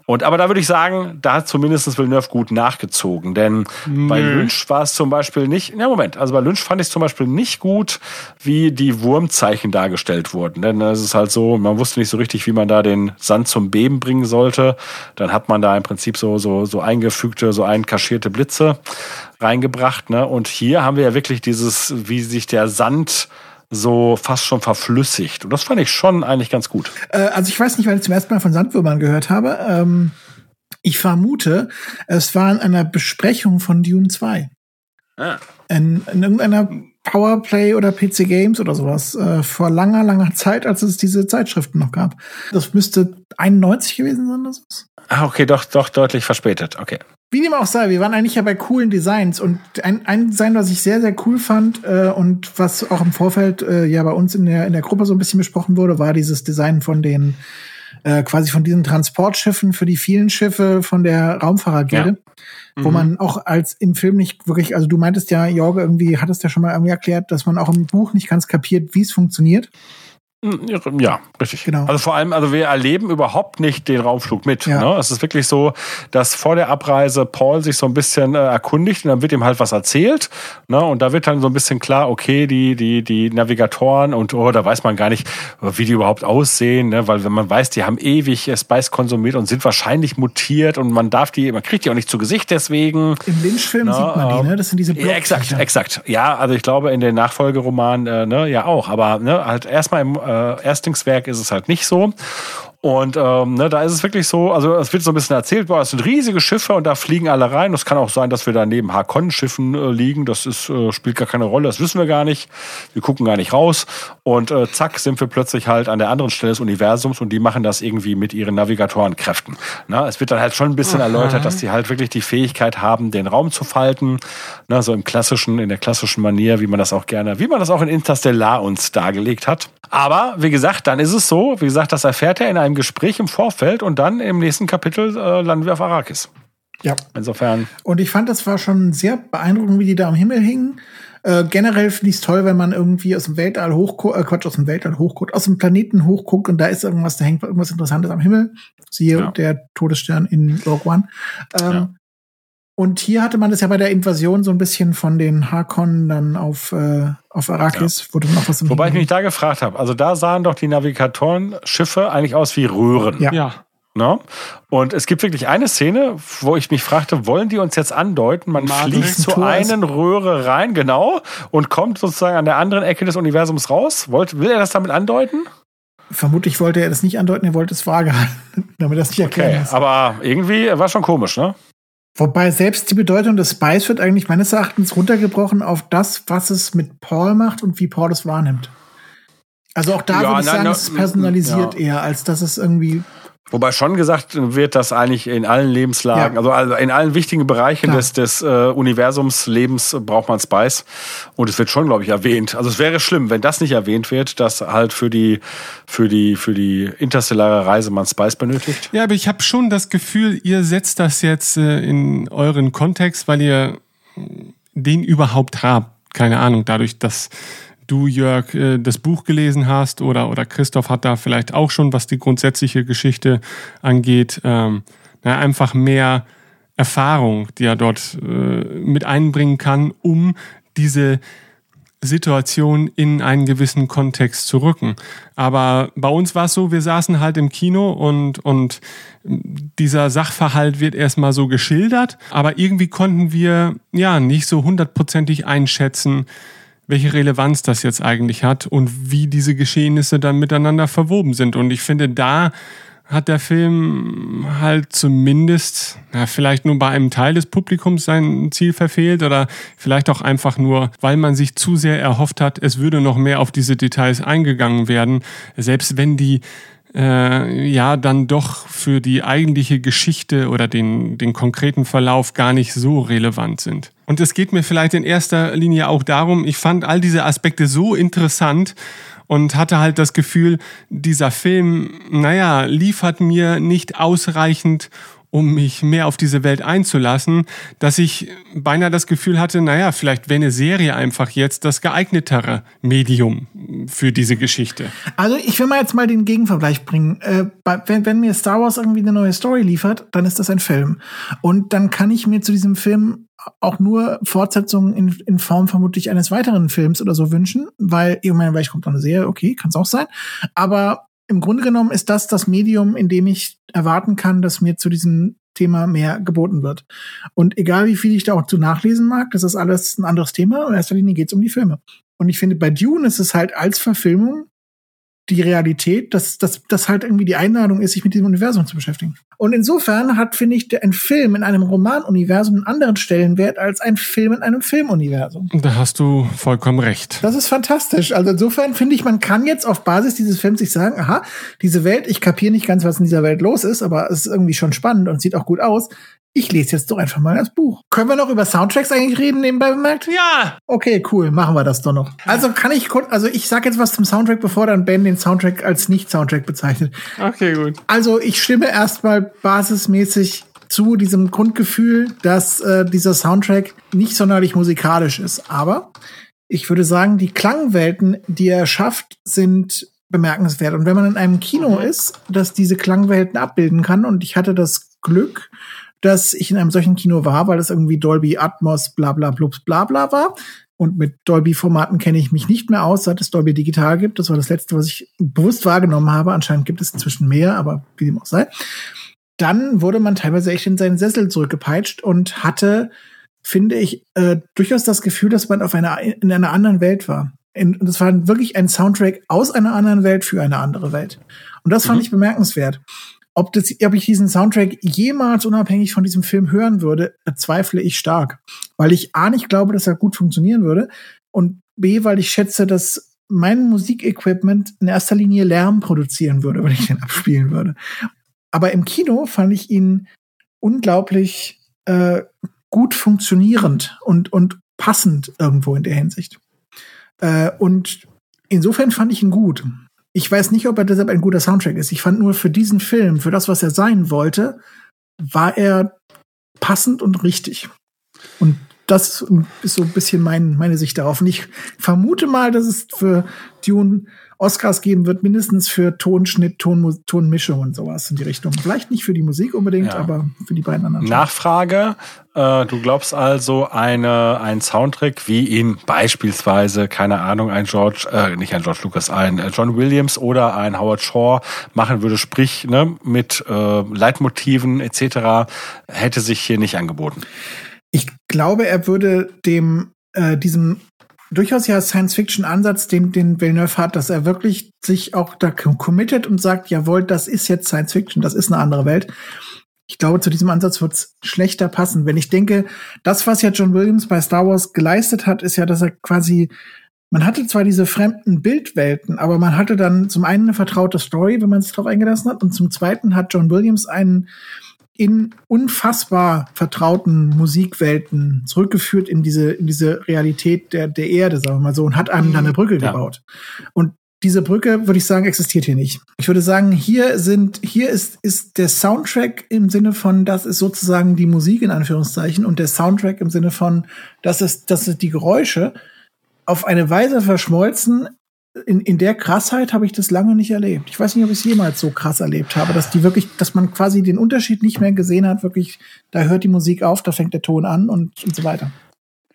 Und aber da würde ich sagen, da hat zumindest Villeneuve gut nachgezogen. Denn Nö. bei Lynch war es zum Beispiel nicht, ja Moment, also bei Lynch fand ich es zum Beispiel nicht gut, wie die Wurmzeichen dargestellt wurden. Denn es ist halt so, man wusste nicht so richtig, wie man da den Sand zum Beben bringen sollte. Dann hat man da im Prinzip so, so, so eingefügte, so einkaschierte Blitze reingebracht. Ne? Und hier haben wir ja wirklich dieses, wie sich der Sand so fast schon verflüssigt. Und das fand ich schon eigentlich ganz gut. Äh, also ich weiß nicht, weil ich zum ersten Mal von Sandwürmern gehört habe. Ähm, ich vermute, es war in einer Besprechung von Dune 2. Ah. In, in irgendeiner Powerplay oder PC Games oder sowas äh, vor langer, langer Zeit, als es diese Zeitschriften noch gab. Das müsste 91 gewesen sein, das ist. Ah, okay, doch, doch deutlich verspätet. Okay. Wie dem auch sei, wir waren eigentlich ja bei coolen Designs und ein, ein Design, was ich sehr, sehr cool fand äh, und was auch im Vorfeld äh, ja bei uns in der, in der Gruppe so ein bisschen besprochen wurde, war dieses Design von den äh, quasi von diesen Transportschiffen für die vielen Schiffe von der Raumfahrergilde, ja. wo mhm. man auch als im Film nicht wirklich, also du meintest ja, Jorge, irgendwie hattest ja schon mal irgendwie erklärt, dass man auch im Buch nicht ganz kapiert, wie es funktioniert. Hm, ja, richtig. Genau. Also vor allem, also wir erleben überhaupt nicht den Raumflug mit. Ja. Ne? Es ist wirklich so, dass vor der Abreise Paul sich so ein bisschen äh, erkundigt und dann wird ihm halt was erzählt. Ne? Und da wird dann so ein bisschen klar, okay, die, die, die Navigatoren und oh, da weiß man gar nicht, wie die überhaupt aussehen, ne? weil wenn man weiß, die haben ewig Spice konsumiert und sind wahrscheinlich mutiert und man darf die, man kriegt die auch nicht zu Gesicht deswegen. Im Lynch-Film ne? sieht man die, ne? Das sind diese Block ja, Exakt, exakt. Ja, also ich glaube in den Nachfolgeromanen, äh, ne, ja auch, aber ne, halt erstmal im äh, Erstlingswerk ist es halt nicht so. Und ähm, ne, da ist es wirklich so, also es wird so ein bisschen erzählt, boah, es sind riesige Schiffe und da fliegen alle rein. Es kann auch sein, dass wir da neben Hakon-Schiffen äh, liegen. Das ist, äh, spielt gar keine Rolle, das wissen wir gar nicht. Wir gucken gar nicht raus. Und äh, zack, sind wir plötzlich halt an der anderen Stelle des Universums und die machen das irgendwie mit ihren Navigatorenkräften. Na, es wird dann halt schon ein bisschen Aha. erläutert, dass die halt wirklich die Fähigkeit haben, den Raum zu falten. Na, so im klassischen, in der klassischen Manier, wie man das auch gerne, wie man das auch in Interstellar uns dargelegt hat. Aber wie gesagt, dann ist es so, wie gesagt, das erfährt er in einem Gespräch im Vorfeld und dann im nächsten Kapitel äh, landen wir auf Arrakis. Ja. Insofern. Und ich fand, das war schon sehr beeindruckend, wie die da am Himmel hingen. Äh, generell finde ich es toll, wenn man irgendwie aus dem Weltall hochguckt, äh, Quatsch, aus dem Weltall hochguckt, aus dem Planeten hochguckt und da ist irgendwas, da hängt irgendwas Interessantes am Himmel. Siehe ja. der Todesstern in Rogue One. Ähm, ja. Und hier hatte man das ja bei der Invasion so ein bisschen von den Harkonnen dann auf, äh, auf Arrakis, ja. wurde noch was im Wobei ich mich da gefragt habe, also da sahen doch die Navigatoren-Schiffe eigentlich aus wie Röhren. Ja. ja. No? Ne? Und es gibt wirklich eine Szene, wo ich mich fragte, wollen die uns jetzt andeuten? Man Matrix fliegt zu einen Röhre rein, genau, und kommt sozusagen an der anderen Ecke des Universums raus. Wollt, will er das damit andeuten? Vermutlich wollte er das nicht andeuten, er wollte es vage halten, [LAUGHS] damit das nicht erklären okay, Aber irgendwie war schon komisch, ne? Wobei selbst die Bedeutung des Spice wird eigentlich meines Erachtens runtergebrochen auf das, was es mit Paul macht und wie Paul es wahrnimmt. Also auch da ja, würde ich nein, sagen, es ist personalisiert ja. eher, als dass es irgendwie Wobei schon gesagt wird, dass eigentlich in allen Lebenslagen, ja. also, also in allen wichtigen Bereichen des, des äh, Universums Lebens braucht man Spice. Und es wird schon, glaube ich, erwähnt. Also es wäre schlimm, wenn das nicht erwähnt wird, dass halt für die, für die, für die interstellare Reise man Spice benötigt. Ja, aber ich habe schon das Gefühl, ihr setzt das jetzt äh, in euren Kontext, weil ihr den überhaupt habt. Keine Ahnung, dadurch, dass du, Jörg, äh, das Buch gelesen hast oder, oder Christoph hat da vielleicht auch schon, was die grundsätzliche Geschichte angeht, ähm, na, einfach mehr Erfahrung, die er dort äh, mit einbringen kann, um diese Situation in einen gewissen Kontext zu rücken. Aber bei uns war es so, wir saßen halt im Kino und, und dieser Sachverhalt wird erstmal so geschildert, aber irgendwie konnten wir ja nicht so hundertprozentig einschätzen, welche Relevanz das jetzt eigentlich hat und wie diese Geschehnisse dann miteinander verwoben sind. Und ich finde, da hat der Film halt zumindest, ja, vielleicht nur bei einem Teil des Publikums sein Ziel verfehlt oder vielleicht auch einfach nur, weil man sich zu sehr erhofft hat, es würde noch mehr auf diese Details eingegangen werden, selbst wenn die äh, ja dann doch für die eigentliche Geschichte oder den, den konkreten Verlauf gar nicht so relevant sind. Und es geht mir vielleicht in erster Linie auch darum, ich fand all diese Aspekte so interessant und hatte halt das Gefühl, dieser Film, naja, liefert mir nicht ausreichend, um mich mehr auf diese Welt einzulassen, dass ich beinahe das Gefühl hatte, naja, vielleicht wäre eine Serie einfach jetzt das geeignetere Medium für diese Geschichte. Also ich will mal jetzt mal den Gegenvergleich bringen. Äh, wenn, wenn mir Star Wars irgendwie eine neue Story liefert, dann ist das ein Film. Und dann kann ich mir zu diesem Film auch nur Fortsetzungen in, in Form vermutlich eines weiteren Films oder so wünschen, weil irgendwann vielleicht kommt noch eine Serie, okay, kann es auch sein. Aber im Grunde genommen ist das das Medium, in dem ich erwarten kann, dass mir zu diesem Thema mehr geboten wird. Und egal wie viel ich da auch zu nachlesen mag, das ist alles ein anderes Thema. In erster Linie geht es um die Filme. Und ich finde, bei Dune ist es halt als Verfilmung die Realität, dass, dass das halt irgendwie die Einladung ist, sich mit diesem Universum zu beschäftigen. Und insofern hat, finde ich, ein Film in einem Romanuniversum einen anderen Stellenwert als ein Film in einem Filmuniversum. Da hast du vollkommen recht. Das ist fantastisch. Also insofern finde ich, man kann jetzt auf Basis dieses Films sich sagen, aha, diese Welt, ich kapiere nicht ganz, was in dieser Welt los ist, aber es ist irgendwie schon spannend und sieht auch gut aus ich lese jetzt doch einfach mal das Buch. Können wir noch über Soundtracks eigentlich reden, nebenbei bemerkt? Ja. Okay, cool, machen wir das doch noch. Also kann ich also ich sag jetzt was zum Soundtrack, bevor dann Ben den Soundtrack als Nicht-Soundtrack bezeichnet. Okay, gut. Also ich stimme erstmal basismäßig zu diesem Grundgefühl, dass äh, dieser Soundtrack nicht sonderlich musikalisch ist. Aber ich würde sagen, die Klangwelten, die er schafft, sind bemerkenswert. Und wenn man in einem Kino mhm. ist, das diese Klangwelten abbilden kann, und ich hatte das Glück, dass ich in einem solchen Kino war, weil das irgendwie Dolby Atmos bla bla blubs bla bla war. Und mit Dolby-Formaten kenne ich mich nicht mehr aus, seit es Dolby Digital gibt. Das war das letzte, was ich bewusst wahrgenommen habe. Anscheinend gibt es inzwischen mehr, aber wie dem auch sei. Dann wurde man teilweise echt in seinen Sessel zurückgepeitscht und hatte, finde ich, äh, durchaus das Gefühl, dass man auf einer, in einer anderen Welt war. Und das war wirklich ein Soundtrack aus einer anderen Welt für eine andere Welt. Und das fand mhm. ich bemerkenswert. Ob, das, ob ich diesen Soundtrack jemals unabhängig von diesem Film hören würde, bezweifle ich stark. Weil ich A nicht glaube, dass er gut funktionieren würde und B, weil ich schätze, dass mein Musikequipment in erster Linie Lärm produzieren würde, wenn ich den abspielen würde. Aber im Kino fand ich ihn unglaublich äh, gut funktionierend und, und passend irgendwo in der Hinsicht. Äh, und insofern fand ich ihn gut. Ich weiß nicht, ob er deshalb ein guter Soundtrack ist. Ich fand nur für diesen Film, für das, was er sein wollte, war er passend und richtig. Und das ist so ein bisschen mein, meine Sicht darauf. Und ich vermute mal, dass es für Dune Oscars geben wird, mindestens für Tonschnitt, Ton, Tonmischung und sowas in die Richtung. Vielleicht nicht für die Musik unbedingt, ja. aber für die beiden anderen. Nachfrage. Äh, du glaubst also, eine, ein Soundtrack, wie ihn beispielsweise, keine Ahnung, ein George, äh, nicht ein George Lucas, ein äh, John Williams oder ein Howard Shaw machen würde, sprich ne, mit äh, Leitmotiven etc., hätte sich hier nicht angeboten. Ich glaube, er würde dem äh, diesem durchaus ja Science-Fiction-Ansatz, den, den Villeneuve hat, dass er wirklich sich auch da committet und sagt, jawohl, das ist jetzt Science-Fiction, das ist eine andere Welt. Ich glaube, zu diesem Ansatz wird es schlechter passen. Wenn ich denke, das, was ja John Williams bei Star Wars geleistet hat, ist ja, dass er quasi man hatte zwar diese fremden Bildwelten, aber man hatte dann zum einen eine vertraute Story, wenn man sich darauf eingelassen hat, und zum zweiten hat John Williams einen in unfassbar vertrauten Musikwelten zurückgeführt in diese, in diese Realität der, der Erde, sagen wir mal so, und hat einem dann eine Brücke ja. gebaut. Und diese Brücke, würde ich sagen, existiert hier nicht. Ich würde sagen, hier sind, hier ist, ist der Soundtrack im Sinne von, das ist sozusagen die Musik in Anführungszeichen und der Soundtrack im Sinne von, das ist, das ist die Geräusche auf eine Weise verschmolzen, in, in der Krassheit habe ich das lange nicht erlebt. Ich weiß nicht, ob ich es jemals so krass erlebt habe, dass die wirklich, dass man quasi den Unterschied nicht mehr gesehen hat, wirklich, da hört die Musik auf, da fängt der Ton an und, und so weiter.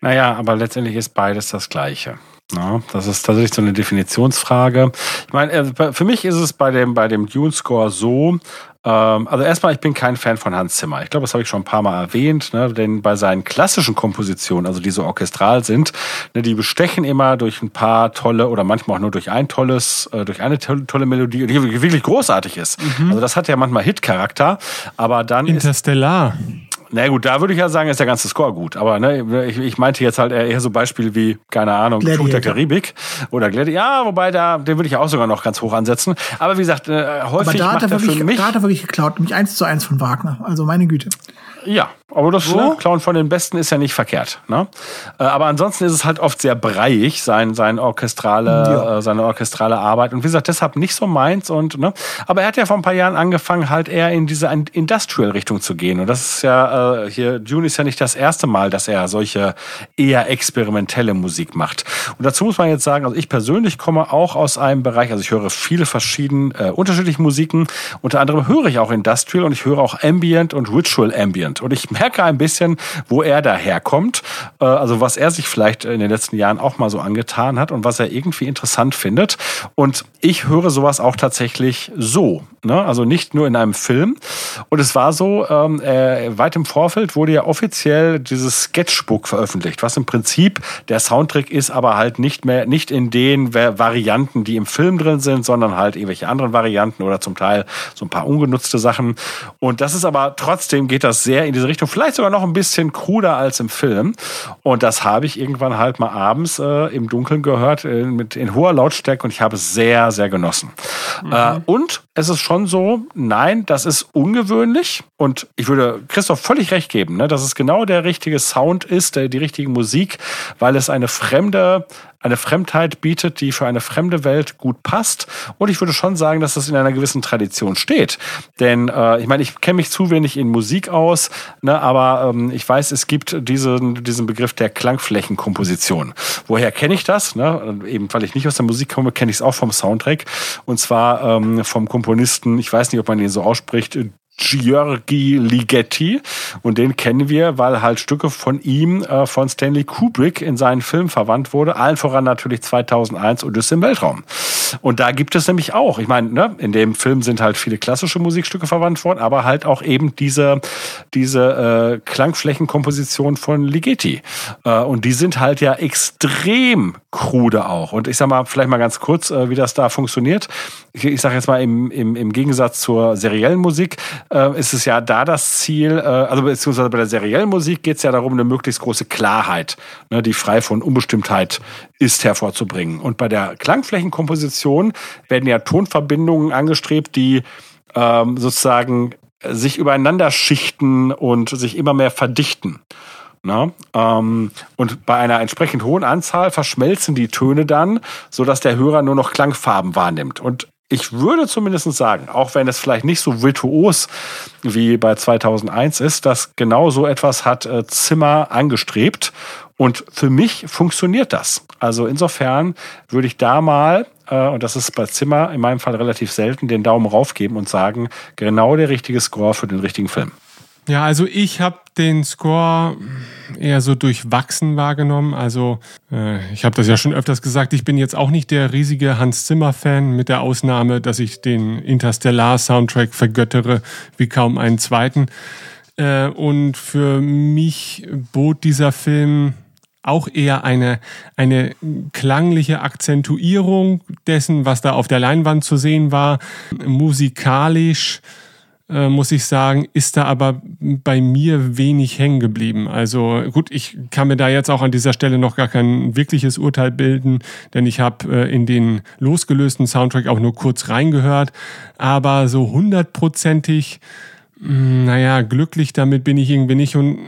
Naja, aber letztendlich ist beides das Gleiche. Ja, das ist tatsächlich so eine Definitionsfrage. Ich meine, äh, für mich ist es bei dem, bei dem Dune-Score so, ähm, also erstmal, ich bin kein Fan von Hans Zimmer. Ich glaube, das habe ich schon ein paar Mal erwähnt, ne? denn bei seinen klassischen Kompositionen, also die so orchestral sind, ne, die bestechen immer durch ein paar tolle oder manchmal auch nur durch ein tolles, äh, durch eine tolle, tolle Melodie, die wirklich großartig ist. Mhm. Also das hat ja manchmal Hit-Charakter, aber dann Interstellar. Ist, na gut, da würde ich ja sagen, ist der ganze Score gut. Aber ne, ich, ich meinte jetzt halt eher so Beispiele wie, keine Ahnung, Fluch der Karibik oder Gladiator. Ja, wobei da, den würde ich auch sogar noch ganz hoch ansetzen. Aber wie gesagt, äh, häufig Aber da macht er wirklich, für mich... Da hat er wirklich geklaut, nämlich eins zu eins von Wagner. Also meine Güte. Ja, aber das so? ne, Klauen von den Besten ist ja nicht verkehrt. Ne? Äh, aber ansonsten ist es halt oft sehr breiig, sein, sein orchestrale, ja. äh, seine orchestrale Arbeit. Und wie gesagt, deshalb nicht so meins. Und, ne? Aber er hat ja vor ein paar Jahren angefangen, halt eher in diese Industrial-Richtung zu gehen. Und das ist ja, äh, hier, June ist ja nicht das erste Mal, dass er solche eher experimentelle Musik macht. Und dazu muss man jetzt sagen, also ich persönlich komme auch aus einem Bereich, also ich höre viele verschiedene, äh, unterschiedliche Musiken. Unter anderem höre ich auch Industrial und ich höre auch Ambient und Ritual Ambient. Und ich [LAUGHS] merke ein bisschen, wo er daherkommt, äh, also was er sich vielleicht in den letzten Jahren auch mal so angetan hat und was er irgendwie interessant findet. Und ich höre sowas auch tatsächlich so, ne? also nicht nur in einem Film. Und es war so, ähm, äh, weit im Vorfeld wurde ja offiziell dieses Sketchbook veröffentlicht, was im Prinzip der Soundtrack ist, aber halt nicht mehr, nicht in den Varianten, die im Film drin sind, sondern halt irgendwelche anderen Varianten oder zum Teil so ein paar ungenutzte Sachen. Und das ist aber trotzdem geht das sehr in diese Richtung, vielleicht sogar noch ein bisschen kruder als im Film. Und das habe ich irgendwann halt mal abends äh, im Dunkeln gehört, äh, mit in hoher Lautstärke und ich habe es sehr, sehr genossen. Mhm. Äh, und es ist schon so, nein, das ist ungewöhnlich und ich würde Christoph völlig recht geben, ne, dass es genau der richtige Sound ist, der, die richtige Musik, weil es eine fremde, eine Fremdheit bietet, die für eine fremde Welt gut passt. Und ich würde schon sagen, dass das in einer gewissen Tradition steht. Denn äh, ich meine, ich kenne mich zu wenig in Musik aus, ne, aber ähm, ich weiß, es gibt diesen, diesen Begriff der Klangflächenkomposition. Woher kenne ich das? Ne? Eben weil ich nicht aus der Musik komme, kenne ich es auch vom Soundtrack. Und zwar ähm, vom Komponisten, ich weiß nicht, ob man den so ausspricht, Giorgi Ligeti und den kennen wir, weil halt Stücke von ihm äh, von Stanley Kubrick in seinen Film verwandt wurde, allen voran natürlich 2001 Odyssey im Weltraum. Und da gibt es nämlich auch, ich meine, ne, in dem Film sind halt viele klassische Musikstücke verwandt worden, aber halt auch eben diese diese äh, Klangflächenkomposition von Ligeti. Äh, und die sind halt ja extrem krude auch. Und ich sag mal, vielleicht mal ganz kurz, äh, wie das da funktioniert. Ich, ich sage jetzt mal im, im, im Gegensatz zur seriellen Musik äh, ist es ja da das Ziel, äh, also beziehungsweise bei der seriellen Musik geht es ja darum, eine möglichst große Klarheit, ne, die frei von Unbestimmtheit ist, hervorzubringen. Und bei der Klangflächenkomposition werden ja Tonverbindungen angestrebt, die ähm, sozusagen sich übereinander schichten und sich immer mehr verdichten. Na, ähm, und bei einer entsprechend hohen Anzahl verschmelzen die Töne dann, so dass der Hörer nur noch Klangfarben wahrnimmt. Und ich würde zumindest sagen, auch wenn es vielleicht nicht so virtuos wie bei 2001 ist, dass genau so etwas hat äh, Zimmer angestrebt. Und für mich funktioniert das. Also insofern würde ich da mal, äh, und das ist bei Zimmer in meinem Fall relativ selten, den Daumen raufgeben und sagen, genau der richtige Score für den richtigen Film. Ja, also ich habe den Score eher so durchwachsen wahrgenommen. Also äh, ich habe das ja schon öfters gesagt, ich bin jetzt auch nicht der riesige Hans Zimmer-Fan, mit der Ausnahme, dass ich den Interstellar-Soundtrack vergöttere wie kaum einen zweiten. Äh, und für mich bot dieser Film auch eher eine, eine klangliche Akzentuierung dessen, was da auf der Leinwand zu sehen war, musikalisch äh, muss ich sagen, ist da aber bei mir wenig hängen geblieben. Also gut, ich kann mir da jetzt auch an dieser Stelle noch gar kein wirkliches Urteil bilden, denn ich habe äh, in den losgelösten Soundtrack auch nur kurz reingehört. Aber so hundertprozentig, hm, naja, glücklich damit bin ich irgendwie nicht und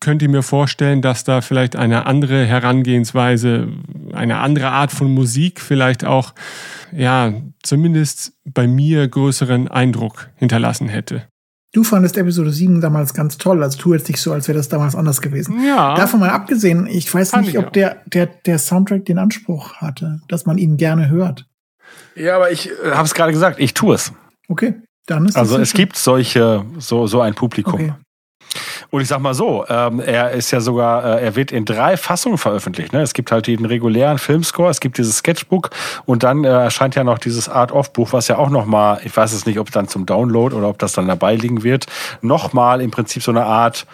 könnte mir vorstellen, dass da vielleicht eine andere Herangehensweise, eine andere Art von Musik vielleicht auch, ja, zumindest bei mir größeren Eindruck hinterlassen hätte. Du fandest Episode 7 damals ganz toll, also tu jetzt nicht so, als wäre das damals anders gewesen. Ja. Davon mal abgesehen, ich weiß nicht, ob der, der, der Soundtrack den Anspruch hatte, dass man ihn gerne hört. Ja, aber ich äh, habe es gerade gesagt, ich tue es. Okay, dann ist Also es gibt solche, so, so ein Publikum. Okay. Und ich sag mal so, ähm, er ist ja sogar, äh, er wird in drei Fassungen veröffentlicht. Ne? Es gibt halt den regulären Filmscore, es gibt dieses Sketchbook und dann äh, erscheint ja noch dieses Art-of-Buch, was ja auch nochmal, ich weiß es nicht, ob es dann zum Download oder ob das dann dabei liegen wird, nochmal im Prinzip so eine Art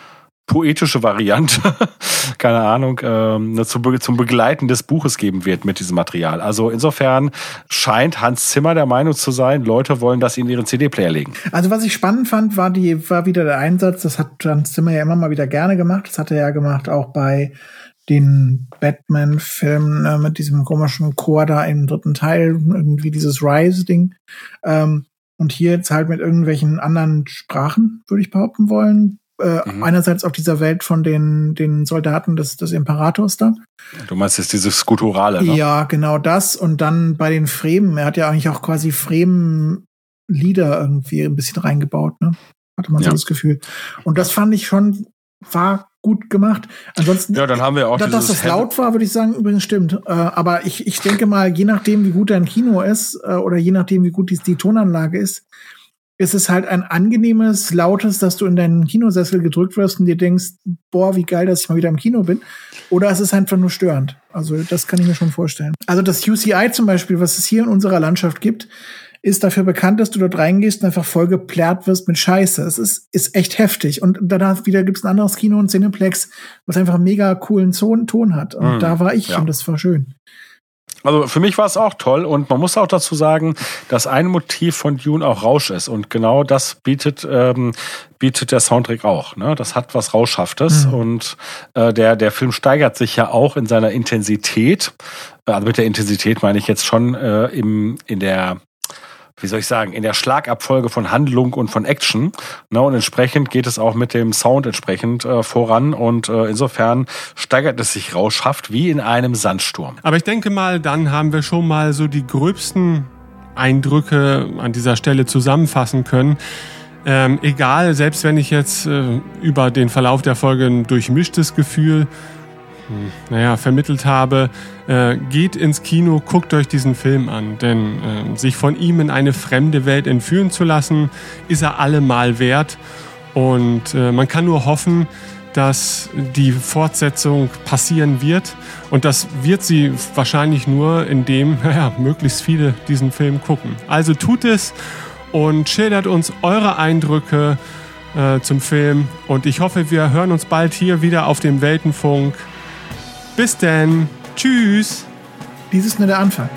poetische Variante, [LAUGHS] keine Ahnung, ähm, zum, zum Begleiten des Buches geben wird mit diesem Material. Also insofern scheint Hans Zimmer der Meinung zu sein, Leute wollen das in ihren CD-Player legen. Also was ich spannend fand, war die, war wieder der Einsatz, das hat Hans Zimmer ja immer mal wieder gerne gemacht. Das hat er ja gemacht auch bei den Batman-Filmen äh, mit diesem komischen Chor da im dritten Teil, irgendwie dieses Rise-Ding. Ähm, und hier jetzt halt mit irgendwelchen anderen Sprachen, würde ich behaupten wollen äh, mhm. einerseits auf dieser Welt von den, den Soldaten des, des Imperators da. Du meinst jetzt dieses Skulpturale, ne? Ja, genau das. Und dann bei den Fremen, er hat ja eigentlich auch quasi Fremen-Lieder irgendwie ein bisschen reingebaut, ne? Hatte man ja. so das Gefühl. Und das fand ich schon, war gut gemacht. Ansonsten, ja, dann haben wir auch dass das laut war, würde ich sagen, übrigens stimmt. Äh, aber ich, ich denke mal, je nachdem, wie gut dein Kino ist äh, oder je nachdem, wie gut die, die Tonanlage ist, ist es halt ein angenehmes, lautes, dass du in deinen Kinosessel gedrückt wirst und dir denkst, boah, wie geil, dass ich mal wieder im Kino bin. Oder es ist einfach nur störend. Also das kann ich mir schon vorstellen. Also das UCI zum Beispiel, was es hier in unserer Landschaft gibt, ist dafür bekannt, dass du dort reingehst und einfach voll geplärrt wirst mit Scheiße. Es ist, ist echt heftig. Und danach wieder gibt es ein anderes Kino und Cineplex, was einfach einen mega coolen Ton hat. Und mm, da war ich ja. und das war schön. Also für mich war es auch toll und man muss auch dazu sagen, dass ein Motiv von Dune auch Rausch ist und genau das bietet ähm, bietet der Soundtrack auch. Ne? Das hat was Rauschhaftes mhm. und äh, der der Film steigert sich ja auch in seiner Intensität. Also mit der Intensität meine ich jetzt schon äh, im in der wie soll ich sagen, in der Schlagabfolge von Handlung und von Action. Ne, und entsprechend geht es auch mit dem Sound entsprechend äh, voran. Und äh, insofern steigert es sich rauschhaft wie in einem Sandsturm. Aber ich denke mal, dann haben wir schon mal so die gröbsten Eindrücke an dieser Stelle zusammenfassen können. Ähm, egal, selbst wenn ich jetzt äh, über den Verlauf der Folge ein durchmischtes Gefühl naja, vermittelt habe, äh, geht ins Kino, guckt euch diesen Film an, denn äh, sich von ihm in eine fremde Welt entführen zu lassen, ist er allemal wert und äh, man kann nur hoffen, dass die Fortsetzung passieren wird und das wird sie wahrscheinlich nur, indem [LAUGHS] naja, möglichst viele diesen Film gucken. Also tut es und schildert uns eure Eindrücke äh, zum Film und ich hoffe, wir hören uns bald hier wieder auf dem Weltenfunk. Bis denn. Tschüss. Dies ist nur der Anfang.